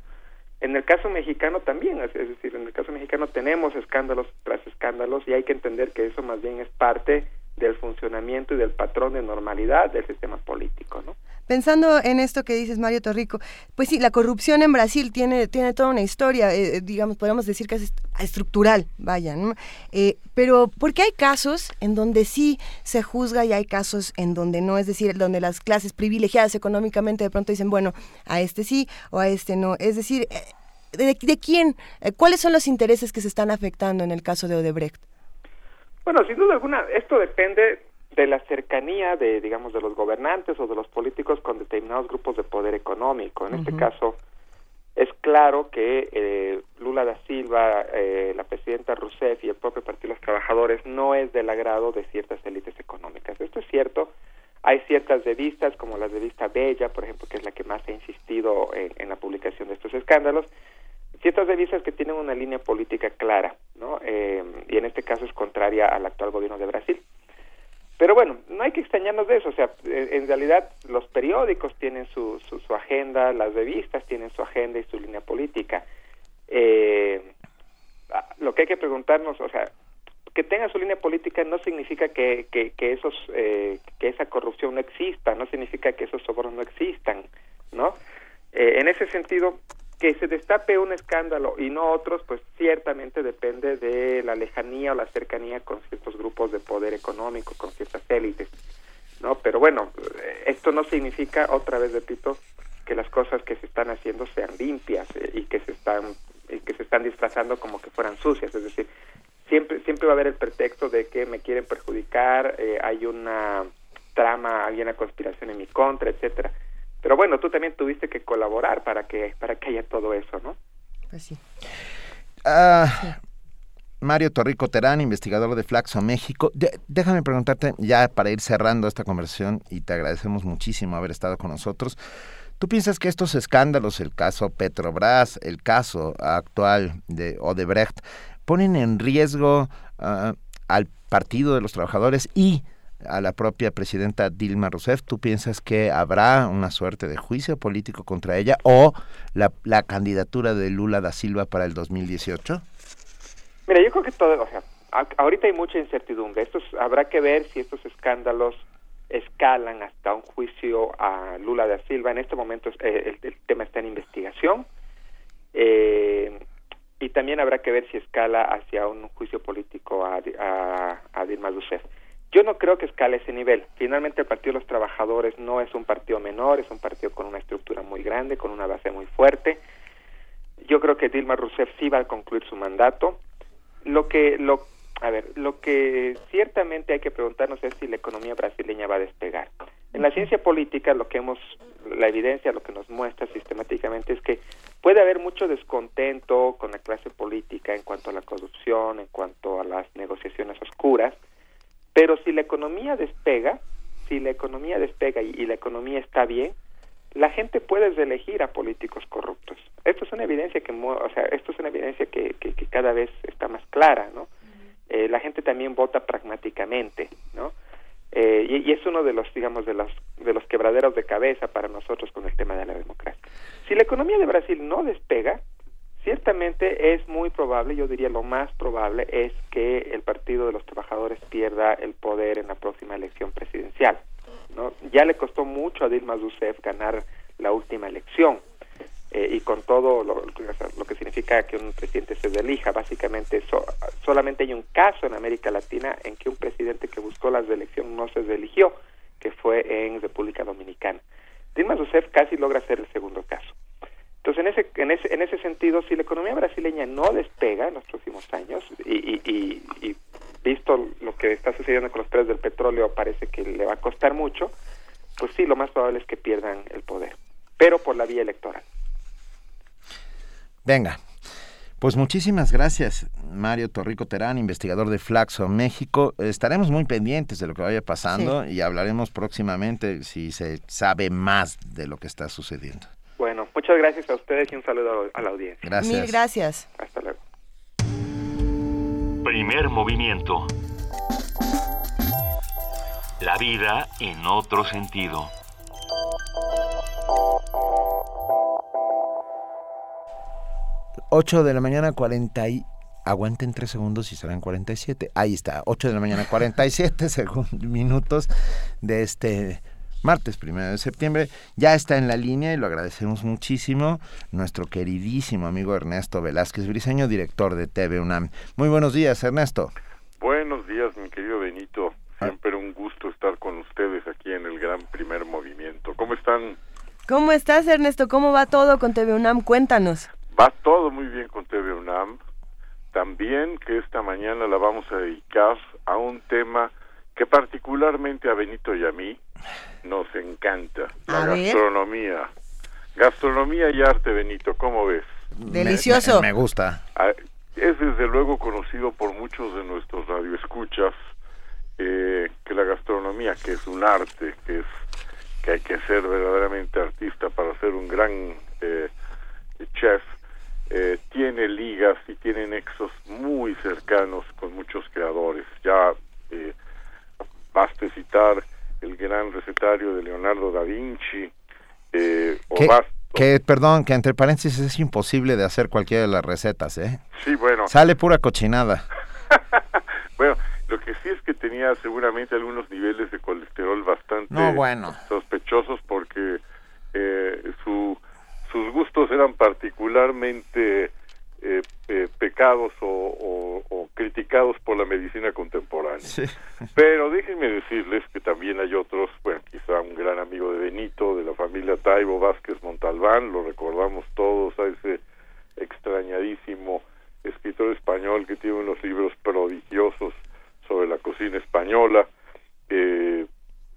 En el caso mexicano también, es, decir, en el caso mexicano tenemos escándalos tras escándalos y hay que entender que eso más bien es parte del funcionamiento y del patrón de normalidad del sistema político, ¿no? Pensando en esto que dices, Mario Torrico, pues sí, la corrupción en Brasil tiene, tiene toda una historia, eh, digamos, podemos decir que es estructural, vaya, ¿no? Eh, pero, ¿por qué hay casos en donde sí se juzga y hay casos en donde no? Es decir, donde las clases privilegiadas económicamente de pronto dicen, bueno, a este sí o a este no. Es decir, ¿de, de quién? ¿Cuáles son los intereses que se están afectando en el caso de Odebrecht? Bueno, sin duda alguna, esto depende de la cercanía de, digamos, de los gobernantes o de los políticos con determinados grupos de poder económico. En uh -huh. este caso, es claro que eh, Lula da Silva, eh, la presidenta Rousseff y el propio Partido de los Trabajadores no es del agrado de ciertas élites económicas. Esto es cierto. Hay ciertas revistas, como la revista Bella, por ejemplo, que es la que más ha insistido en, en la publicación de estos escándalos, ciertas revistas que tienen una línea política clara, ¿no? Eh, y en este caso es contraria al actual gobierno de Brasil. Pero bueno, no hay que extrañarnos de eso, o sea, en realidad los periódicos tienen su, su, agenda, las revistas tienen su agenda y su línea política. Eh, lo que hay que preguntarnos, o sea, que tenga su línea política no significa que, que, que esos eh, que esa corrupción no exista, no significa que esos sobornos no existan, ¿no? Eh, en ese sentido, que se destape un escándalo y no otros, pues ciertamente depende de la lejanía o la cercanía con ciertos grupos de poder económico, con ciertas élites, ¿no? Pero bueno, esto no significa, otra vez repito, que las cosas que se están haciendo sean limpias eh, y que se están y que se están disfrazando como que fueran sucias, es decir, siempre siempre va a haber el pretexto de que me quieren perjudicar, eh, hay una trama, hay una conspiración en mi contra, etcétera pero bueno, tú también tuviste que colaborar para que para que haya todo eso, ¿no? Pues sí. Ah, Mario Torrico Terán, investigador de Flaxo México. De- déjame preguntarte, ya para ir cerrando esta conversación, y te agradecemos muchísimo haber estado con nosotros. ¿Tú piensas que estos escándalos, el caso Petrobras, el caso actual de Odebrecht, ponen en riesgo ah, al Partido de los Trabajadores y a la propia presidenta Dilma Rousseff? ¿Tú piensas que habrá una suerte de juicio político contra ella o la, candidatura de Lula da Silva para el 2018? Mira, yo creo que todo, o sea, ahorita hay mucha incertidumbre. Estos habrá que ver si estos escándalos escalan hasta un juicio a Lula da Silva. En este momento eh, el, tema está en investigación. Eh, y también habrá que ver si escala hacia un juicio político a, a Dilma Rousseff. Yo no creo que escale ese nivel. Finalmente el Partido de los Trabajadores no es un partido menor, es un partido con una estructura muy grande, con una base muy fuerte. Yo creo que Dilma Rousseff sí va a concluir su mandato. Lo que, lo, a ver, lo que ciertamente hay que preguntarnos es si la economía brasileña va a despegar. En la ciencia política, lo que hemos, la evidencia, lo que nos muestra sistemáticamente es que puede haber mucho descontento con la clase política en cuanto a la corrupción, en cuanto a las negociaciones oscuras, pero si la economía despega, si la economía despega y, y la economía está bien, la gente puede reelegir a políticos corruptos. Esto es una evidencia que, o sea, esto es una evidencia que, que, que cada vez está más clara, ¿no? Eh, la gente también vota pragmáticamente, ¿no? Eh, y, y es uno de los, digamos, de los, de los quebraderos de cabeza para nosotros con el tema de la democracia. Si la economía de Brasil no despega, ciertamente es muy probable, yo diría lo más probable, es que el Partido de los Trabajadores pierda el poder en la próxima elección presidencial. ¿no? Ya le costó mucho a Dilma Rousseff ganar la última elección eh, y con todo lo, lo que significa que un presidente se reelija, básicamente so- solamente hay un caso en América Latina en que un presidente que buscó la reelección no se reeligió, que fue en República Dominicana. Dilma Rousseff casi logra ser el segundo caso. Entonces, en ese, en ese, en ese sentido, si la economía brasileña no despega en los próximos años, y, y, y, y visto lo que está sucediendo con los precios del petróleo, parece que le va a costar mucho, pues sí, lo más probable es que pierdan el poder, pero por la vía electoral. Venga. Pues muchísimas gracias, Mario Torrico Terán, investigador de Flaxo México. Estaremos muy pendientes de lo que vaya pasando y hablaremos próximamente si se sabe más de lo que está sucediendo. Bueno, muchas gracias a ustedes y un saludo a la audiencia. Gracias. Mil gracias. Hasta luego. Primer movimiento. La vida en otro sentido. Ocho de la mañana 40 y... Aguanten tres segundos y serán 47. Ahí está, 8 de la mañana 47 segundos, minutos de este martes primero de septiembre. Ya está en la línea y lo agradecemos muchísimo nuestro queridísimo amigo Ernesto Velázquez Briseño, director de TV UNAM. Muy buenos días, Ernesto. Buenos días, mi querido Benito. Siempre un gusto estar con ustedes aquí en el gran primer movimiento. ¿Cómo están? ¿Cómo estás, Ernesto? ¿Cómo va todo con TV UNAM? Cuéntanos. Va todo muy bien con TV UNAM. También que esta mañana la vamos a dedicar a un tema que particularmente a Benito y a mí nos encanta, la A ver. gastronomía. Gastronomía y arte, Benito, ¿cómo ves? Delicioso. Me, me gusta. Ah, Es desde luego conocido por muchos de nuestros radioescuchas eh, que la gastronomía, que es un arte, que es que hay que ser verdaderamente artista para ser un gran eh, chef, eh, tiene ligas y tiene nexos muy cercanos con muchos creadores. Ya eh, baste citar el gran recetario de Leonardo da Vinci, eh, o Que, perdón, que entre paréntesis es imposible de hacer cualquiera de las recetas, ¿eh? Sí, bueno. Sale pura cochinada. Bueno, lo que sí es que tenía seguramente algunos niveles de colesterol bastante No, bueno. sospechosos porque eh, su, sus gustos eran particularmente eh, eh, pecados o, o- o criticados por la medicina contemporánea. Pero déjenme decirles que también hay otros, bueno, quizá un gran amigo de Benito, de la familia Taibo Vázquez Montalbán, lo recordamos todos a ese extrañadísimo escritor español que tiene unos libros prodigiosos sobre la cocina española, eh,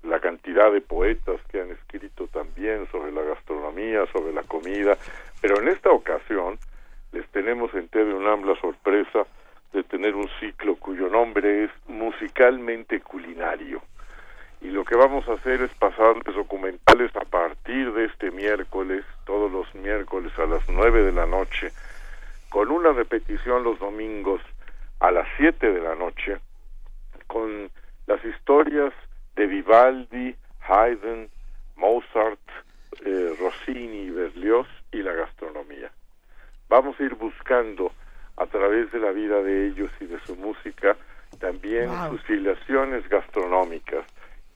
la cantidad de poetas que han escrito también sobre la gastronomía, sobre la comida, pero en esta ocasión en TV UNAM la sorpresa de tener un ciclo cuyo nombre es musicalmente culinario. Y lo que vamos a hacer es pasarles documentales a partir de este miércoles, todos los miércoles a las nueve de la noche, con una repetición los domingos a las siete de la noche, con las historias de Vivaldi, Haydn, Mozart, eh, Rossini, Berlioz y la gastronomía. Vamos a ir buscando a través de la vida de ellos y de su música también Wow. sus filiaciones gastronómicas.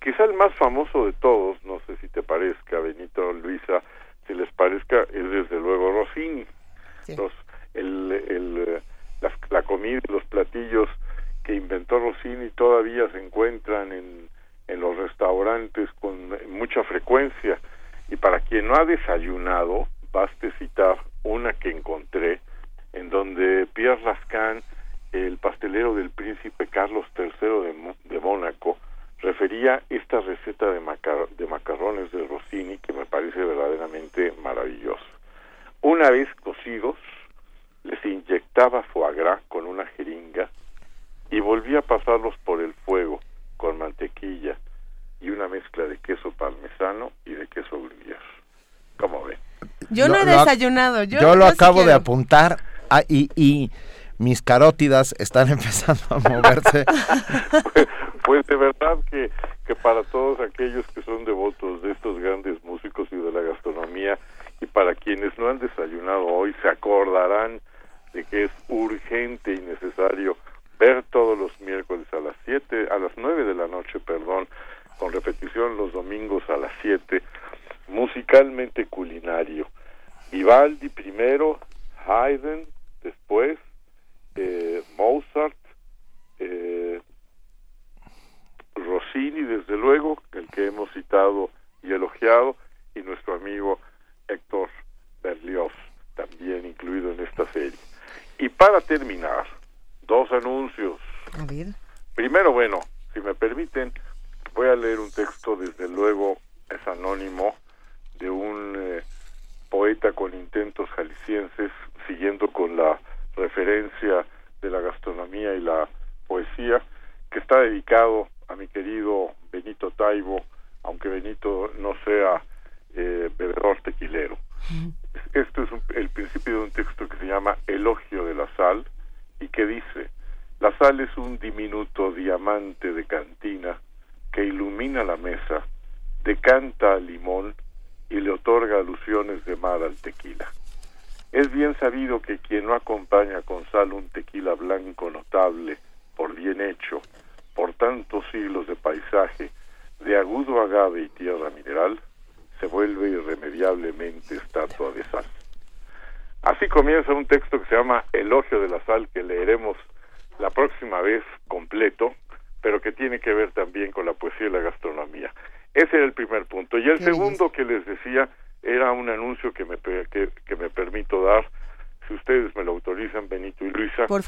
Quizá el más famoso de todos, no sé si te parezca, Benito, Luisa, si les parezca, es desde luego Rossini. Los- el, el, eh, las- la comida y los platillos que inventó Rossini todavía se encuentran en, en los restaurantes con mucha frecuencia. Y para quien no ha desayunado, baste citar una que encontré en donde Pierre Lascan, el pastelero del príncipe Carlos III de, Mo- de Mónaco, refería esta receta de, macar- de macarrones de Rossini que me parece verdaderamente maravilloso. Una vez cocidos, les inyectaba foie gras con una jeringa y volvía a pasarlos por el fuego con mantequilla y una mezcla de queso parmesano y de queso gruyère. ¿Cómo ven? Yo no he Lo- lo ac- desayunado. Yo, Yo, lo yo sí acabo de apuntar ah, y, y mis carótidas están empezando a moverse. Pues de verdad que, que para todos aquellos que son de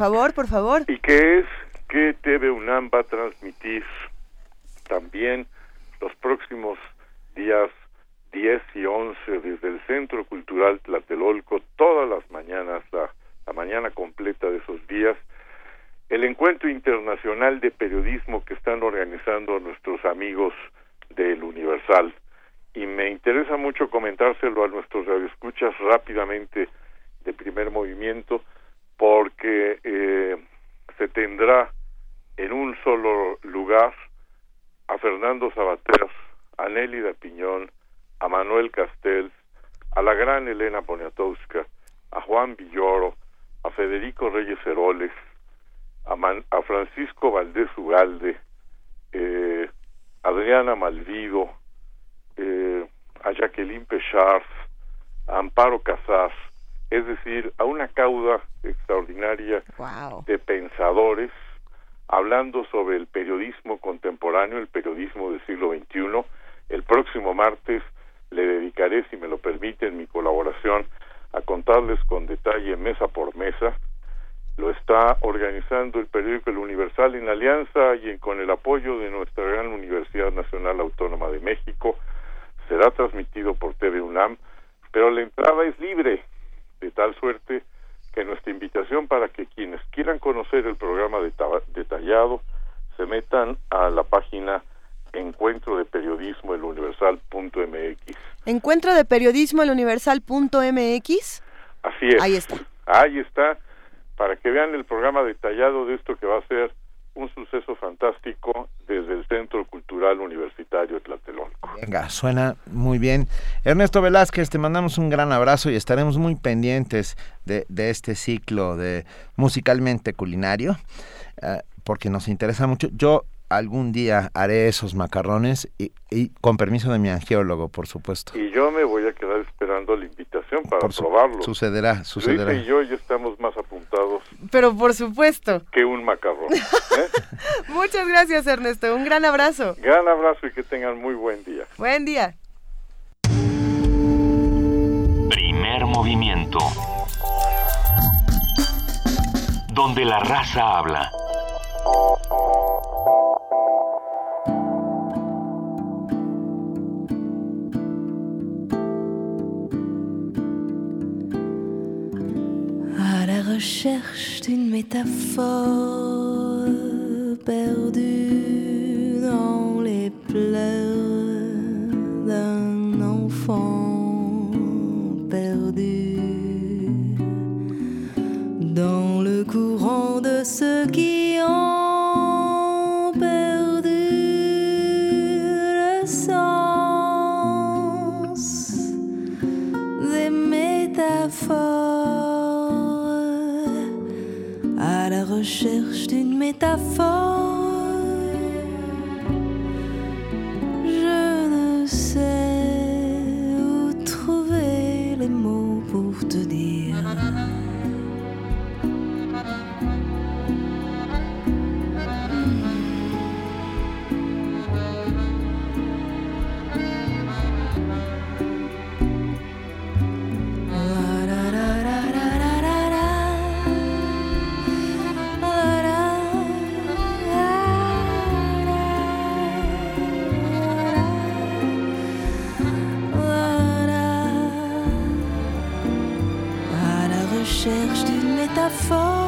favor, por favor. es que TV UNAM va a transmitir también los próximos días 10 y 11 desde el Centro Cultural Tlatelolco todas las mañanas, la, la mañana completa de esos días, el encuentro internacional de periodismo que están organizando nuestros amigos del Universal. Y me interesa mucho comentárselo a nuestros radioescuchas rápidamente de primer movimiento, porque eh, se tendrá en un solo lugar a Fernando Sabater, a Nelly de Piñón, a Manuel Castells, a la gran Elena Poniatowska, a Juan Villoro, a Federico Reyes Heroles, a, Man- a Francisco Valdés Ugalde, eh, Adriana Malvido, eh, a Jacqueline Pechard, a Amparo Casas, es decir, a una cauda extraordinaria de pensadores hablando sobre el periodismo contemporáneo, el periodismo del siglo XXI. El próximo martes le dedicaré, si me lo permiten, mi colaboración a contarles con detalle mesa por mesa. Lo está organizando el periódico El Universal en alianza y en- con el apoyo de nuestra gran Universidad Nacional Autónoma de México. Será transmitido por TV UNAM, pero la entrada es libre, de tal suerte que nuestra invitación para que quienes quieran conocer el programa deta- detallado se metan a la página encuentro de periodismo el universal.mx. Encuentro de periodismo el universal.mx. Así es. Ahí está. Ahí está, para que vean el programa detallado de esto que va a ser un suceso fantástico desde el Centro Cultural Universitario Tlatelolco. Venga, suena muy bien. Ernesto Velázquez, te mandamos un gran abrazo y estaremos muy pendientes de, de este ciclo de musicalmente culinario, eh, porque nos interesa mucho. Yo algún día haré esos macarrones y, y con permiso de mi angiólogo, por supuesto. Y yo me voy a quedar esperando la invitación para Por su- probarlo. sucederá, sucederá. Luisa y yo ya estamos más apuntados Pero por supuesto. que un macarrón. ¿eh? Muchas gracias, Ernesto. Un gran abrazo. Gran abrazo y que tengan muy buen día. Buen día. Primer movimiento. Donde la raza habla. Recherche d'une métaphore perdue dans les pleurs d'un enfant perdu. Dans le courant de ceux qui ont me. fall.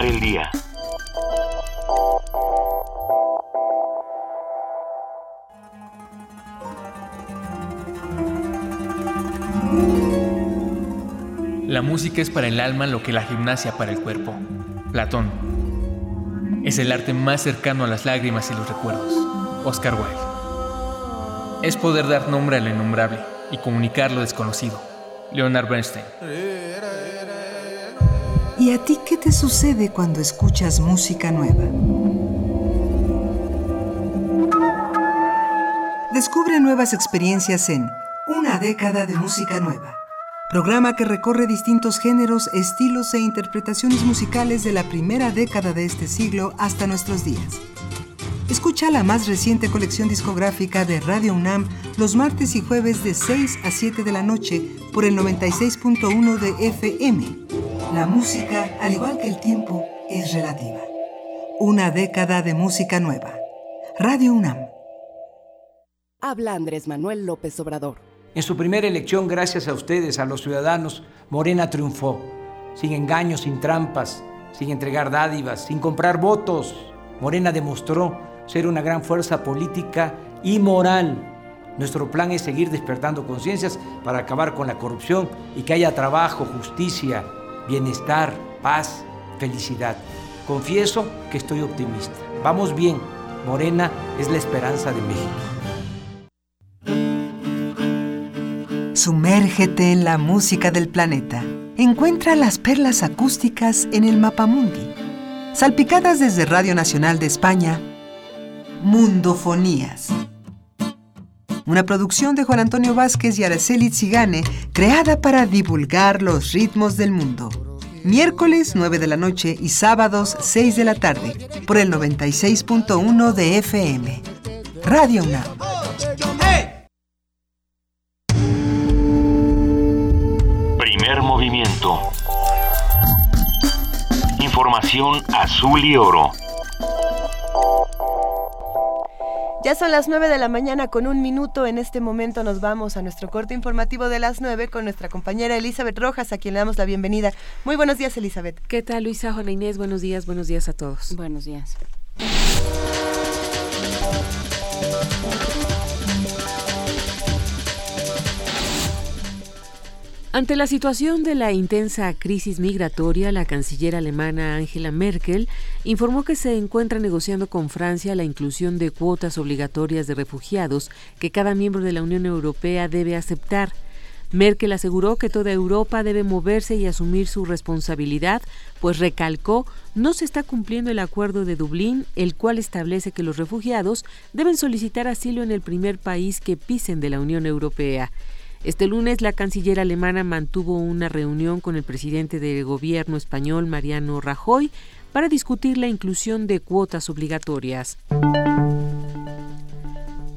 El día. La música es para el alma lo que la gimnasia para el cuerpo. Platón. Es el arte más cercano a las lágrimas y los recuerdos. Oscar Wilde. Es poder dar nombre a lo innombrable y comunicar lo desconocido. Leonard Bernstein. ¿Y a ti qué te sucede cuando escuchas música nueva? Descubre nuevas experiencias en Una década de música nueva. Programa que recorre distintos géneros, estilos e interpretaciones musicales de la primera década de este siglo hasta nuestros días. Escucha la más reciente colección discográfica de Radio UNAM los martes y jueves de 6 a 7 de la noche por el 96.1 de FM. La música, al igual que el tiempo, es relativa. Una década de música nueva. Radio UNAM. Habla Andrés Manuel López Obrador. En su primera elección, gracias a ustedes, a los ciudadanos, Morena triunfó, sin engaños, sin trampas, sin entregar dádivas, sin comprar votos. Morena demostró ser una gran fuerza política y moral. Nuestro plan es seguir despertando conciencias para acabar con la corrupción y que haya trabajo, justicia, bienestar, paz, felicidad. Confieso que estoy optimista. Vamos bien. Morena es la esperanza de México. Sumérgete en la música del planeta. Encuentra las perlas acústicas en el Mapamundi. Salpicadas desde Radio Nacional de España, Mundofonías. Una producción de Juan Antonio Vázquez y Araceli Zigane, creada para divulgar los ritmos del mundo. Miércoles 9 de la noche y sábados 6 de la tarde, por el 96.1 de FM. Radio UNAM. Primer movimiento. Información azul y oro. Ya son las 9 de la mañana con un minuto. En este momento nos vamos a nuestro corte informativo de las 9 con nuestra compañera Elizabeth Rojas, a quien le damos la bienvenida. Muy buenos días, Elizabeth. ¿Qué tal, Luisa, Juana Inés? Buenos días, buenos días a todos. Buenos días. Ante la situación de la intensa crisis migratoria, la canciller alemana Angela Merkel informó que se encuentra negociando con Francia la inclusión de cuotas obligatorias de refugiados que cada miembro de la Unión Europea debe aceptar. Merkel aseguró que toda Europa debe moverse y asumir su responsabilidad, pues recalcó no se está cumpliendo el acuerdo de Dublín, el cual establece que los refugiados deben solicitar asilo en el primer país que pisen de la Unión Europea. Este lunes la canciller alemana mantuvo una reunión con el presidente del gobierno español Mariano Rajoy para discutir la inclusión de cuotas obligatorias.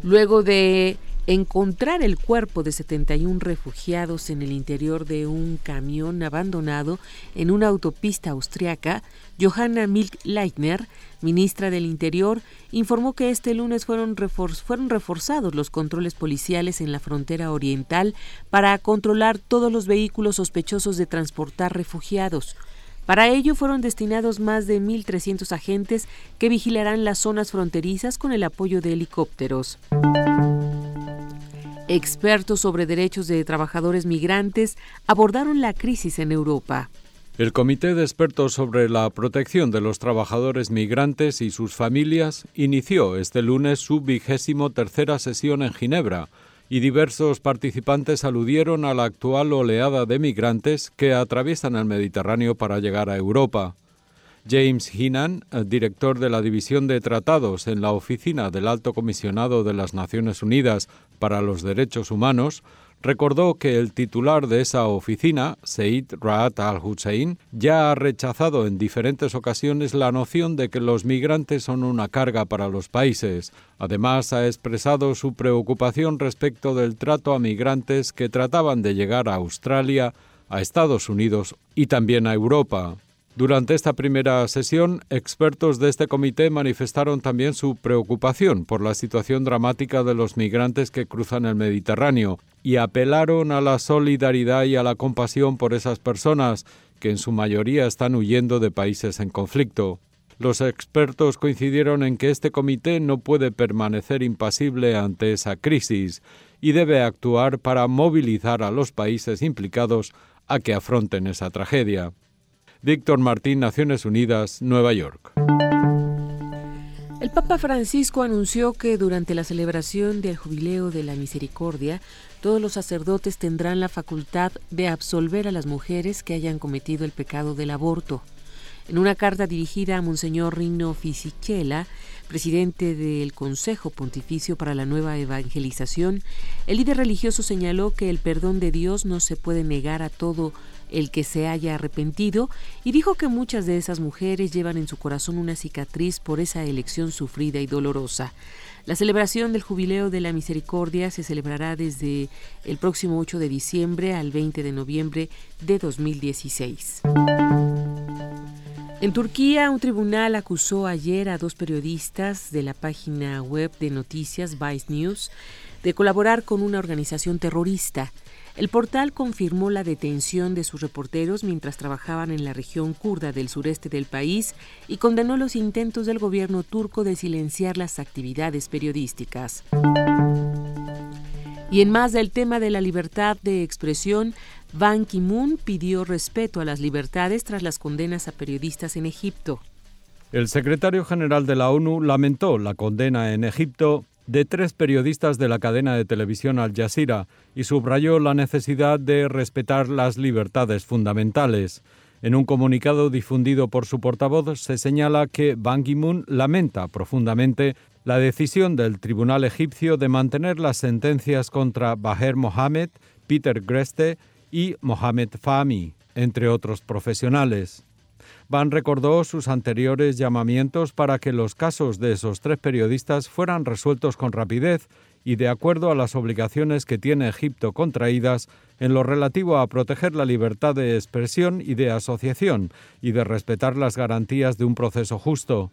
Luego de encontrar el cuerpo de 71 refugiados en el interior de un camión abandonado en una autopista austriaca, Johanna Milk-Leitner, ministra del Interior, informó que este lunes fueron, refor fueron reforzados los controles policiales en la frontera oriental para controlar todos los vehículos sospechosos de transportar refugiados. Para ello fueron destinados más de 1.300 agentes que vigilarán las zonas fronterizas con el apoyo de helicópteros. Expertos sobre derechos de trabajadores migrantes abordaron la crisis en Europa. El Comité de Expertos sobre la Protección de los Trabajadores Migrantes y sus Familias inició este lunes su vigésimo tercera sesión en Ginebra y diversos participantes aludieron a la actual oleada de migrantes que atraviesan el Mediterráneo para llegar a Europa. James Hinan, director de la División de Tratados en la Oficina del Alto Comisionado de las Naciones Unidas para los Derechos Humanos, recordó que el titular de esa oficina, Said Raat al-Hussein, ya ha rechazado en diferentes ocasiones la noción de que los migrantes son una carga para los países. Además, ha expresado su preocupación respecto del trato a migrantes que trataban de llegar a Australia, a Estados Unidos y también a Europa. Durante esta primera sesión, expertos de este comité manifestaron también su preocupación por la situación dramática de los migrantes que cruzan el Mediterráneo y apelaron a la solidaridad y a la compasión por esas personas que en su mayoría están huyendo de países en conflicto. Los expertos coincidieron en que este comité no puede permanecer impasible ante esa crisis y debe actuar para movilizar a los países implicados a que afronten esa tragedia. Víctor Martín, Naciones Unidas, Nueva York. El Papa Francisco anunció que durante la celebración del Jubileo de la Misericordia, todos los sacerdotes tendrán la facultad de absolver a las mujeres que hayan cometido el pecado del aborto. En una carta dirigida a Monseñor Rino Fisichella, presidente del Consejo Pontificio para la Nueva Evangelización, el líder religioso señaló que el perdón de Dios no se puede negar a todo el que se haya arrepentido y dijo que muchas de esas mujeres llevan en su corazón una cicatriz por esa elección sufrida y dolorosa. La celebración del Jubileo de la Misericordia se celebrará desde el próximo 8 de diciembre al 20 de noviembre de 2016. En Turquía, un tribunal acusó ayer a dos periodistas de la página web de noticias Vice News de colaborar con una organización terrorista. El portal confirmó la detención de sus reporteros mientras trabajaban en la región kurda del sureste del país y condenó los intentos del gobierno turco de silenciar las actividades periodísticas. Y en más del tema de la libertad de expresión, Ban Ki-moon pidió respeto a las libertades tras las condenas a periodistas en Egipto. El secretario general de la ONU lamentó la condena en Egipto de tres periodistas de la cadena de televisión Al Jazeera y subrayó la necesidad de respetar las libertades fundamentales. En un comunicado difundido por su portavoz se señala que Ban Ki-moon lamenta profundamente la decisión del tribunal egipcio de mantener las sentencias contra Baher Mohamed, Peter Greste y Mohamed Fahmy, entre otros profesionales. Van recordó sus anteriores llamamientos para que los casos de esos tres periodistas fueran resueltos con rapidez y de acuerdo a las obligaciones que tiene Egipto contraídas en lo relativo a proteger la libertad de expresión y de asociación y de respetar las garantías de un proceso justo.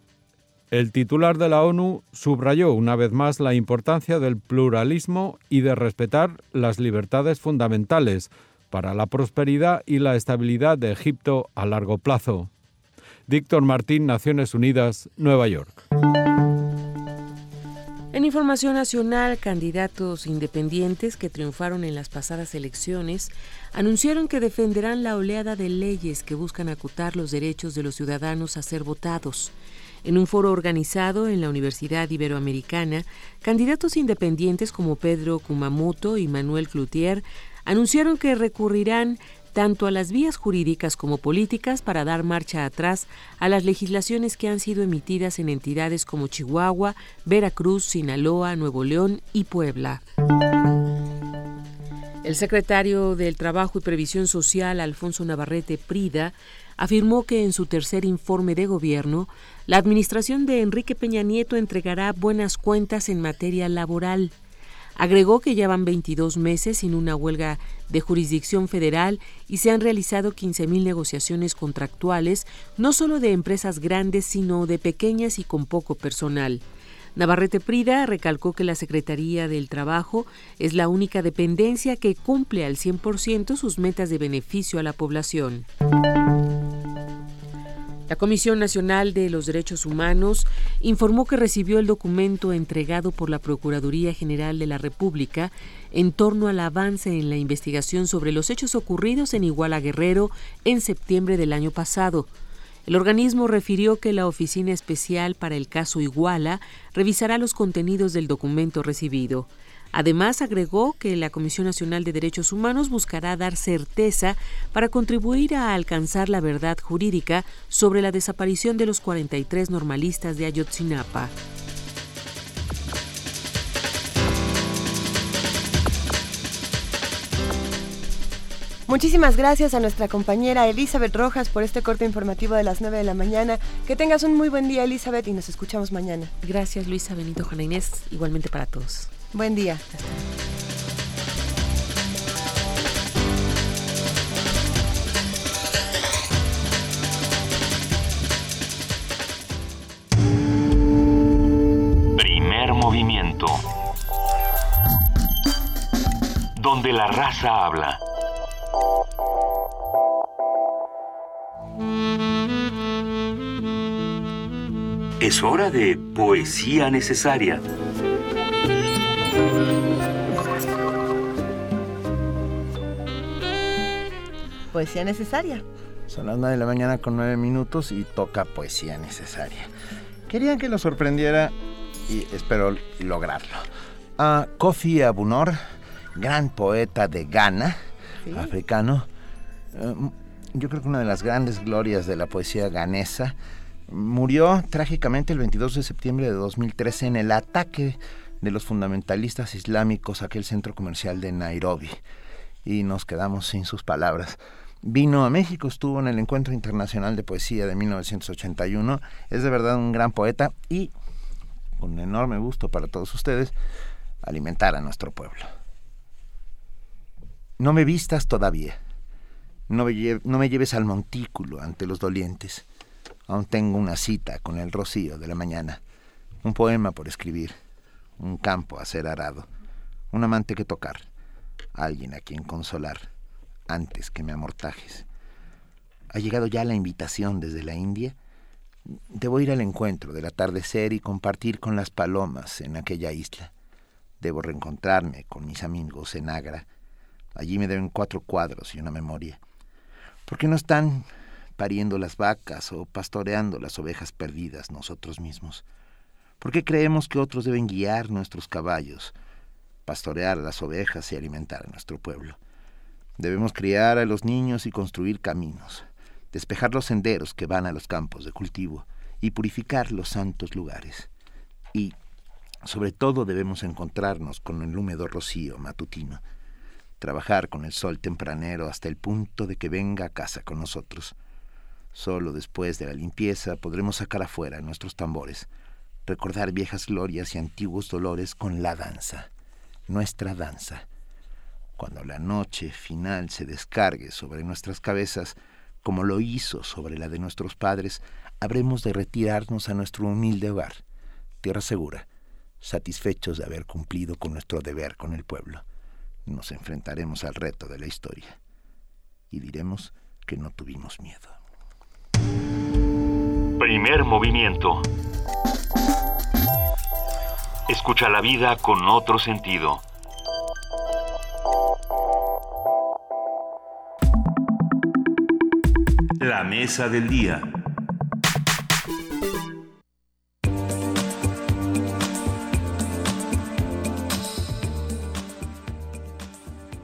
El titular de la ONU subrayó una vez más la importancia del pluralismo y de respetar las libertades fundamentales para la prosperidad y la estabilidad de Egipto a largo plazo. Víctor Martín, Naciones Unidas, Nueva York. En información nacional, candidatos independientes que triunfaron en las pasadas elecciones anunciaron que defenderán la oleada de leyes que buscan acotar los derechos de los ciudadanos a ser votados. En un foro organizado en la Universidad Iberoamericana, candidatos independientes como Pedro Kumamoto y Manuel Cloutier anunciaron que recurrirán tanto a las vías jurídicas como políticas para dar marcha atrás a las legislaciones que han sido emitidas en entidades como Chihuahua, Veracruz, Sinaloa, Nuevo León y Puebla. El secretario del Trabajo y Previsión Social, Alfonso Navarrete Prida, afirmó que en su tercer informe de gobierno, la administración de Enrique Peña Nieto entregará buenas cuentas en materia laboral. Agregó que ya van 22 meses sin una huelga de jurisdicción federal y se han realizado 15.000 negociaciones contractuales, no solo de empresas grandes, sino de pequeñas y con poco personal. Navarrete Prida recalcó que la Secretaría del Trabajo es la única dependencia que cumple al 100% sus metas de beneficio a la población. La Comisión Nacional de los Derechos Humanos informó que recibió el documento entregado por la Procuraduría General de la República en torno al avance en la investigación sobre los hechos ocurridos en Iguala Guerrero en septiembre del año pasado. El organismo refirió que la Oficina Especial para el caso Iguala revisará los contenidos del documento recibido. Además, agregó que la Comisión Nacional de Derechos Humanos buscará dar certeza para contribuir a alcanzar la verdad jurídica sobre la desaparición de los 43 normalistas de Ayotzinapa. Muchísimas gracias a nuestra compañera Elizabeth Rojas por este corte informativo de las 9 de la mañana. Que tengas un muy buen día, Elizabeth, y nos escuchamos mañana. Gracias, Luisa Benito Juana Inés. Igualmente para todos. Buen día. Primer movimiento. Donde la raza habla. Es hora de poesía necesaria. Poesía necesaria. Son las 9 de la mañana con 9 minutos y toca poesía necesaria. Querían que lo sorprendiera y espero lograrlo. A Kofi Abunor, gran poeta de Ghana, africano, eh, yo creo que una de las grandes glorias de la poesía ganesa, murió trágicamente el 22 de septiembre de 2013 en el ataque de los fundamentalistas islámicos aquel centro comercial de Nairobi. Y nos quedamos sin sus palabras. Vino a México, estuvo en el Encuentro Internacional de Poesía de 1981. Es de verdad un gran poeta y, con enorme gusto para todos ustedes, alimentar a nuestro pueblo. No me vistas todavía. No me, no me lleves al montículo ante los dolientes. Aún tengo una cita con el rocío de la mañana. Un poema por escribir. Un campo a ser arado. Un amante que tocar. Alguien a quien consolar antes que me amortajes. Ha llegado ya la invitación desde la India. Debo ir al encuentro del atardecer y compartir con las palomas en aquella isla. Debo reencontrarme con mis amigos en Agra. Allí me deben cuatro cuadros y una memoria. ¿Por qué no están pariendo las vacas o pastoreando las ovejas perdidas nosotros mismos? ¿Por qué creemos que otros deben guiar nuestros caballos, pastorear las ovejas y alimentar a nuestro pueblo? Debemos criar a los niños y construir caminos, despejar los senderos que van a los campos de cultivo y purificar los santos lugares. Y, sobre todo, debemos encontrarnos con el húmedo rocío matutino, trabajar con el sol tempranero hasta el punto de que venga a casa con nosotros. Solo después de la limpieza podremos sacar afuera nuestros tambores, recordar viejas glorias y antiguos dolores con la danza, nuestra danza cuando la noche final se descargue sobre nuestras cabezas, como lo hizo sobre la de nuestros padres, habremos de retirarnos a nuestro humilde hogar, tierra segura, satisfechos de haber cumplido con nuestro deber con el pueblo. Nos enfrentaremos al reto de la historia y diremos que no tuvimos miedo. Primer movimiento. Escucha la vida con otro sentido. La mesa del día.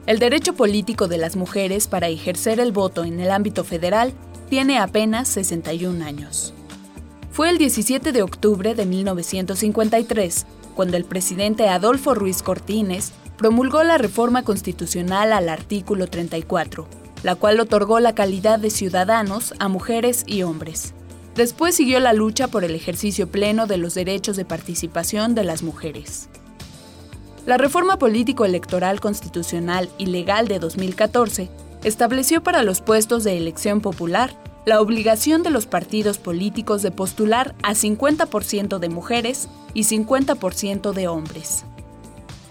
El derecho político de las mujeres para ejercer el voto en el ámbito federal tiene apenas 61 años. Fue el 17 de octubre de 1953 cuando el presidente Adolfo Ruiz Cortines promulgó la reforma constitucional al artículo 34, la cual otorgó la calidad de ciudadanos a mujeres y hombres. Después siguió la lucha por el ejercicio pleno de los derechos de participación de las mujeres. La reforma político-electoral constitucional y legal de 2014 estableció para los puestos de elección popular la obligación de los partidos políticos de postular a 50% de mujeres y 50% de hombres.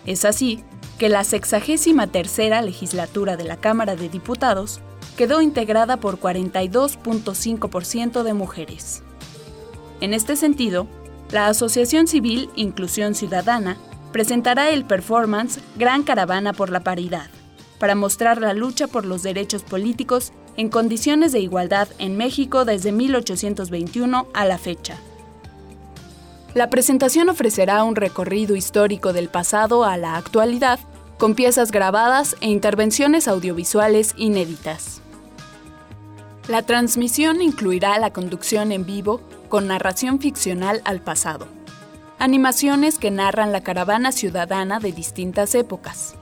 Es así que la sexagésima tercera legislatura de la Cámara de Diputados quedó integrada por 42.5% de mujeres. En este sentido, la Asociación Civil Inclusión Ciudadana presentará el performance Gran Caravana por la Paridad, para mostrar la lucha por los derechos políticos en condiciones de igualdad en México desde 1821 a la fecha. La presentación ofrecerá un recorrido histórico del pasado a la actualidad, con piezas grabadas e intervenciones audiovisuales inéditas. La transmisión incluirá la conducción en vivo con narración ficcional al pasado, animaciones que narran la caravana ciudadana de distintas épocas,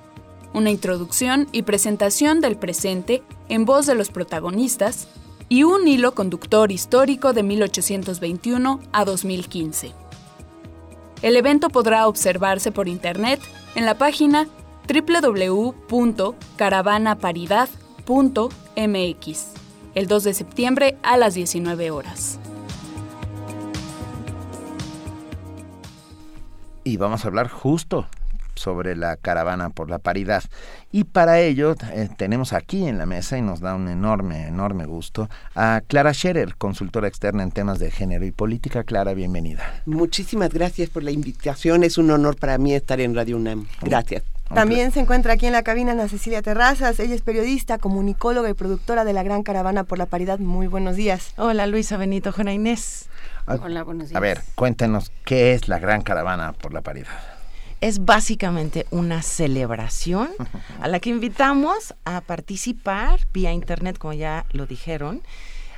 una introducción y presentación del presente en voz de los protagonistas y un hilo conductor histórico de 1821 a 2015. El evento podrá observarse por internet en la página www.caravanaparidad.mx el 2 de septiembre a las 19 horas. Y vamos a hablar justo sobre la caravana por la paridad. Y para ello eh, tenemos aquí en la mesa, y nos da un enorme, enorme gusto, a Clara Scherer, consultora externa en temas de género y política. Clara, bienvenida. Muchísimas gracias por la invitación. Es un honor para mí estar en Radio UNAM. Gracias. También se encuentra aquí en la cabina Ana Cecilia Terrazas. Ella es periodista, comunicóloga y productora de la Gran Caravana por la Paridad. Muy buenos días. Hola Luisa Benito, Juana Inés. Hola, buenos días. A ver, cuéntenos, ¿qué es la Gran Caravana por la Paridad? Es básicamente una celebración a la que invitamos a participar vía internet, como ya lo dijeron,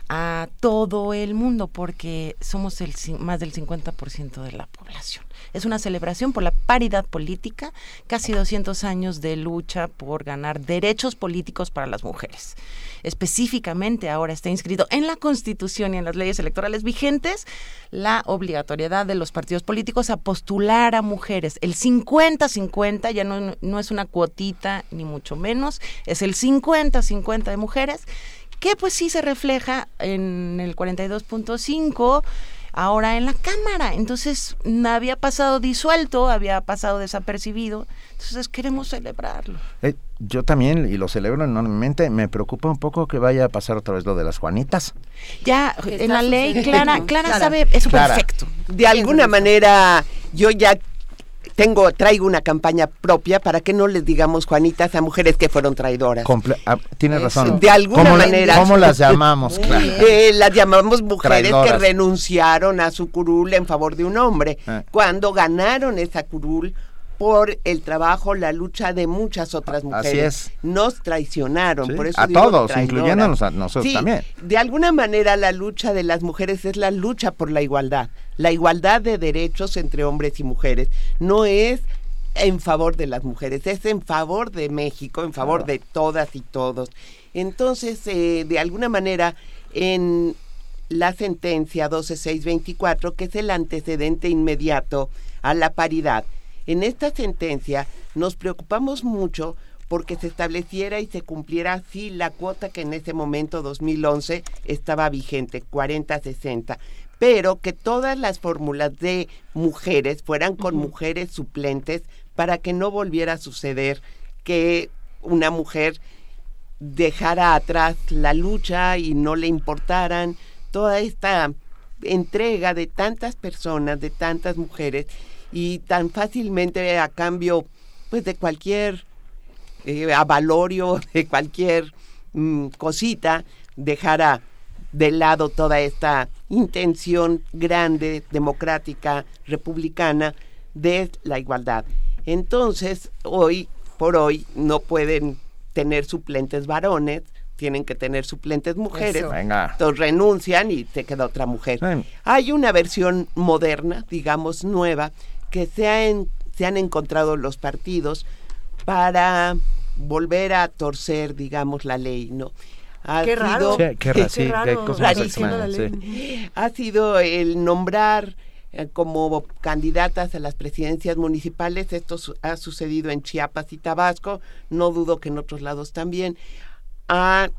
a todo el mundo, porque somos el, más del 50% de la población. Es una celebración por la paridad política, casi 200 años de lucha por ganar derechos políticos para las mujeres. Específicamente ahora está inscrito en la Constitución y en las leyes electorales vigentes la obligatoriedad de los partidos políticos a postular a mujeres. El 50-50 ya no, no es una cuotita ni mucho menos, es el 50-50 de mujeres que pues sí se refleja en el 42.5 ahora en la Cámara. Entonces, no había pasado disuelto, había pasado desapercibido. Entonces, queremos celebrarlo. Eh, yo también, y lo celebro enormemente, me preocupa un poco que vaya a pasar otra vez lo de las Juanitas. Ya, en la ley, Clara, Clara, sabe, eso perfecto. De alguna manera, yo ya tengo traigo una campaña propia para que no les digamos Juanitas a mujeres que fueron traidoras. Ah, tienes razón. De alguna manera. ¿Cómo las llamamos? Eh, las llamamos mujeres que renunciaron a su curul en favor de un hombre. Ah. Cuando ganaron esa curul por el trabajo, la lucha de muchas otras mujeres. Así es. Nos traicionaron, por eso a todos, incluyéndonos a nosotros también. De alguna manera la lucha de las mujeres es la lucha por la igualdad. La igualdad de derechos entre hombres y mujeres no es en favor de las mujeres, es en favor de México, en favor de todas y todos. Entonces, eh, de alguna manera, en la sentencia 12624, que es el antecedente inmediato a la paridad, en esta sentencia nos preocupamos mucho porque se estableciera y se cumpliera así la cuota que en ese momento 2011 estaba vigente, 40-60, pero que todas las fórmulas de mujeres fueran con mujeres suplentes para que no volviera a suceder que una mujer dejara atrás la lucha y no le importaran. Toda esta entrega de tantas personas, de tantas mujeres y tan fácilmente a cambio pues de cualquier eh, avalorio, de cualquier mm, cosita, dejara de lado toda esta intención grande, democrática, republicana de la igualdad. Entonces, hoy por hoy no pueden tener suplentes varones, tienen que tener suplentes mujeres. Entonces renuncian y se queda otra mujer. Hay una versión moderna, digamos nueva, que se, se han encontrado los partidos para volver a torcer, digamos, la ley, ¿no? Ha qué raro. Ha sido el nombrar eh, como candidatas a las presidencias municipales. Esto ha sucedido en Chiapas y Tabasco. No dudo que en otros lados también. A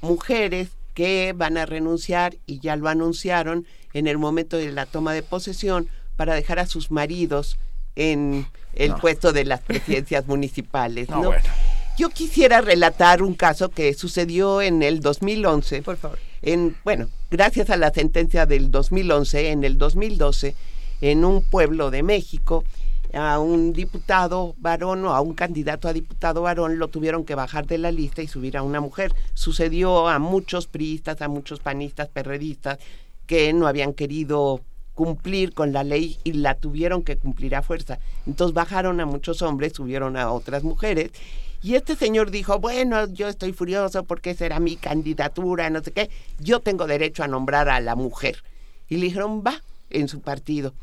mujeres que van a renunciar y ya lo anunciaron en el momento de la toma de posesión para dejar a sus maridos en el puesto de las presidencias municipales. ¿no? Yo quisiera relatar un caso que sucedió en el 2011. Por favor. En, bueno, gracias a la sentencia del 2011, en el 2012, en un pueblo de México, a un diputado varón o a un candidato a diputado varón lo tuvieron que bajar de la lista y subir a una mujer. Sucedió a muchos priistas, a muchos panistas, perredistas, que no habían querido cumplir con la ley y la tuvieron que cumplir a fuerza. Entonces bajaron a muchos hombres, subieron a otras mujeres. Y este señor dijo, bueno, yo estoy furioso porque será mi candidatura, no sé qué. Yo tengo derecho a nombrar a la mujer. Y le dijeron, va, en su partido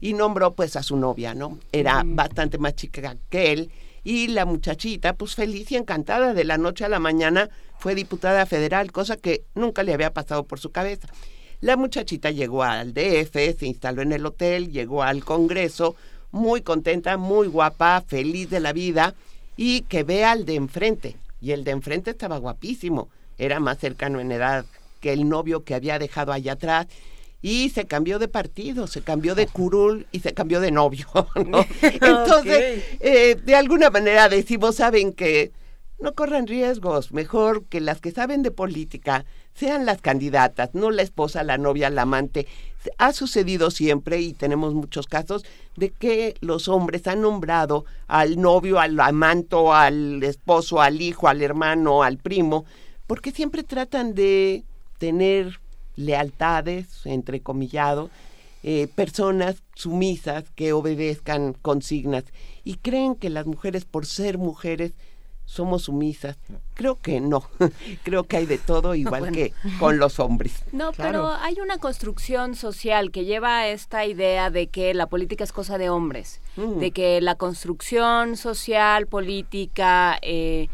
y nombró pues a su novia, ¿no? Era bastante más chica que él y la muchachita pues feliz y encantada de la noche a la mañana fue diputada federal, cosa que nunca le había pasado por su cabeza. La muchachita llegó al DF, se instaló en el hotel, llegó al Congreso, muy contenta, muy guapa, feliz de la vida y que vea al de enfrente. Y el de enfrente estaba guapísimo, era más cercano en edad que el novio que había dejado allá atrás y se cambió de partido, se cambió de curul y se cambió de novio. ¿no? Entonces, eh, de alguna manera decimos, saben que no corran riesgos, mejor que las que saben de política sean las candidatas, no la esposa, la novia, la amante. Ha sucedido siempre y tenemos muchos casos de que los hombres han nombrado al novio, al amanto, al esposo, al hijo, al hermano, al primo, porque siempre tratan de tener lealtades, entrecomillado, eh, personas sumisas que obedezcan consignas y creen que las mujeres, por ser mujeres, somos sumisas. Creo que no. Creo que hay de todo igual que con los hombres. No, pero hay una construcción social que lleva a esta idea de que la política es cosa de hombres, Mm. de que la construcción social, política, eh,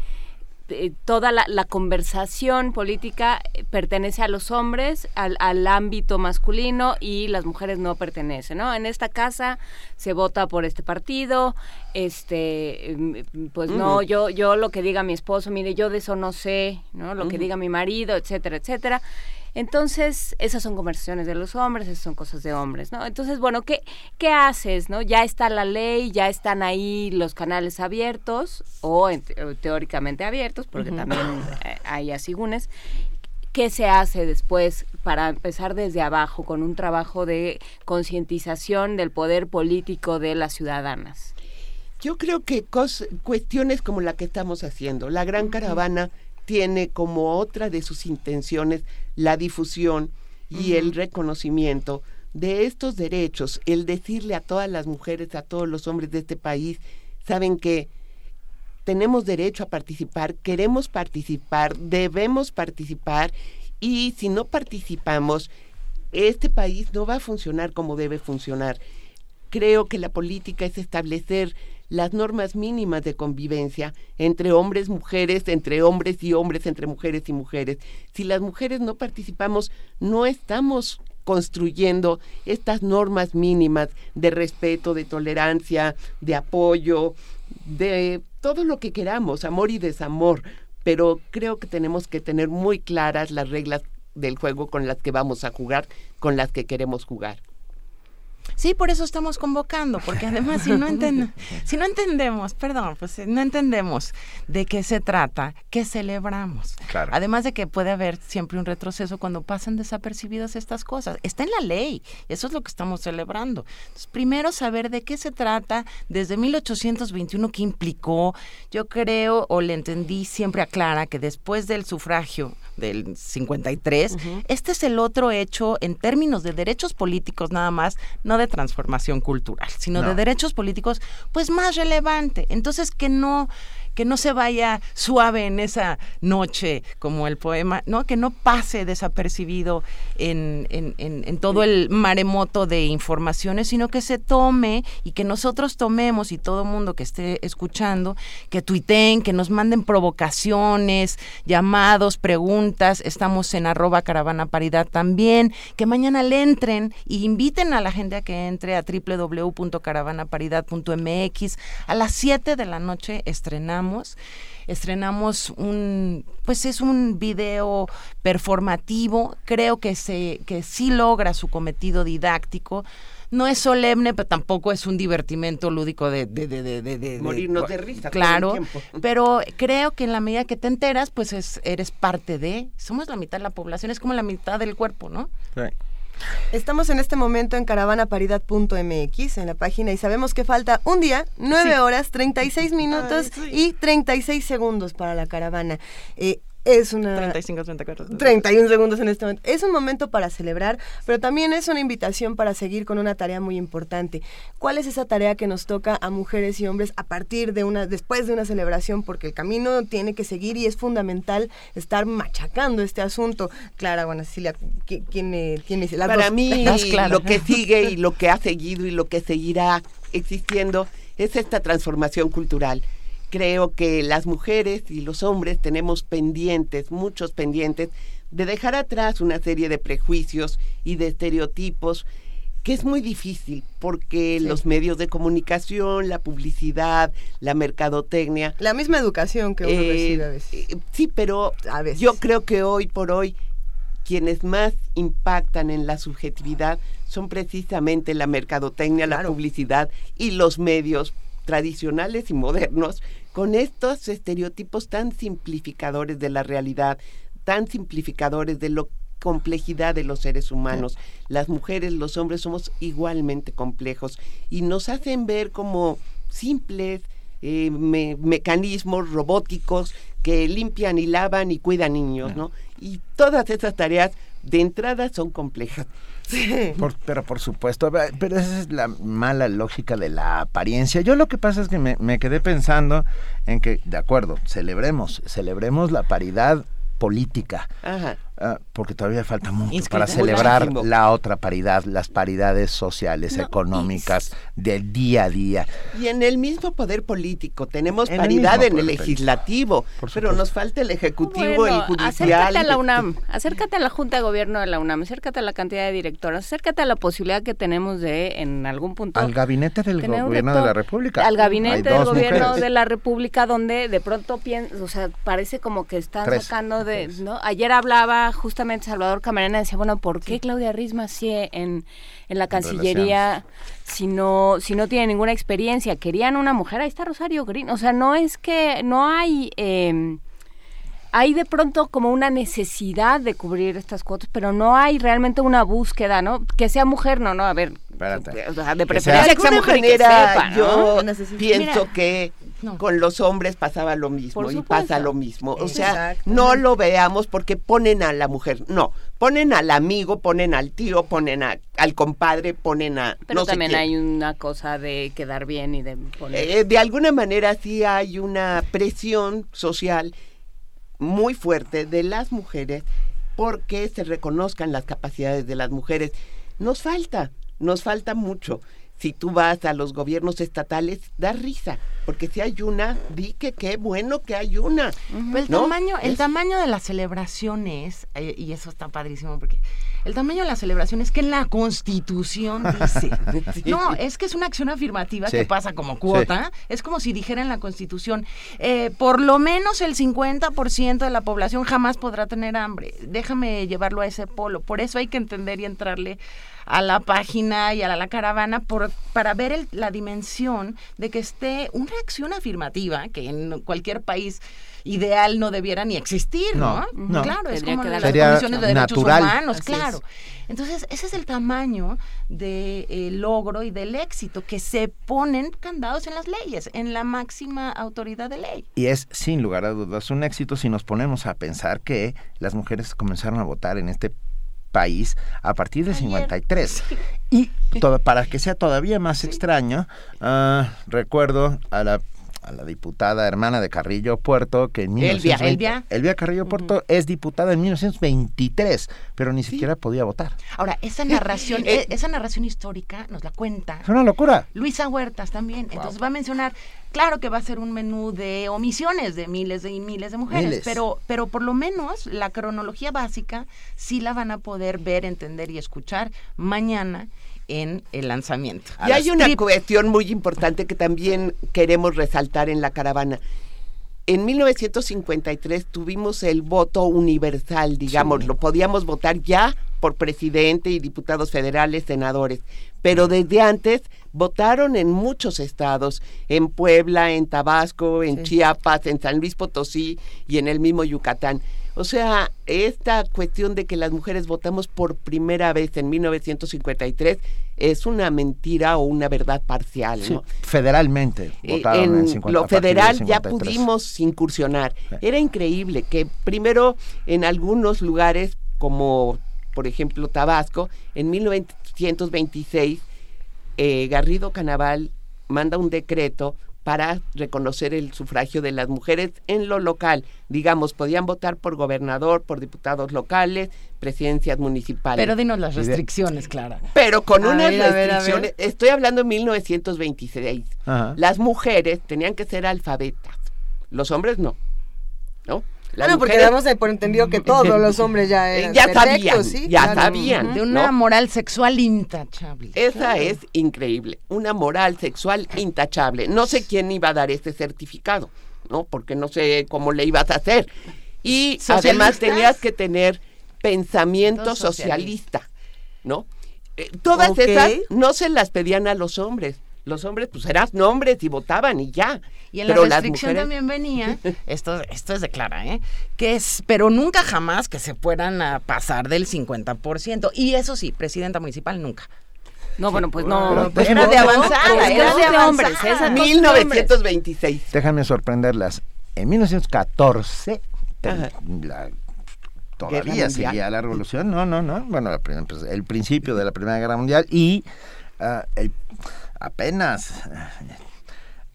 eh, toda la, la conversación política eh, pertenece a los hombres, al, al ámbito masculino y las mujeres no pertenecen, ¿no? En esta casa se vota por este partido, este, em, pues no, yo, yo lo que diga mi esposo, mire, yo de eso no sé, ¿no? Lo que diga mi marido, etcétera, etcétera. Entonces, esas son conversaciones de los hombres, esas son cosas de hombres, ¿no? Entonces, bueno, ¿qué, qué haces, no? Ya está la ley, ya están ahí los canales abiertos, o en- o teóricamente abiertos, porque también eh, hay asigunes. ¿Qué se hace después para empezar desde abajo con un trabajo de concientización del poder político de las ciudadanas? Yo creo que cos- cuestiones como la que estamos haciendo, la gran caravana tiene como otra de sus intenciones la difusión y el reconocimiento de estos derechos, el decirle a todas las mujeres, a todos los hombres de este país, saben que tenemos derecho a participar, queremos participar, debemos participar y si no participamos, este país no va a funcionar como debe funcionar. Creo que la política es establecer las normas mínimas de convivencia entre hombres, mujeres, entre hombres y hombres, entre mujeres y mujeres. Si las mujeres no participamos, no estamos construyendo estas normas mínimas de respeto, de tolerancia, de apoyo, de todo lo que queramos, amor y desamor. Pero creo que tenemos que tener muy claras las reglas del juego con las que vamos a jugar, con las que queremos jugar. Sí, por eso estamos convocando, porque además si no, enten- si no entendemos, perdón, pues si no entendemos de qué se trata, ¿qué celebramos? Claro. Además de que puede haber siempre un retroceso cuando pasan desapercibidas estas cosas. Está en la ley, eso es lo que estamos celebrando. Entonces, primero saber de qué se trata, desde 1821, qué implicó. Yo creo, o le entendí siempre a Clara, que después del sufragio del 53, este es el otro hecho en términos de derechos políticos nada más, no de transformación cultural, sino No. de derechos políticos, pues más relevante. Entonces que no que no se vaya suave en esa noche como el poema, ¿no? Que no pase desapercibido en, en, en- todo el maremoto de informaciones, sino que se tome y que nosotros tomemos y todo mundo que esté escuchando, que tuiteen, que nos manden provocaciones, llamados, preguntas, estamos en arroba caravana paridad también, que mañana le entren y inviten a la gente a que entre a www.caravanaparidad.mx. A las 7 de la noche estrenamos estrenamos un pues es un video performativo creo que se que sí logra su cometido didáctico no es solemne, pero tampoco es un divertimento lúdico de... de, de, de, de- de- Morirnos de risa todo el Claro, tiempo. pero creo que en la medida que te enteras, pues es, eres parte de... Somos la mitad de la población, es como la mitad del cuerpo, ¿no? Estamos en este momento en caravanaparidad.mx en la página y sabemos que falta un día, 9 Sí. horas, 36 minutos y 36 segundos para la caravana. Eh, es una... 35, 34. 31 segundos en este momento. Es un momento para celebrar, pero también es una invitación para seguir con una tarea muy importante. ¿Cuál es esa tarea que nos toca a mujeres y hombres a partir de una, después de una celebración? Porque el camino tiene que seguir y es fundamental estar machacando este asunto. Clara, bueno, Cecilia, ¿qui- ¿quién, eh, quién dice? Las Para dos. mí, Las lo que sigue y lo que ha seguido y lo que seguirá existiendo es esta transformación cultural. Creo que las mujeres y los hombres tenemos pendientes, muchos pendientes, de dejar atrás una serie de prejuicios y de estereotipos que es muy difícil porque los medios de comunicación, la publicidad, la mercadotecnia... La misma educación que uno Eh, recibe a veces. eh, sí, pero yo creo que hoy por hoy quienes más impactan en la subjetividad son precisamente la mercadotecnia, la publicidad y los medios tradicionales y modernos con estos estereotipos tan simplificadores de la realidad, tan simplificadores de la complejidad de los seres humanos. Las mujeres, los hombres somos igualmente complejos y nos hacen ver como simples eh, me- mecanismos robóticos que limpian y lavan y cuidan niños, ¿no? Y todas esas tareas de entrada son complejas. Por- pero por supuesto, pero esa es la mala lógica de la apariencia. Yo lo que pasa es que me, me quedé pensando en que, de acuerdo, celebremos, celebremos la paridad política, Ajá. Ah, porque todavía falta mucho Inscrita. para celebrar Muchísimo. la otra paridad, las paridades sociales, No, económicas, del día a día. Y en el mismo poder político tenemos En paridad en el legislativo, pero nos falta el ejecutivo, Bueno, el judicial. acércate a la UNAM, acércate a la Junta de Gobierno de la UNAM, acércate a la cantidad de directoras, acércate a la posibilidad que tenemos de, en algún punto... Al gabinete del gobierno de la República. Al gabinete del gobierno mujeres. de la República donde de pronto piensas, o sea, parece como que están Tres sacando de, ¿no? Ayer hablaba justamente Salvador Camarena, decía, bueno, ¿por qué Claudia Risma sí en, en la Cancillería si no, si no tiene ninguna experiencia? Querían una mujer, ahí está Rosario Green, o sea, no es que, no hay... eh, hay de pronto como una necesidad de cubrir estas cuotas, pero no hay realmente una búsqueda, ¿no? Que sea mujer, no, no, a ver, Espérate. o sea, de Que sea- preferencia que sea mujer y que sepa, ¿no? yo Necesita- pienso Mira, que con los hombres pasaba lo mismo y pasa lo mismo. O sea, no lo veamos porque ponen a la mujer, no, ponen al amigo, ponen al tío, ponen a- al compadre, ponen a Pero no sé también hay una cosa de quedar bien y de poner... Eh, de alguna manera sí hay una presión social muy fuerte de las mujeres porque se reconozcan las capacidades de las mujeres. Nos falta, nos falta mucho. Si tú vas a los gobiernos estatales, da risa, porque si hay una, di que qué bueno que hay una. El ¿no? tamaño, el Es- tamaño de las celebraciones, eh, y eso está padrísimo porque el tamaño de las celebraciones que en la constitución dice. No, es que es una acción afirmativa Sí. que pasa como cuota. Es como si dijera en la constitución, eh, por lo menos el 50% de la población jamás podrá tener hambre. Déjame llevarlo a ese polo. Por eso hay que entender y entrarle a la página y a la, la caravana por, para ver el- la dimensión de que esté una acción afirmativa que en cualquier país ideal no debiera ni existir, ¿no? No, no. Claro, es como que las comisiones de derechos natural. humanos, Así es. claro. Entonces, ese es el tamaño del logro y del éxito, que se ponen candados en las leyes, en la máxima autoridad de ley. Y es sin lugar a dudas un éxito si nos ponemos a pensar que las mujeres comenzaron a votar en este país a partir de 53. Y todo, para que sea todavía más extraño, ah, recuerdo a la, a la diputada hermana de Carrillo Puerto, que en Elvia, 1920 Elvia. Elvia Carrillo Puerto es diputada en 1923, pero ni siquiera podía votar. Ahora, esa narración, e- esa narración histórica nos la cuenta Es una locura. Luisa Huertas también. Entonces va a mencionar, claro que va a ser un menú de omisiones de miles de y miles de mujeres, Miles. pero pero por lo menos la cronología básica sí la van a poder ver, entender y escuchar mañana en el lanzamiento. Y hay una cuestión muy importante que también queremos resaltar en la caravana. En 1953 tuvimos el voto universal, digamos, lo podíamos votar ya por presidente y diputados federales, senadores. Pero desde antes votaron en muchos estados, en Puebla, en Tabasco, en Chiapas, en San Luis Potosí y en el mismo Yucatán. O sea, esta cuestión de que las mujeres votamos por primera vez en 1953 es una mentira o una verdad parcial, Sí, ¿no? federalmente votaron en en 50, lo federal ya 53. pudimos incursionar. Era increíble que primero en algunos lugares como por ejemplo Tabasco, en 1926 eh, Garrido Canaval manda un decreto para reconocer el sufragio de las mujeres en lo local. Digamos, podían votar por gobernador, por diputados locales, presidencias municipales. Pero dinos las restricciones, Clara. Pero con A unas ver, a ver, a ver. restricciones, estoy hablando de 1926. Ajá. Las mujeres tenían que ser alfabetas, los hombres no. ¿No? Las no, porque damos por entendido que todos los hombres ya eran ya perfectos, sabían, ¿sí? ya Claro. sabían. De una ¿no? moral sexual intachable. Esa Claro. es increíble, una moral sexual intachable. No sé quién iba a dar este certificado, ¿no? Porque no sé cómo le ibas a hacer. Y ¿Socialistas? además tenías que tener pensamiento socialista, ¿no? Eh, todas Ok. esas no se las pedían a los hombres. Los hombres, pues eran hombres y votaban y ya. Y en Pero la restricción mujeres- también venía, esto, esto es de Clara, ¿eh? Que es, pero nunca jamás que se fueran a pasar del 50%. Y eso sí, presidenta municipal nunca. No, bueno, pues no. pues, era de avanzada, era de de hombres, avanzada. esa cosa de hombres. 1926. Déjame sorprenderlas. En 1914, te- Ajá. la- todavía seguía la revolución. No, no, no. Bueno, la pues, el principio de la Primera Guerra Mundial y ah, el- apenas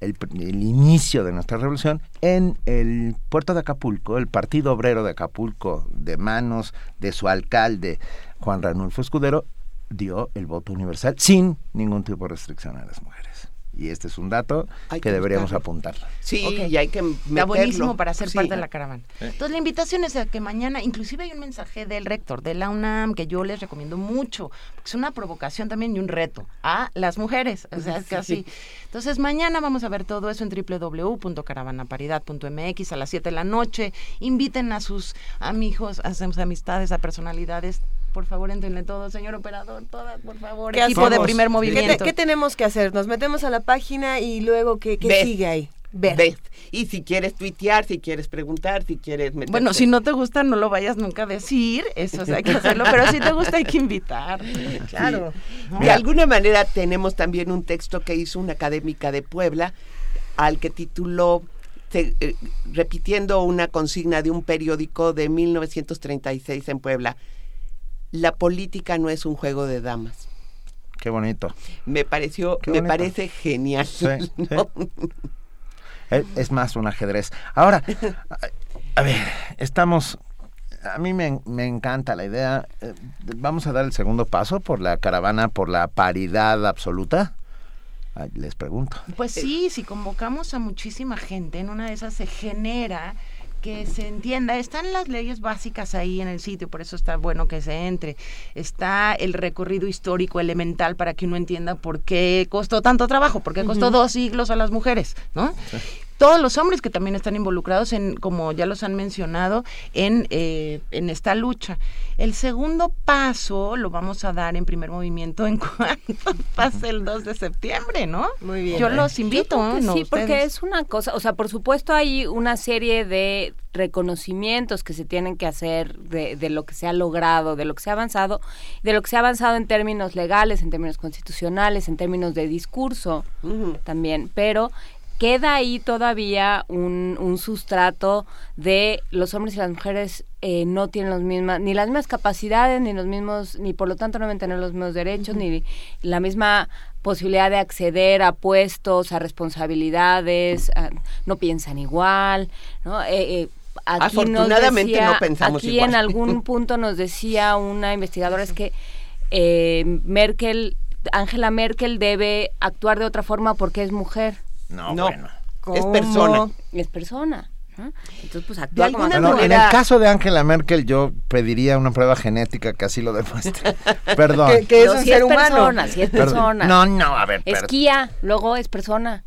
el inicio de nuestra revolución en el puerto de Acapulco, el Partido Obrero de Acapulco, de manos de su alcalde Juan Ranulfo Escudero, dio el voto universal sin ningún tipo de restricción a las mujeres. Y este es un dato Hay que que deberíamos buscarlo. apuntar. Sí, y hay que Está meterlo. buenísimo para ser Sí. parte de la caravana. Entonces la invitación es a que mañana, inclusive hay un mensaje del rector de la UNAM que yo les recomiendo mucho, porque es una provocación también y un reto a las mujeres, o sea, es así. Entonces mañana vamos a ver todo eso en www.caravanaparidad.mx a las 7 de la noche. Inviten a sus amigos, a sus amistades, a personalidades. Por favor, entrenle todo, señor operador, todas, por favor. ¿Qué Equipo de primer ¿Qué te- movimiento. ¿Qué, tenemos que hacer? Nos metemos a la página y luego, ¿qué, qué sigue ahí? Ver. Ves. Y si quieres tuitear, si quieres preguntar, si quieres meterte. Bueno, si no te gusta, no lo vayas nunca a decir, eso hay que hacerlo, pero si te gusta hay que invitar. Claro. De alguna manera tenemos también un texto que hizo una académica de Puebla al que tituló eh, repitiendo una consigna de un periódico de 1936 en Puebla. La política no es un juego de damas. Qué bonito. Me pareció, Qué me bonito. parece genial. Sí, ¿no? Es, es más un ajedrez. Ahora, a, a ver, estamos... A mí me, me encanta la idea. eh, Vamos a dar el segundo paso por la caravana, por la paridad absoluta. Ay, les pregunto. Pues sí, si convocamos a muchísima gente, en una de esas se genera que se entienda, están las leyes básicas ahí en el sitio, por eso está bueno que se entre. Está el recorrido histórico elemental para que uno entienda por qué costó tanto trabajo, por qué costó dos siglos a las mujeres, ¿no? Todos los hombres que también están involucrados en, como ya los han mencionado, en, eh, en esta lucha. El segundo paso lo vamos a dar en primer movimiento en cuanto pase el 2 de septiembre, ¿no? Muy bien. Yo los invito, Yo ¿no? sí, porque Ustedes. es una cosa, o sea, por supuesto hay una serie de reconocimientos que se tienen que hacer de, de lo que se ha logrado, de lo que se ha avanzado, de lo que se ha avanzado en términos legales, en términos constitucionales, en términos de discurso también, pero queda ahí todavía un, un sustrato de los hombres y las mujeres eh, no tienen los mismas, ni las mismas capacidades, ni los mismos, ni por lo tanto no deben tener los mismos derechos, ni la misma posibilidad de acceder a puestos, a responsabilidades, a- no piensan igual, ¿no? Eh, eh, aquí Afortunadamente decía- no pensamos aquí igual. en algún punto nos decía una investigadora es que eh, Merkel, Angela Merkel debe actuar de otra forma porque es mujer. No, No. bueno. Es persona. Es persona. ¿no? Entonces, pues De actúa como en el caso de Angela Merkel, yo pediría una prueba genética que así lo demuestre. Perdón. Que, que es Pero un si ser es humano. persona, si es persona. No, no, a ver, perdón. Esquía, luego es persona.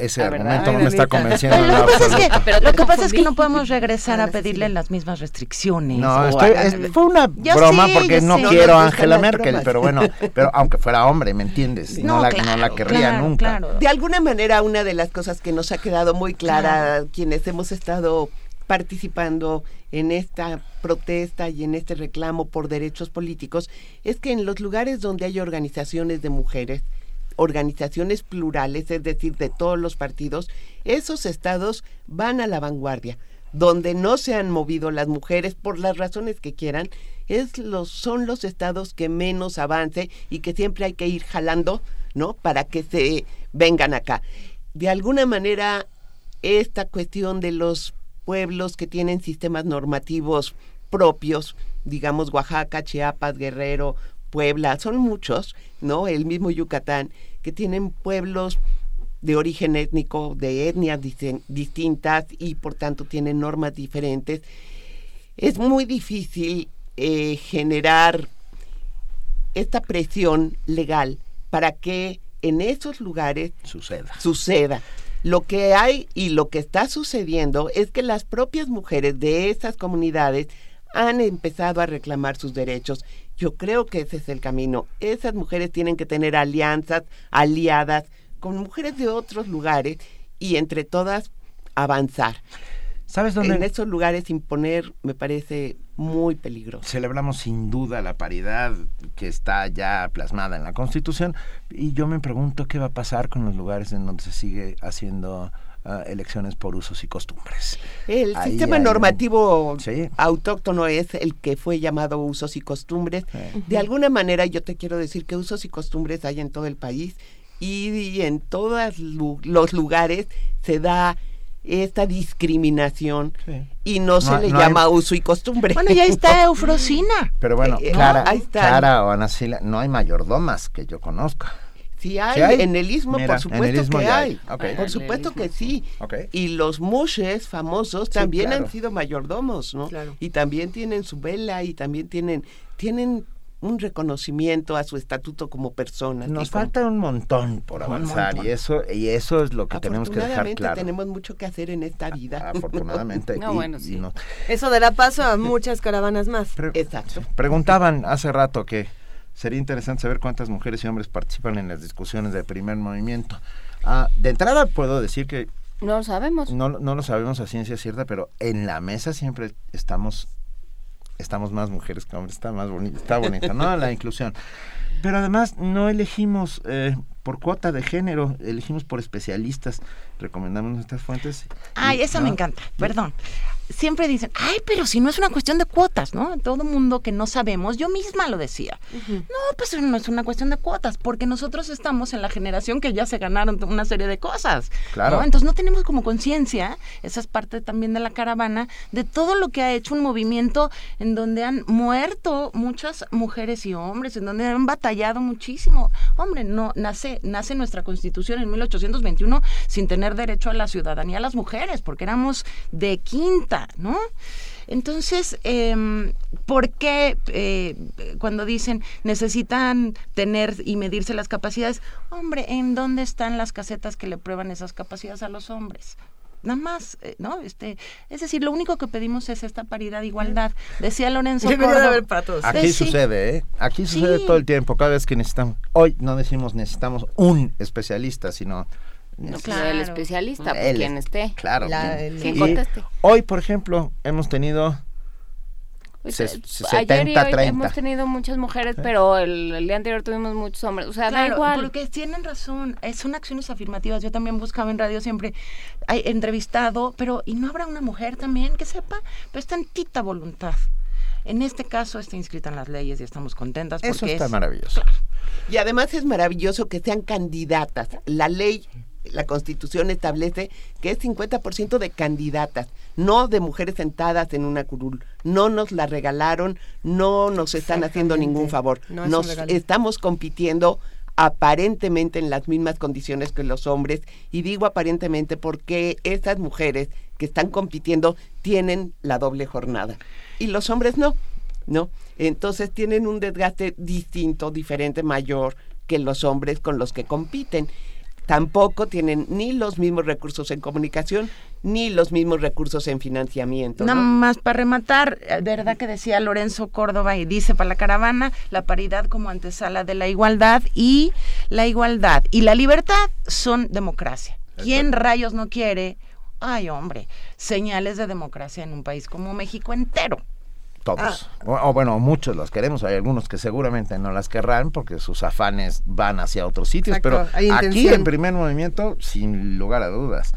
Ese La verdad. argumento no me está convenciendo. Pero lo que pasa es que. Pero lo que pasa es que no podemos regresar a pedirle las mismas restricciones. No, estoy- es- fue una Yo broma porque no quiero a Angela Merkel, bromas. pero bueno, pero aunque fuera hombre, ¿me entiendes? No, No, la, claro, no la querría claro, nunca. claro. De alguna manera, una de las cosas que nos ha quedado muy clara, quienes hemos estado participando en esta protesta y en este reclamo por derechos políticos, es que en los lugares donde hay organizaciones de mujeres, organizaciones plurales, es decir, de todos los partidos, esos estados van a la vanguardia. Donde no se han movido las mujeres por las razones que quieran, es los, son los estados que menos avance y que siempre hay que ir jalando, ¿no? Para que se vengan acá. De alguna manera, esta cuestión de los pueblos que tienen sistemas normativos propios, digamos Oaxaca, Chiapas, Guerrero, Puebla, son muchos, ¿no? El mismo Yucatán, que tienen pueblos de origen étnico, de etnias distintas y por tanto tienen normas diferentes. Es muy difícil eh, generar esta presión legal para que en esos lugares Suceda. suceda. Lo que hay y lo que está sucediendo es que las propias mujeres de esas comunidades han empezado a reclamar sus derechos. Yo creo que ese es el camino. Esas mujeres tienen que tener alianzas, aliadas con mujeres de otros lugares y entre todas avanzar. ¿Sabes dónde? En esos lugares imponer me parece muy peligroso. Celebramos sin duda la paridad que está ya plasmada en la Constitución y yo me pregunto qué va a pasar con los lugares en donde se sigue haciendo elecciones por usos y costumbres. El Ahí sistema un- normativo Sí. autóctono es el que fue llamado usos y costumbres. De alguna manera yo te quiero decir que usos y costumbres hay en todo el país y, y en todos los lugares se da esta discriminación y no, se No- le no hay- llama uso y costumbre. Bueno, ya está Eufrosina. Pero bueno, Eh, Clara, ahí está. Clara o Ana Sila, no hay mayordomas que yo conozca. Sí hay, ¿Sí hay? en el istmo, Mira, por supuesto istmo que hay. Por supuesto que sí. Y los mushes famosos Sí, también claro. han sido mayordomos, ¿no? Y también tienen su vela y también tienen, tienen un reconocimiento a su estatuto como personas. Nos falta un montón por avanzar montón. y eso y eso es lo que tenemos que dejar Afortunadamente claro. tenemos mucho que hacer en esta vida. Afortunadamente. No, y- bueno, y sí. no- Eso dará paso a muchas caravanas más. Exacto. Preguntaban hace rato que sería interesante saber cuántas mujeres y hombres participan en las discusiones del primer movimiento. Ah, de entrada puedo decir que No lo sabemos. no, no lo sabemos a ciencia cierta, pero en la mesa siempre estamos estamos más mujeres que hombres, está más bonita, está bonita, ¿no? La inclusión. Pero además no elegimos eh, por cuota de género, elegimos por especialistas, recomendamos nuestras fuentes. Ay, y- eso ¿no? me encanta, perdón. Siempre dicen, ay, pero si no es una cuestión de cuotas, ¿no? Todo mundo que no sabemos, yo misma lo decía. No, pues no es una cuestión de cuotas, porque nosotros estamos en la generación que ya se ganaron una serie de cosas. Claro. ¿no? Entonces no tenemos como conciencia, esa es parte también de la caravana, de todo lo que ha hecho un movimiento en donde han muerto muchas mujeres y hombres, en donde han batallado muchísimo. Hombre, no, nace, nuestra constitución en 1821 sin tener derecho a la ciudadanía a las mujeres, porque éramos de quinta, ¿no? Entonces, em, ¿por qué eh, cuando dicen necesitan tener y medirse las capacidades? Hombre, ¿en dónde están las casetas que le prueban esas capacidades a los hombres? Nada más, eh, ¿no? Este, es decir, lo único que pedimos es esta paridad, igualdad. Decía Lorenzo Debería de haber para todos. Aquí De- sí. sucede, ¿eh? Aquí sucede Sí. todo el tiempo, cada vez que necesitamos. Hoy no decimos necesitamos un especialista, sino No, claro. El especialista, pues, El- quien esté. Claro. La- quien- el- quien conteste. Hoy, por ejemplo, hemos tenido se- se- Ayer y 70, hoy 30. hemos tenido muchas mujeres, pero el, el día anterior tuvimos muchos hombres. O sea, da Claro, igual. Porque tienen razón, son acciones afirmativas. Yo también buscaba en radio siempre, hay entrevistado, pero ¿y no habrá una mujer también que sepa? Pero es tantita voluntad. En este caso está inscrita en las leyes y estamos contentas Eso porque está es- maravilloso. Y además es maravilloso que sean candidatas. La ley, la constitución establece que es 50% de candidatas, no de mujeres sentadas en una curul. No nos la regalaron, no nos están haciendo ningún favor. No es nos estamos compitiendo aparentemente en las mismas condiciones que los hombres y digo aparentemente porque estas mujeres que están compitiendo tienen la doble jornada y los hombres no, ¿no? Entonces tienen un desgaste distinto, diferente, mayor que los hombres con los que compiten. Tampoco tienen ni los mismos recursos en comunicación ni los mismos recursos en financiamiento. Nada ¿no? más para rematar, eh, verdad que decía Lorenzo Córdoba y dice para la caravana, la paridad como antesala de la igualdad y la igualdad y la libertad son democracia. ¿Quién rayos no quiere? Ay, hombre, señales de democracia en un país como México entero. Todos. O, o bueno, muchos las queremos. Hay algunos que seguramente no las querrán porque sus afanes van hacia otros sitios. Exacto, pero aquí en primer movimiento, sin lugar a dudas.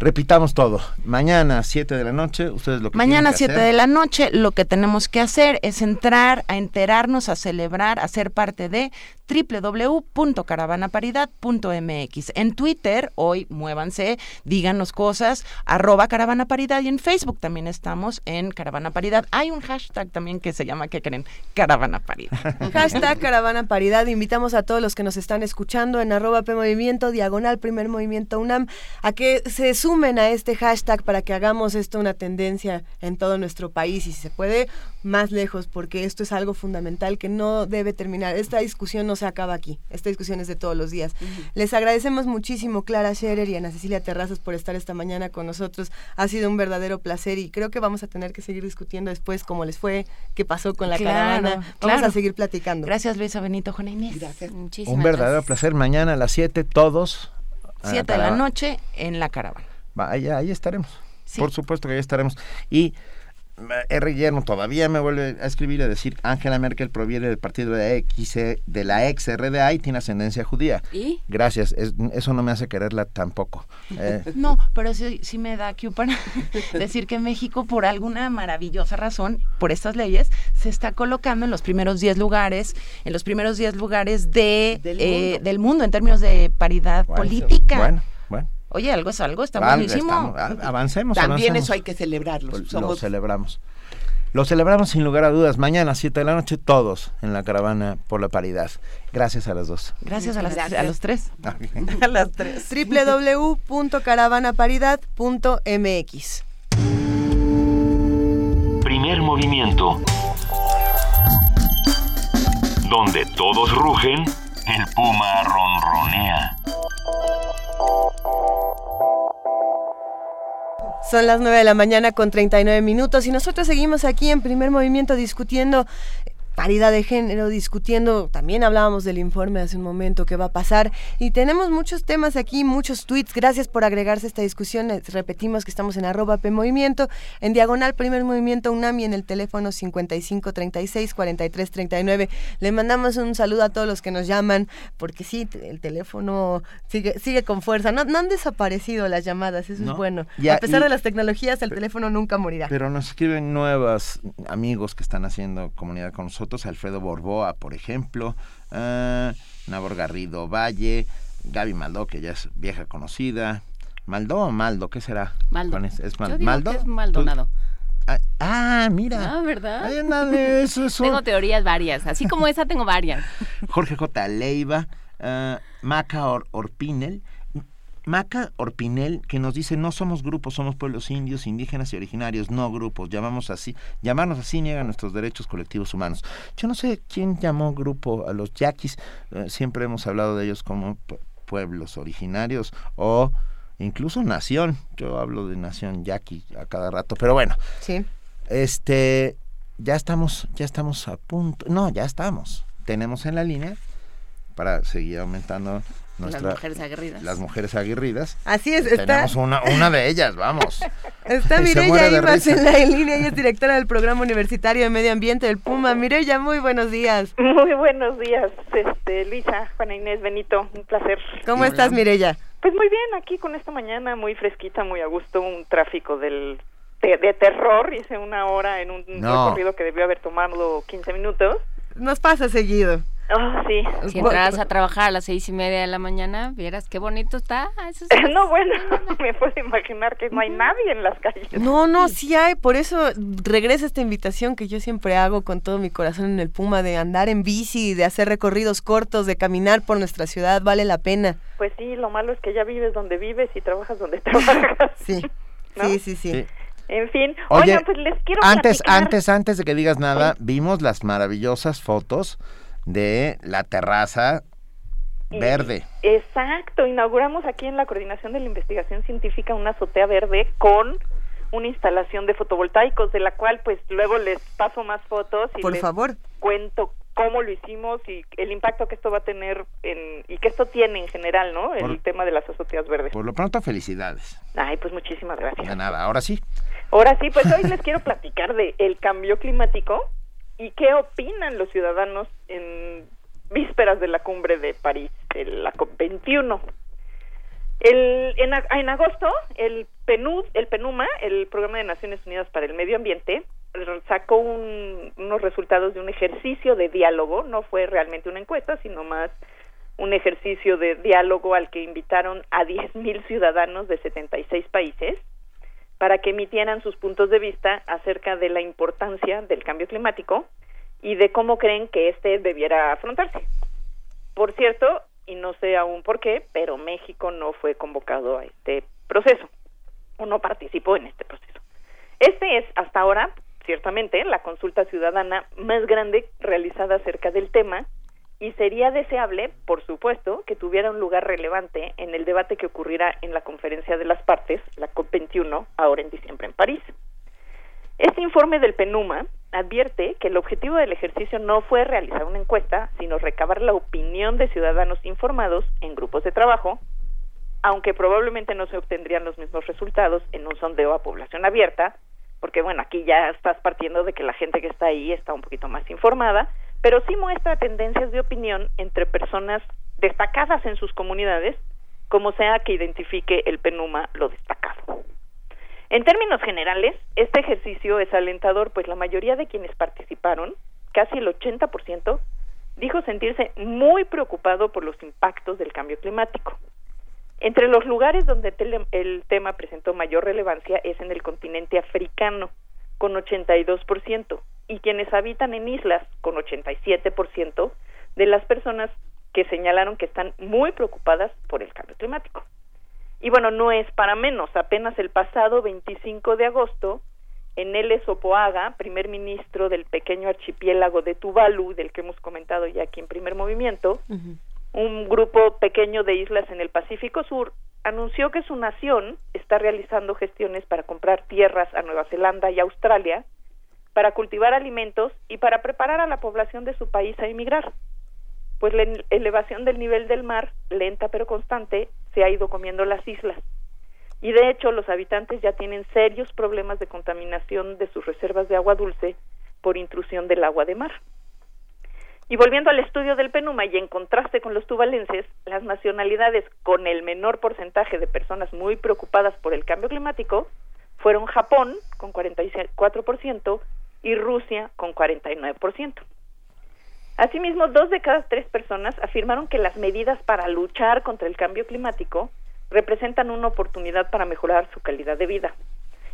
Repitamos todo. Mañana, 7 de la noche, ustedes lo que Mañana que 7 hacer- de la noche lo que tenemos que hacer es entrar a enterarnos, a celebrar, a ser parte de www.caravanaparidad.mx. En Twitter, hoy muévanse, díganos cosas, arroba Caravana Paridad y en Facebook también estamos en Caravana Paridad. Hay un hashtag también que se llama, ¿qué creen? Caravana Paridad. Hashtag Caravana Paridad. Invitamos a todos los que nos están escuchando en arroba P Movimiento, diagonal Primer Movimiento UNAM, a que se sumen a este hashtag para que hagamos esto una tendencia en todo nuestro país y si se puede, más lejos, porque esto es algo fundamental que no debe terminar. Esta discusión no se acaba aquí. Esta discusión es de todos los días. Les agradecemos muchísimo, Clara Scherer y Ana Cecilia Terrazas, por estar esta mañana con nosotros. Ha sido un verdadero placer y creo que vamos a tener que seguir discutiendo después cómo les fue, qué pasó con la Claro, caravana. Vamos claro. a seguir platicando. Gracias Luisa Benito, Juana Inés. Gracias. Un verdadero placer. Mañana a las 7, todos. a 7 de la noche en la caravana. Ahí, ahí estaremos. Por supuesto que ahí estaremos. Y eh, R. Guillermo todavía me vuelve a escribir y a decir Angela Merkel proviene del partido de, X, de la ex RDA y tiene ascendencia judía. ¿Y? Gracias, es- eso no me hace quererla tampoco. Eh, No, pero sí, sí me da que para decir que México, por alguna maravillosa razón, por estas leyes, se está colocando en los primeros 10 lugares, en los primeros 10 lugares de, Del eh, mundo. del mundo en términos de paridad Bueno, política. bueno. Oye, algo es algo, está buenísimo. estamos- avancemos, También avancemos. eso hay que celebrarlo. Lo Somos celebramos. Lo celebramos sin lugar a dudas. Mañana, 7 de la noche, todos en la caravana por la paridad. Gracias a las dos. Gracias a, las- Gracias. a los tres. a las tres. www.caravanaparidad.mx. Primer movimiento. Donde todos rugen, el puma ronronea. Son las 9 de la mañana con 39 minutos y nosotros seguimos aquí en primer movimiento discutiendo paridad de género, discutiendo, también hablábamos del informe hace un momento, qué va a pasar, y tenemos muchos temas aquí, muchos tweets, gracias por agregarse a esta discusión, Les repetimos que estamos en arroba P Movimiento, en diagonal primer movimiento UNAMI en el teléfono 55 36 43 39, le mandamos un saludo a todos los que nos llaman, porque sí, el teléfono sigue, sigue con fuerza, no, no han desaparecido las llamadas, eso No. es bueno, Ya, a pesar y- de las tecnologías, el teléfono nunca morirá. Pero nos escriben nuevos amigos que están haciendo comunidad con nosotros. Alfredo Borboa, por ejemplo. ah, Nabor Garrido Valle. Gaby Maldó, que ya es vieja conocida. ¿Maldó o Maldo? ¿Qué será? Maldo. Es, es Mal- Yo digo ¿Maldo? que es Maldonado. Ah, ah, mira. Ah, ¿verdad? Ay, ándale, eso, eso. Tengo teorías varias, así como esa tengo varias. Jorge J. Leiva, ah, Maca Or- Orpinel. Maca Orpinel que nos dice no somos grupos, somos pueblos indios, indígenas y originarios, no grupos. Llamamos así, llamarnos así niega nuestros derechos colectivos humanos. Yo no sé quién llamó grupo a los yaquis, eh, siempre hemos hablado de ellos como pu- pueblos originarios o incluso nación. Yo hablo de nación yaqui a cada rato, pero bueno. Sí. Este, ya estamos, ya estamos a punto. No, ya estamos. Tenemos en la línea para seguir aumentando nuestra Las mujeres aguerridas. las mujeres aguerridas. Así es, está- Tenemos una, una de ellas, vamos. Está Mireya de Ibas en la línea, ella es directora del Programa Universitario de Medio Ambiente del Puma. Mireya, muy buenos días. Muy buenos días, este, Luisa, Juana Inés, Benito, un placer. ¿Cómo estás, Mireya? Pues muy bien, aquí con esta mañana muy fresquita, muy a gusto, un tráfico del de, de terror, hice una hora en un No. recorrido que debió haber tomado 15 minutos. Nos pasa seguido. Ah, sí. Si entraras a trabajar a las seis y media de la mañana, vieras qué bonito está. Eso es- No, bueno, me puedo imaginar que no hay nadie en las calles. No, no, sí hay, por eso regresa esta invitación que yo siempre hago con todo mi corazón en el Puma, de andar en bici, de hacer recorridos cortos, de caminar por nuestra ciudad, vale la pena. Pues sí, lo malo es que ya vives donde vives y trabajas donde trabajas. Sí, sí, sí, sí. En fin, Oye, oigan, pues les quiero antes, platicar- antes, antes de que digas nada, vimos las maravillosas fotos de la terraza Verde. Exacto, inauguramos aquí en la Coordinación de la Investigación Científica una azotea verde con una instalación de fotovoltaicos, de la cual pues luego les paso más fotos y Por les favor. cuento cómo lo hicimos y el impacto que esto va a tener en, y que esto tiene en general, ¿no? El Por- tema de las azoteas verdes. Por lo pronto, felicidades. Ay, pues muchísimas gracias. De nada, ahora sí. Ahora sí, pues hoy les quiero platicar de el cambio climático y qué opinan los ciudadanos en vísperas de la cumbre de París, el- la COP21. El, en, en agosto, el PNUD, el PENUMA, el Programa de Naciones Unidas para el Medio Ambiente, sacó un- unos resultados de un ejercicio de diálogo, no fue realmente una encuesta, sino más un ejercicio de diálogo al que invitaron a 10.000 ciudadanos de 76 países para que emitieran sus puntos de vista acerca de la importancia del cambio climático y de cómo creen que éste debiera afrontarse. Por cierto, y no sé aún por qué, pero México no fue convocado a este proceso o no participó en este proceso. Este es hasta ahora, ciertamente, la consulta ciudadana más grande realizada acerca del tema y sería deseable, por supuesto, que tuviera un lugar relevante en el debate que ocurrirá en la conferencia de las partes, la COP21, ahora en diciembre en París. Este informe del PENUMA advierte que el objetivo del ejercicio no fue realizar una encuesta, sino recabar la opinión de ciudadanos informados en grupos de trabajo, aunque probablemente no se obtendrían los mismos resultados en un sondeo a población abierta, porque bueno, aquí ya estás partiendo de que la gente que está ahí está un poquito más informada, pero sí muestra tendencias de opinión entre personas destacadas en sus comunidades, como sea que identifique el PENUMA lo destacado. En términos generales, este ejercicio es alentador, pues la mayoría de quienes participaron, casi el 80%, dijo sentirse muy preocupado por los impactos del cambio climático. Entre los lugares donde el tema presentó mayor relevancia es en el continente africano, con 82%, y quienes habitan en islas, con 87% de las personas que señalaron que están muy preocupadas por el cambio climático. Y bueno, no es para menos, apenas el pasado 25 de agosto, en L. Sopoaga, primer ministro del pequeño archipiélago de Tuvalu, del que hemos comentado ya aquí en primer movimiento, un grupo pequeño de islas en el Pacífico Sur anunció que su nación está realizando gestiones para comprar tierras a Nueva Zelanda y Australia para cultivar alimentos y para preparar a la población de su país a emigrar. Pues la elevación del nivel del mar, lenta pero constante, se ha ido comiendo las islas. Y de hecho, los habitantes ya tienen serios problemas de contaminación de sus reservas de agua dulce por intrusión del agua de mar. Y volviendo al estudio del PENUMA y en contraste con los tuvalenses, las nacionalidades con el menor porcentaje de personas muy preocupadas por el cambio climático fueron Japón con 44% y Rusia con 49%. Asimismo, dos de cada tres personas afirmaron que las medidas para luchar contra el cambio climático representan una oportunidad para mejorar su calidad de vida.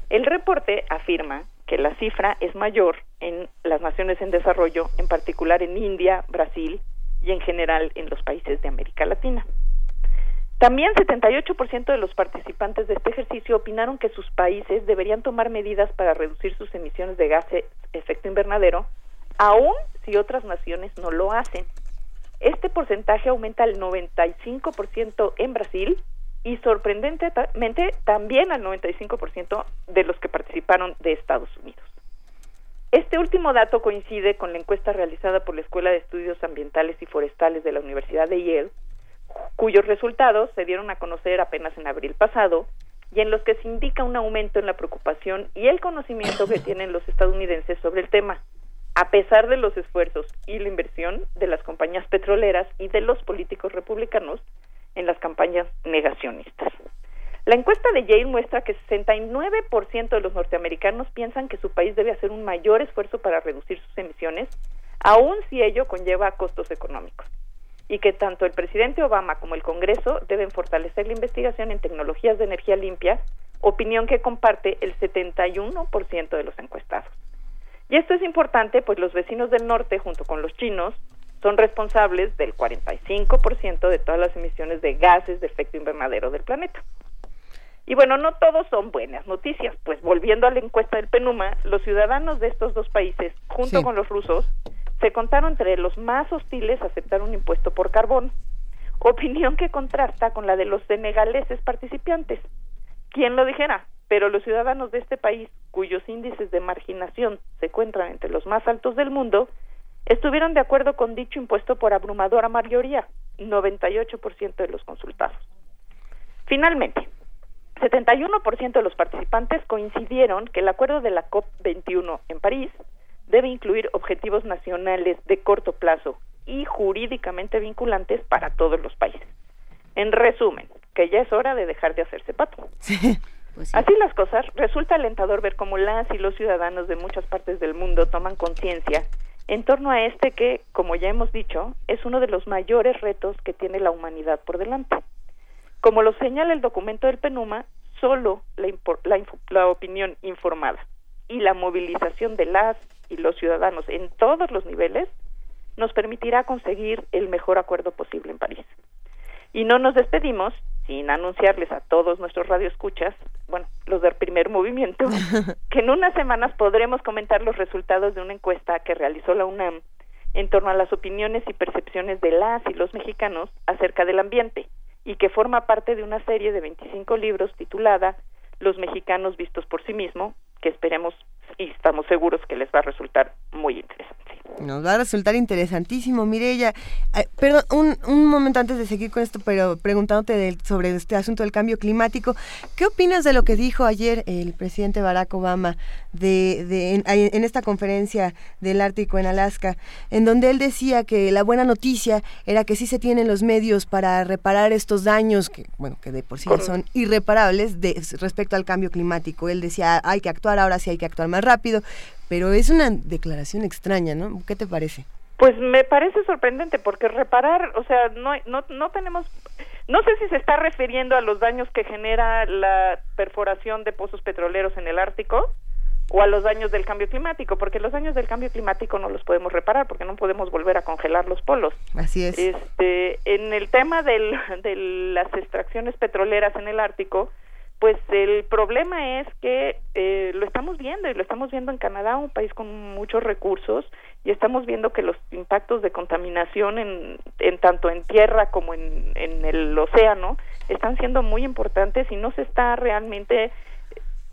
El reporte afirma que la cifra es mayor en las naciones en desarrollo, en particular en India, Brasil y en general en los países de América Latina. También 78% de los participantes de este ejercicio opinaron que sus países deberían tomar medidas para reducir sus emisiones de gases efecto invernadero, aun si otras naciones no lo hacen. Este porcentaje aumenta al 95% en Brasil y sorprendentemente también al 95% de los que participaron de Estados Unidos. Este último dato coincide con la encuesta realizada por la Escuela de Estudios Ambientales y Forestales de la Universidad de Yale, cuyos resultados se dieron a conocer apenas en abril pasado y en los que se indica un aumento en la preocupación y el conocimiento que tienen los estadounidenses sobre el tema, a pesar de los esfuerzos y la inversión de las compañías petroleras y de los políticos republicanos en las campañas negacionistas. La encuesta de Yale muestra que 69% de los norteamericanos piensan que su país debe hacer un mayor esfuerzo para reducir sus emisiones, aun si ello conlleva costos económicos, y que tanto el presidente Obama como el Congreso deben fortalecer la investigación en tecnologías de energía limpia, opinión que comparte el 71% de los encuestados. Y esto es importante, pues los vecinos del norte, junto con los chinos, son responsables del 45% de todas las emisiones de gases de efecto invernadero del planeta. Y bueno, no todos son buenas noticias, pues volviendo a la encuesta del PENUMA, los ciudadanos de estos dos países, junto Sí. con los rusos, se contaron entre los más hostiles a aceptar un impuesto por carbón. opinión que contrasta con la de los senegaleses participantes. ¿Quién lo dijera? Pero los ciudadanos de este país, cuyos índices de marginación se encuentran entre los más altos del mundo, estuvieron de acuerdo con dicho impuesto por abrumadora mayoría, 98% de los consultados. Finalmente, 71% de los participantes coincidieron que el acuerdo de la COP21 en París debe incluir objetivos nacionales de corto plazo y jurídicamente vinculantes para todos los países. En resumen, que ya es hora de dejar de hacerse pato. Así las cosas, resulta alentador ver cómo las y los ciudadanos de muchas partes del mundo toman conciencia en torno a este que, como ya hemos dicho, es uno de los mayores retos que tiene la humanidad por delante. Como lo señala el documento del PENUMA, solo la, la, la opinión informada y la movilización de las y los ciudadanos en todos los niveles nos permitirá conseguir el mejor acuerdo posible en París. Y no nos despedimos sin anunciarles a todos nuestros radioescuchas, bueno, los del primer movimiento, que en unas semanas podremos comentar los resultados de una encuesta que realizó la UNAM en torno a las opiniones y percepciones de las y los mexicanos acerca del ambiente y que forma parte de una serie de 25 libros titulada Los mexicanos vistos por sí mismo, que esperemos y estamos seguros que les va a resultar muy interesante. Nos va a resultar interesantísimo, Mirella. Eh, perdón, un, un, momento antes de seguir con esto, pero preguntándote sobre este asunto del cambio climático, ¿qué opinas de lo que dijo ayer el presidente Barack Obama de, de en, en, esta conferencia del Ártico en Alaska, en donde él decía que la buena noticia era que sí se tienen los medios para reparar estos daños, que bueno, que de por sí son irreparables de, respecto al cambio climático? Él decía, hay que actuar, ahora sí hay que actuar más rápido, pero es una declaración extraña, ¿no? ¿Qué te parece? Pues me parece sorprendente porque reparar, o sea, no, no, no tenemos, no sé si se está refiriendo a los daños que genera la perforación de pozos petroleros en el Ártico o a los daños del cambio climático, porque los daños del cambio climático no los podemos reparar porque no podemos volver a congelar los polos. Así es. Este, en el tema del, de las extracciones petroleras en el Ártico, pues el problema es que eh, lo estamos viendo y lo estamos viendo en Canadá, un país con muchos recursos, y estamos viendo que los impactos de contaminación en, en tanto en tierra como en, en el océano están siendo muy importantes y no se está realmente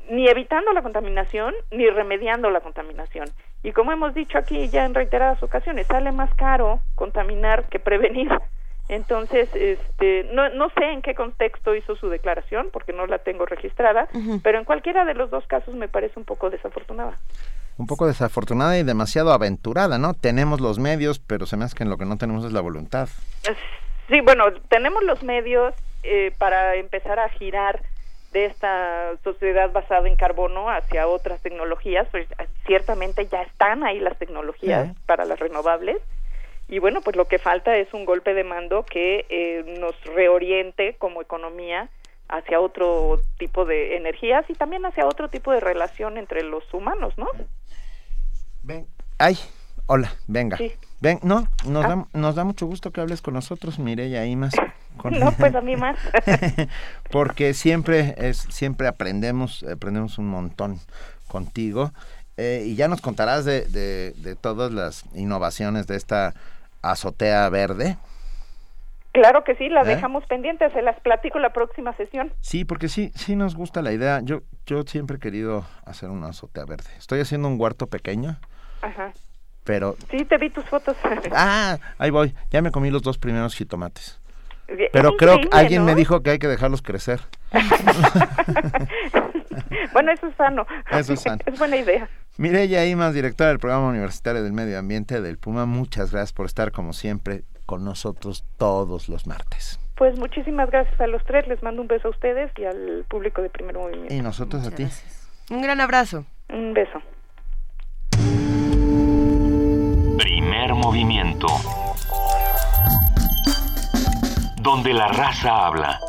ni evitando la contaminación ni remediando la contaminación. Y como hemos dicho aquí ya en reiteradas ocasiones, sale más caro contaminar que prevenir. Entonces, este, no, no sé en qué contexto hizo su declaración, porque no la tengo registrada, uh -huh. pero en cualquiera de los dos casos me parece un poco desafortunada. Un poco desafortunada y demasiado aventurada, ¿no? Tenemos los medios, pero se me hace que en lo que no tenemos es la voluntad. Sí, bueno, tenemos los medios eh, para empezar a girar de esta sociedad basada en carbono hacia otras tecnologías, pues ciertamente ya están ahí las tecnologías para las renovables y bueno, pues lo que falta es un golpe de mando que eh, nos reoriente como economía hacia otro tipo de energías y también hacia otro tipo de relación entre los humanos, ¿no? Ven, ay, hola, venga. Sí. Ven, no, nos, ah. da, nos da mucho gusto que hables con nosotros, Mireya Imas. Con... No, pues a mí más. Porque siempre es, siempre aprendemos, aprendemos un montón contigo. Eh, y ya nos contarás de, de, de, todas las innovaciones de esta azotea verde. Claro que sí, la ¿Eh? dejamos pendiente, se las platico la próxima sesión. Sí, porque sí, sí nos gusta la idea. Yo, yo siempre he querido hacer una azotea verde. Estoy haciendo un huerto pequeño. Ajá. Pero. Sí, te vi tus fotos. ah, ahí voy. Ya me comí los dos primeros jitomates. Pero creo que alguien ¿no? me dijo que hay que dejarlos crecer. bueno, eso es sano. Eso es sano. es buena idea. Mireya Imas, directora del Programa Universitario del Medio Ambiente del Puma, muchas gracias por estar como siempre con nosotros todos los martes. Pues muchísimas gracias a los tres, les mando un beso a ustedes y al público de Primer Movimiento. Y nosotros muchas a ti. Gracias. Un gran abrazo. Un beso. Primer movimiento. Donde la raza habla.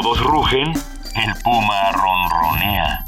Todos rugen, el puma ronronea.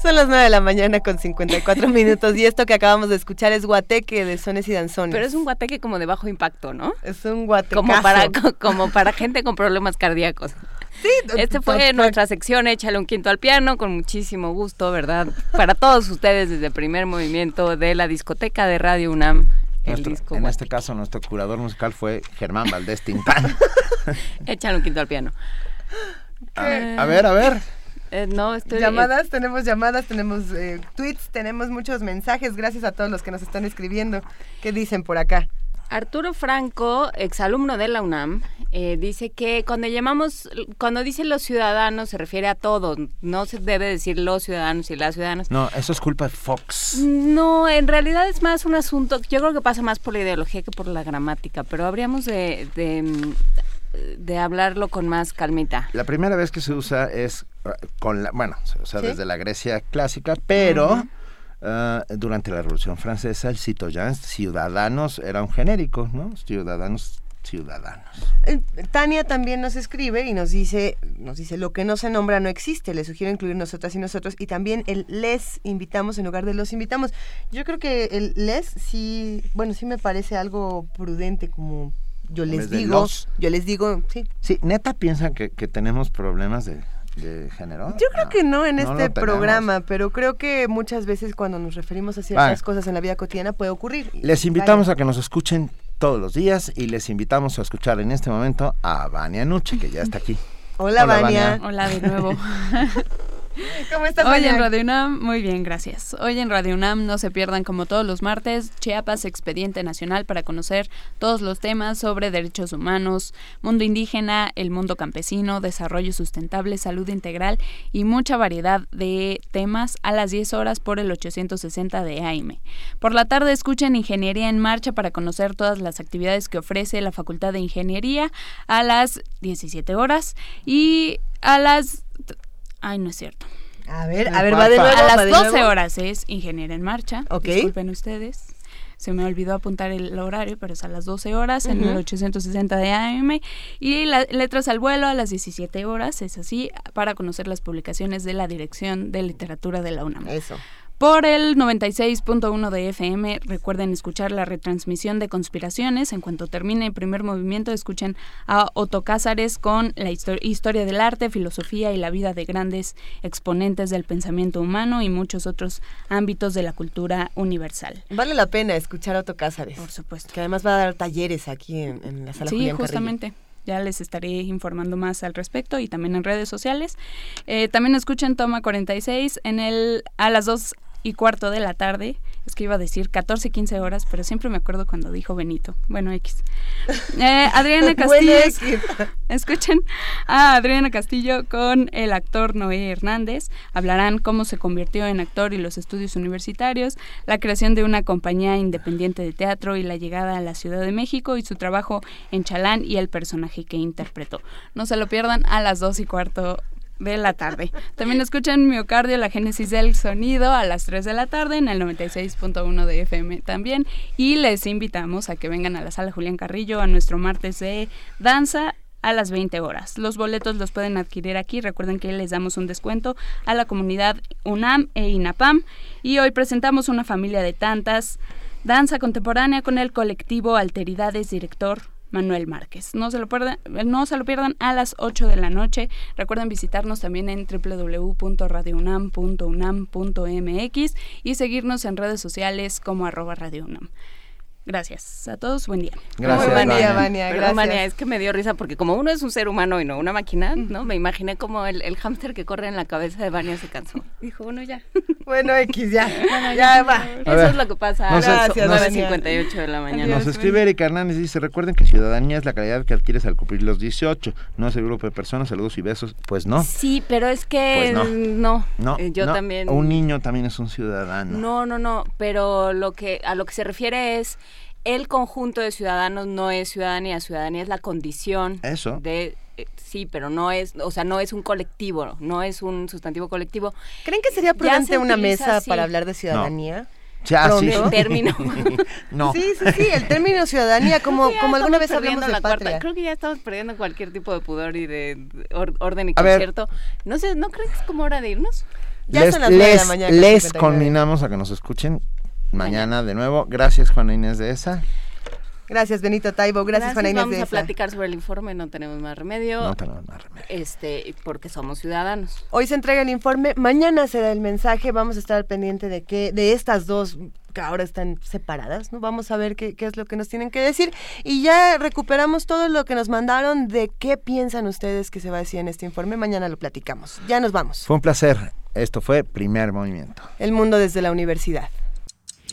Son las 9 de la mañana con 54 minutos y esto que acabamos de escuchar es Guateque de Sones y Danzones. Pero es un guateque como de bajo impacto, ¿no? Es un guateque. Como para, co- como para gente con problemas cardíacos. Sí, Este fue nuestra sección Échale un quinto al piano, con muchísimo gusto, ¿verdad? Para todos ustedes desde el primer movimiento de la discoteca de Radio UNAM. El Nuestro- disco en Guateque. este caso, nuestro curador musical fue Germán Valdés Tintán. Échale un quinto al piano. a, a ver, a ver. Eh, no, estoy... Llamadas, tenemos llamadas, tenemos eh, tweets, tenemos muchos mensajes. Gracias a todos los que nos están escribiendo. ¿Qué dicen por acá? Arturo Franco, exalumno de la UNAM, eh, dice que cuando llamamos, cuando dice los ciudadanos se refiere a todos, no se debe decir los ciudadanos y las ciudadanas. No, eso es culpa de Fox. No, en realidad es más un asunto, yo creo que pasa más por la ideología que por la gramática, pero habríamos de, de, de hablarlo con más calmita. La primera vez que se usa es uh, con la, bueno, se usa ¿Sí? desde la Grecia clásica, pero. Uh, durante la Revolución Francesa el citoyen ciudadanos era un genérico, ¿no? Ciudadanos, ciudadanos. Eh, Tania también nos escribe y nos dice, nos dice lo que no se nombra no existe. Le sugiero incluir nosotras y nosotros y también el les invitamos en lugar de los invitamos. Yo creo que el les sí, bueno, sí me parece algo prudente como yo les digo, los. yo les digo, sí. Sí, neta piensan que, que tenemos problemas de, de género. Yo creo que no en no este programa, pero creo que muchas veces cuando nos referimos a ciertas Vale. cosas en la vida cotidiana puede ocurrir. Les invitamos vaya. a que nos escuchen todos los días y les invitamos a escuchar en este momento a Vania Nuche, que ya está aquí. Hola, Hola, Vania. Vania. Hola de nuevo. ¿Cómo estás, Hoy en Radio UNAM, muy bien, gracias. Hoy en Radio UNAM no se pierdan como todos los martes Chiapas Expediente Nacional para conocer todos los temas sobre derechos humanos, mundo indígena, el mundo campesino, desarrollo sustentable, salud integral y mucha variedad de temas a las 10 horas por el 860 de AM. Por la tarde escuchen Ingeniería en Marcha para conocer todas las actividades que ofrece la Facultad de Ingeniería a las 17 horas y a las... Ay, no es cierto. A ver, a ver, va de nuevo. A las de 12 nuevo. horas es Ingeniera en Marcha. Ok. Disculpen ustedes. Se me olvidó apuntar el horario, pero es a las 12 horas en Ujú. el 860 de AM. Y la, Letras al Vuelo a las 17 horas, es así, para conocer las publicaciones de la Dirección de Literatura de la UNAM. Eso. Por el 96.1 de FM, recuerden escuchar la retransmisión de Conspiraciones. En cuanto termine el primer movimiento, escuchen a Otto Cázares con la histo- historia del arte, filosofía y la vida de grandes exponentes del pensamiento humano y muchos otros ámbitos de la cultura universal. Vale la pena escuchar a Otto Cázares. Por supuesto. Que además va a dar talleres aquí en, en la sala Sí, Julián Carrillo. justamente. Ya les estaré informando más al respecto y también en redes sociales. Eh, también escuchen Toma 46 en el a las 2 y cuarto de la tarde. Es que iba a decir 14, 15 horas, pero siempre me acuerdo cuando dijo Benito. Bueno, X. Eh, Adriana Castillo. Escuchen a Adriana Castillo con el actor Noé Hernández. Hablarán cómo se convirtió en actor y los estudios universitarios, la creación de una compañía independiente de teatro y la llegada a la Ciudad de México y su trabajo en Chalán y el personaje que interpretó. No se lo pierdan a las dos y cuarto de la tarde. También escuchan Miocardio, la génesis del sonido a las 3 de la tarde en el 96.1 de FM también. Y les invitamos a que vengan a la sala Julián Carrillo a nuestro martes de danza a las 20 horas. Los boletos los pueden adquirir aquí. Recuerden que les damos un descuento a la comunidad UNAM e INAPAM. Y hoy presentamos una familia de tantas. Danza contemporánea con el colectivo Alteridades, director Manuel Márquez. No se lo pierdan, no se lo pierdan a las 8 de la noche. Recuerden visitarnos también en www.radiounam.unam.mx y seguirnos en redes sociales como arroba Radio UNAM. Gracias a todos, buen día. Gracias, buen día, Vania. Gracias. Vania, es que me dio risa porque como uno es un ser humano y no una máquina, ¿no? Me imaginé como el, el hámster que corre en la cabeza de Vania se cansó. Dijo, uno ya. Bueno, X, ya. Bueno, ya va. Eso ver. es lo que pasa No a sé, las no sé. 9.58 de la mañana. Nos escribe Erika Hernández y dice, recuerden que ciudadanía es la calidad que adquieres al cumplir los 18, no es el grupo de personas, saludos y besos. Pues no, Sí, pero es que Pues no. no. no, Eh, Yo no. también. Un niño también es un ciudadano. No, no, no, pero lo que a lo que se refiere es el conjunto de ciudadanos no es ciudadanía, ciudadanía es la condición Eso. de eh, sí, pero no es, o sea, no es un colectivo, no es un sustantivo colectivo. ¿Creen que sería prudente se una mesa así. para hablar de ciudadanía? Ya, sí. El término. no. Sí, sí, sí, el término ciudadanía, como, como alguna vez hablamos de la cuarta-. Creo que ya estamos perdiendo cualquier tipo de pudor y de or- orden y A ver. concierto. No sé, ¿no crees que es como hora de irnos? Ya les son las nueve de la les, mañana, les 59. conminamos a que nos escuchen mañana de nuevo. Gracias, Juana Inés de esa. Gracias, Benito Taibo. Gracias, Juana Inés Vamos de a platicar sobre el informe, no tenemos más remedio. No tenemos más remedio. Este, porque somos ciudadanos. Hoy se entrega el informe, mañana se da el mensaje, vamos a estar pendiente de que de estas dos que ahora están separadas, ¿no? Vamos a ver qué, qué es lo que nos tienen que decir y ya recuperamos todo lo que nos mandaron de qué piensan ustedes que se va a decir en este informe, mañana lo platicamos. Ya nos vamos. Fue un placer. Esto fue Primer Movimiento. El mundo desde la universidad.